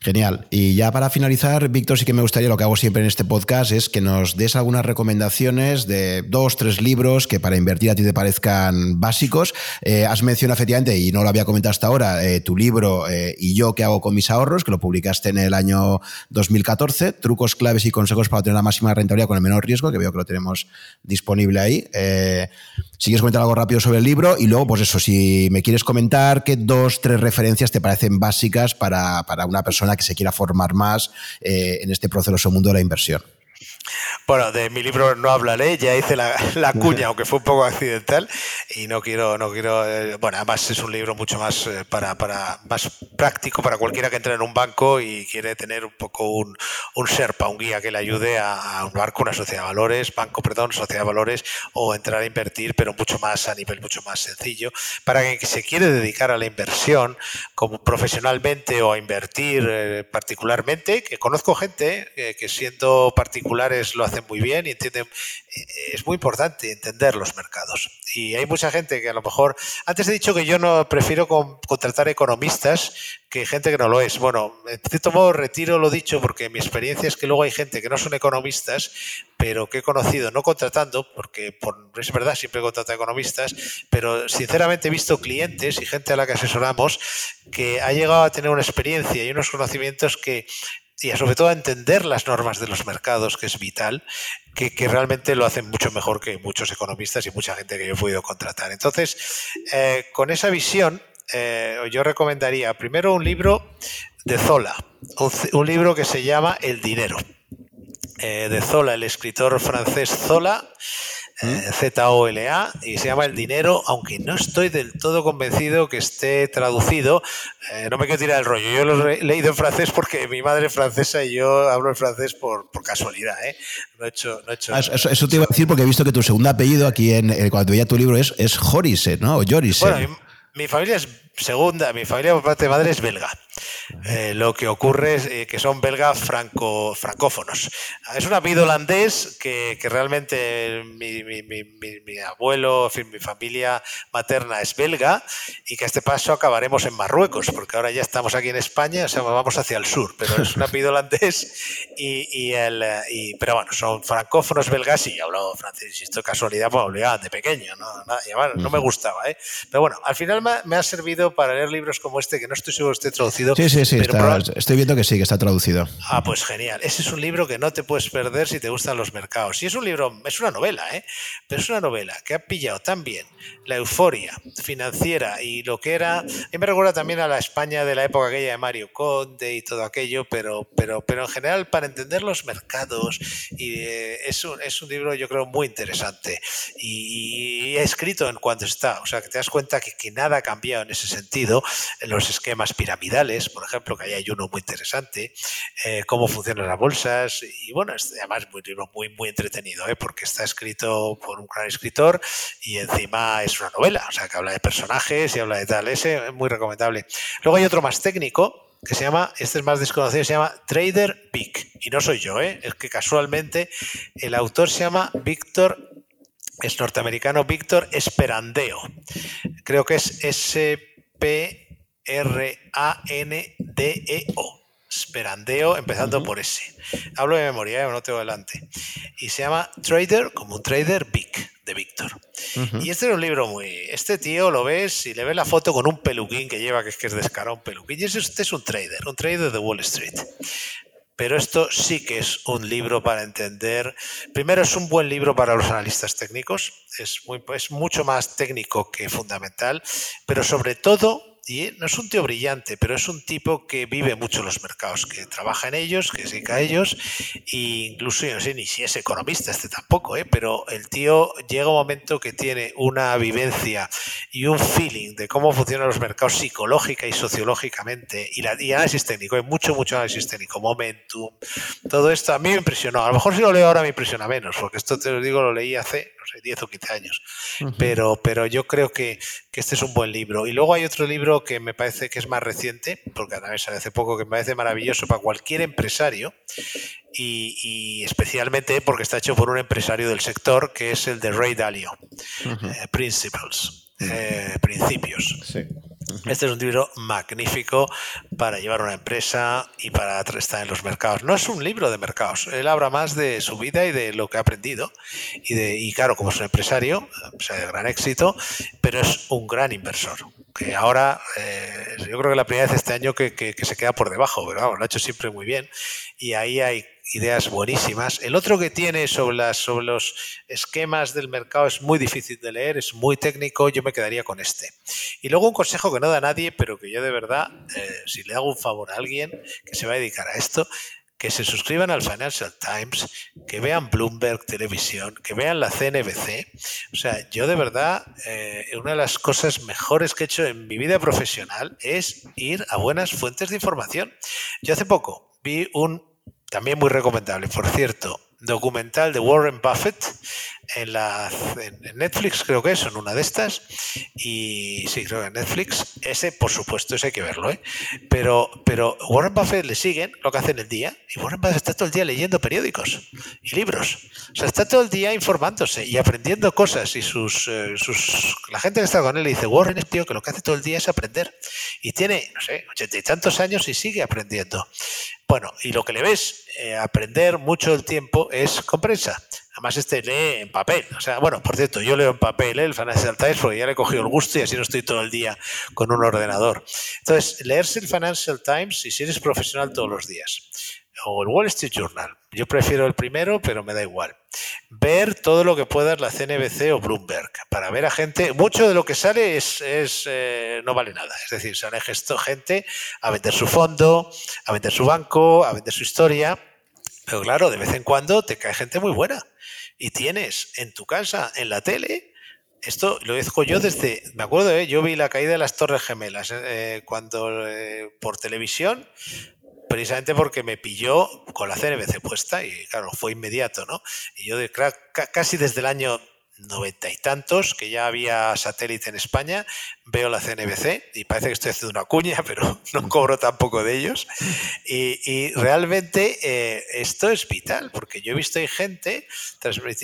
Genial. Y ya para finalizar, Víctor, sí que me gustaría, lo que hago siempre en este podcast, es que nos des algunas recomendaciones de dos, tres libros que para invertir a ti te parezcan básicos. Eh, has mencionado efectivamente, y no lo había comentado hasta ahora, eh, tu libro eh, Y yo qué hago con mis ahorros, que lo publicaste en el año 2014, trucos, claves y consejos para obtener la máxima rentabilidad con el menor riesgo, que veo que lo tenemos disponible ahí. Si quieres comentar algo rápido sobre el libro y luego, pues eso, si me quieres comentar qué dos, tres referencias te parecen básicas para para, una persona que se quiera formar más eh, en este proceso mundo de la inversión. Bueno, de mi libro no hablaré, ya hice la, cuña, aunque fue un poco accidental, y no quiero, no quiero, eh, bueno, además es un libro mucho más eh, para, para, más práctico para cualquiera que entre en un banco y quiere tener un poco un, un SERPA, un guía que le ayude a, un barco, una sociedad de valores, banco, perdón, sociedad de valores, o entrar a invertir, pero mucho más a nivel mucho más sencillo. Para quien se quiere dedicar a la inversión como profesionalmente o a invertir eh, particularmente, que conozco gente que siendo particulares lo hacen muy bien y entienden. Eh, es muy importante entender los mercados. Y hay mucha gente que a lo mejor. Antes he dicho que yo no prefiero contratar economistas que gente que no lo es. Bueno, en cierto modo retiro lo dicho porque mi experiencia es que luego hay gente que no son economistas, pero que he conocido no contratando, porque por, es verdad, siempre contrato economistas, pero sinceramente he visto clientes y gente a la que asesoramos que ha llegado a tener una experiencia y unos conocimientos que y sobre todo a entender las normas de los mercados, que es vital, que, realmente lo hacen mucho mejor que muchos economistas y mucha gente que yo he podido contratar. Entonces, eh, con esa visión, eh, yo recomendaría primero un libro de Zola, un, libro que se llama El dinero. Eh, de Zola, el escritor francés Zola, Z-O-L-A, y se llama El Dinero, aunque no estoy del todo convencido que esté traducido. Eh, no me quiero tirar el rollo. Yo lo he leído en francés porque mi madre es francesa y yo hablo en francés por, casualidad. ¿eh? No he hecho, no he hecho ah, eso, te iba a decir porque he visto que tu segundo apellido aquí en, cuando veía tu libro es, es Jorise, ¿no? O Jorise. Bueno, mi familia es segunda, mi familia por parte de madre es belga. Eh, lo que ocurre es eh, que son belgas franco, francófonos. Es un apellido holandés que, realmente mi, mi, mi, mi, abuelo, mi familia materna es belga y que a este paso acabaremos en Marruecos, porque ahora ya estamos aquí en España, o sea, vamos hacia el sur, pero es un apellido holandés y, el, y pero bueno, son francófonos belgas y yo hablo francés, y esto casualidad, pues obligado de pequeño, ¿no? no me gustaba, ¿eh? Pero bueno, al final me ha servido para leer libros como este, que no estoy seguro que esté traducido. Sí, sí, sí, estoy viendo que sí, que está traducido. Ah, pues genial. Ese es un libro que no te puedes perder si te gustan los mercados. Y es un libro, es una novela, ¿eh? Pero es una novela que ha pillado tan bien la euforia financiera y lo que era. A mí me recuerda también a la España de la época aquella de Mario Conde y todo aquello, pero, pero, pero en general para entender los mercados. Y eh, es, un, es un libro, yo creo, muy interesante. Y, he escrito en cuanto está. O sea, que te das cuenta que, que nada ha cambiado en ese sentido. En los esquemas piramidales, por ejemplo, que ahí hay uno muy interesante. Eh, cómo funcionan las bolsas. Y bueno, es además un libro muy, muy entretenido, ¿eh? porque está escrito por un gran escritor y encima es una novela, o sea, que habla de personajes y habla de tal. Ese es muy recomendable. Luego hay otro más técnico que se llama, este es más desconocido, se llama Trader Big. Y no soy yo, ¿eh? es que casualmente el autor se llama Víctor, es norteamericano Víctor Esperandeo. Creo que es S-P-R-A-N-D-E-O. Esperandeo, empezando por ese. Hablo de memoria, ¿eh? no tengo delante. Y se llama Trader, como un trader big, de Víctor. Y este es un libro muy. Este tío lo ves y le ves la foto con un peluquín que lleva, que es que es descarado un peluquín. Y este es un trader, un trader de Wall Street. Pero esto sí que es un libro para entender. Primero, es un buen libro para los analistas técnicos. Es, muy, es mucho más técnico que fundamental. Pero sobre todo, y no es un tío brillante, pero es un tipo que vive mucho los mercados, que trabaja en ellos, que se dedica a ellos, e incluso yo no sé ni si es economista este tampoco, ¿eh? pero el tío llega un momento que tiene una vivencia y un feeling de cómo funcionan los mercados psicológica y sociológicamente, y, la, y análisis técnico, hay mucho, mucho análisis técnico, momentum, todo esto a mí me impresionó. A lo mejor si lo leo ahora me impresiona menos, porque esto te lo digo, lo leí hace, no sé, 10 o 15 años, pero, pero yo creo que, que este es un buen libro. Y luego hay otro libro que me parece que es más reciente, porque también sale hace poco, que me parece maravilloso para cualquier empresario y, especialmente porque está hecho por un empresario del sector, que es el de Ray Dalio, eh, Principles, eh, Principios. Este es un libro magnífico para llevar una empresa y para estar en los mercados. No es un libro de mercados, él habla más de su vida y de lo que ha aprendido. Y, de, y claro, como es un empresario, o sea, de gran éxito, pero es un gran inversor que ahora eh, yo creo que la primera vez este año que, se queda por debajo, pero vamos, lo ha hecho siempre muy bien y ahí hay ideas buenísimas. El otro que tiene sobre, los esquemas del mercado es muy difícil de leer, es muy técnico, yo me quedaría con este. Y luego un consejo que no da nadie, pero que yo de verdad, eh, si le hago un favor a alguien que se va a dedicar a esto, que se suscriban al Financial Times, que vean Bloomberg Televisión, que vean la CNBC. O sea, yo de verdad, eh, una de las cosas mejores que he hecho en mi vida profesional es ir a buenas fuentes de información. Yo hace poco vi un, también muy recomendable, por cierto, documental de Warren Buffett en, la, Netflix, creo que es, en una de estas. Y sí, creo que en Netflix. Ese, por supuesto, ese hay que verlo. ¿eh? Pero, pero Warren Buffett le siguen lo que hace en el día. Y Warren Buffett está todo el día leyendo periódicos y libros. O sea, está todo el día informándose y aprendiendo cosas. Y sus, eh, sus la gente que está con él le dice, Warren es tío que lo que hace todo el día es aprender. Y tiene, no sé, ochenta y tantos años y sigue aprendiendo. Bueno, y lo que le ves eh, aprender mucho el tiempo es con prensa. Además, este lee en papel. O sea, bueno, por cierto, yo leo en papel ¿eh? el Financial Times porque ya le he cogido el gusto y así no estoy todo el día con un ordenador. Entonces, leerse el Financial Times y si eres profesional todos los días. O el Wall Street Journal. Yo prefiero el primero, pero me da igual. Ver todo lo que puedas la CNBC o Bloomberg para ver a gente. Mucho de lo que sale es, eh, no vale nada. Es decir, sale gesto, gente a vender su fondo, a vender su banco, a vender su historia. Pero claro, de vez en cuando te cae gente muy buena. Y tienes en tu casa, en la tele, esto lo digo yo desde, me acuerdo, ¿eh? yo vi la caída de las Torres Gemelas eh, cuando por televisión precisamente porque me pilló con la CNBC puesta y claro, fue inmediato, ¿no? Y yo de, casi desde el año noventa y tantos, que ya había satélite en España, veo la CNBC y parece que estoy haciendo una cuña, pero no cobro tampoco de ellos. Y, realmente eh, esto es vital, porque yo he visto hay gente,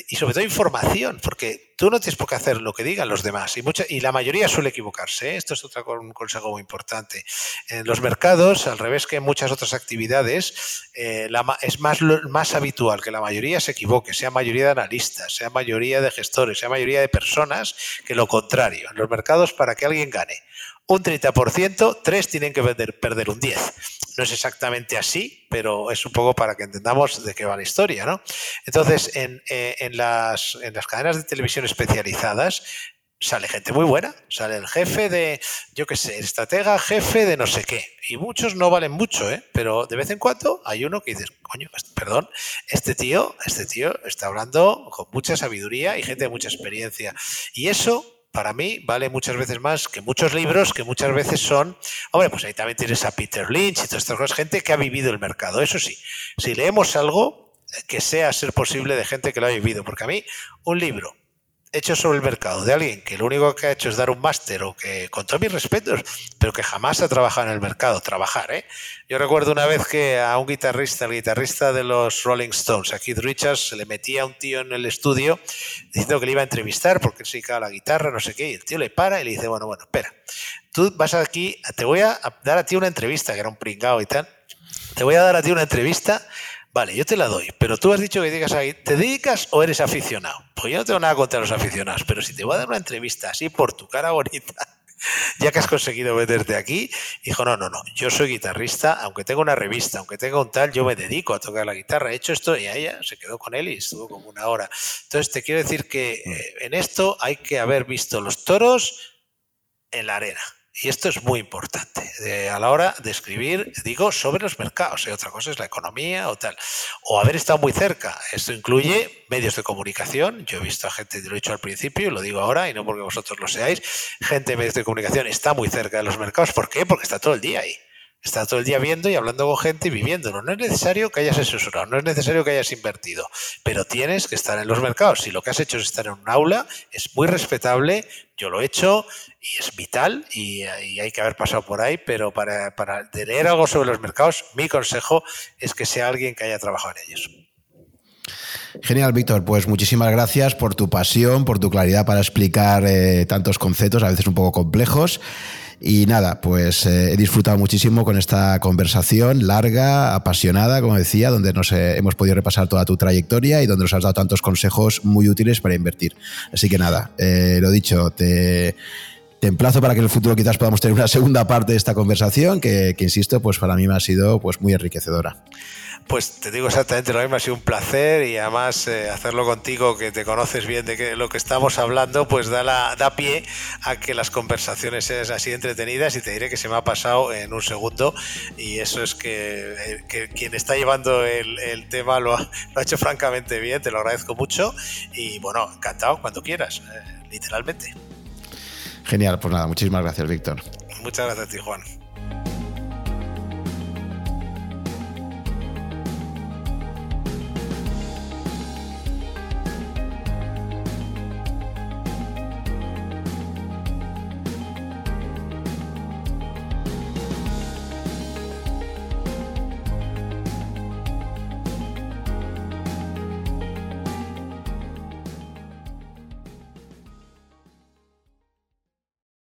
y sobre todo información, porque tú no tienes por qué hacer lo que digan los demás, y, mucha, y la mayoría suele equivocarse. ¿eh? Esto es otro consejo muy importante. En los mercados, al revés que en muchas otras actividades, eh, es más, más habitual que la mayoría se equivoque, sea mayoría de analistas, sea mayoría de gestores, sea mayoría de personas, que lo contrario. En los mercados, para que alguien gane un 30%, tres tienen que perder, un 10%. No es exactamente así, pero es un poco para que entendamos de qué va la historia, ¿no? Entonces, en, eh, las, en las cadenas de televisión especializadas, sale gente muy buena, sale el jefe de, yo qué sé, estratega, jefe de no sé qué. Y muchos no valen mucho, ¿eh? pero de vez en cuando hay uno que dices, coño, perdón, este tío, este tío está hablando con mucha sabiduría y gente de mucha experiencia. Y eso para mí vale muchas veces más que muchos libros que muchas veces son, hombre, pues ahí también tienes a Peter Lynch y todas estas cosas, gente que ha vivido el mercado. Eso sí, si leemos algo que sea ser posible de gente que lo ha vivido, porque a mí un libro hecho sobre el mercado de alguien que lo único que ha hecho es dar un máster o que, con todos mis respetos, pero que jamás ha trabajado en el mercado, trabajar, ¿eh? Yo recuerdo una vez que a un guitarrista, el guitarrista de los Rolling Stones, a Keith Richards, le metía a un tío en el estudio diciendo que le iba a entrevistar porque se dedicaba la guitarra, no sé qué, y el tío le para y le dice, bueno, bueno, espera, tú vas aquí, te voy a dar a ti una entrevista, que era un pringao y tal, te voy a dar a ti una entrevista Vale, yo te la doy, pero tú has dicho que digas ahí, ¿te dedicas o eres aficionado? Pues yo no tengo nada contra los aficionados, pero si te voy a dar una entrevista así por tu cara bonita, ya que has conseguido meterte aquí, dijo, no, no, no, yo soy guitarrista, aunque tenga una revista, aunque tenga un tal, yo me dedico a tocar la guitarra, he hecho esto y ella se quedó con él y estuvo como una hora. Entonces te quiero decir que eh, en esto hay que haber visto los toros en la arena. Y esto es muy importante a la hora de escribir, digo, sobre los mercados. Y ¿eh? otra cosa es la economía o tal. O haber estado muy cerca. Esto incluye medios de comunicación. Yo he visto a gente, lo he dicho al principio, lo digo ahora y no porque vosotros lo seáis, gente de medios de comunicación está muy cerca de los mercados. ¿Por qué? Porque está todo el día ahí. Está todo el día viendo y hablando con gente y viviéndolo. No es necesario que hayas asesorado, no es necesario que hayas invertido, pero tienes que estar en los mercados. Si lo que has hecho es estar en un aula, es muy respetable, yo lo he hecho y es vital y, hay que haber pasado por ahí, pero para, para leer algo sobre los mercados, mi consejo es que sea alguien que haya trabajado en ellos. Genial, Víctor. Pues muchísimas gracias por tu pasión, por tu claridad para explicar eh, tantos conceptos, a veces un poco complejos. Y nada, pues eh, he disfrutado muchísimo con esta conversación larga, apasionada, como decía, donde nos eh, hemos podido repasar toda tu trayectoria y donde nos has dado tantos consejos muy útiles para invertir. Así que nada, eh, lo dicho, te, emplazo para que en el futuro quizás podamos tener una segunda parte de esta conversación que, que insisto, pues para mí me ha sido pues muy enriquecedora. Pues te digo exactamente lo mismo, ha sido un placer y además eh, hacerlo contigo, que te conoces bien de que lo que estamos hablando, pues da, la, da pie a que las conversaciones sean así entretenidas y te diré que se me ha pasado en un segundo y eso es que, eh, quien está llevando el, tema lo ha, hecho francamente bien, te lo agradezco mucho y bueno, encantado cuando quieras, eh, literalmente. Genial, pues nada, muchísimas gracias, Víctor. Muchas gracias a ti, Juan.